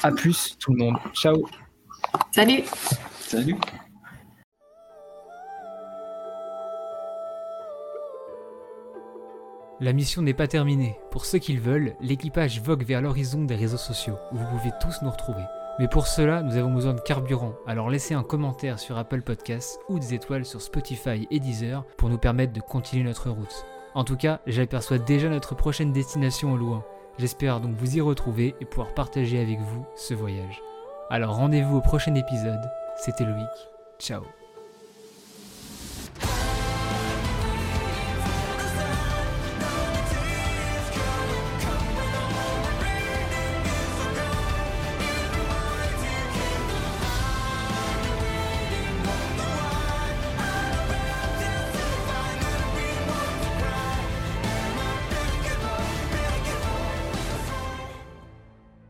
À plus, tout le monde. Ciao. Salut Salut La mission n'est pas terminée. Pour ceux qui le veulent, l'équipage vogue vers l'horizon des réseaux sociaux, où vous pouvez tous nous retrouver. Mais pour cela, nous avons besoin de carburant, alors laissez un commentaire sur Apple Podcasts ou des étoiles sur Spotify et Deezer pour nous permettre de continuer notre route. En tout cas, j'aperçois déjà notre prochaine destination au loin. J'espère donc vous y retrouver et pouvoir partager avec vous ce voyage. Alors rendez-vous au prochain épisode. C'était Loïc. Ciao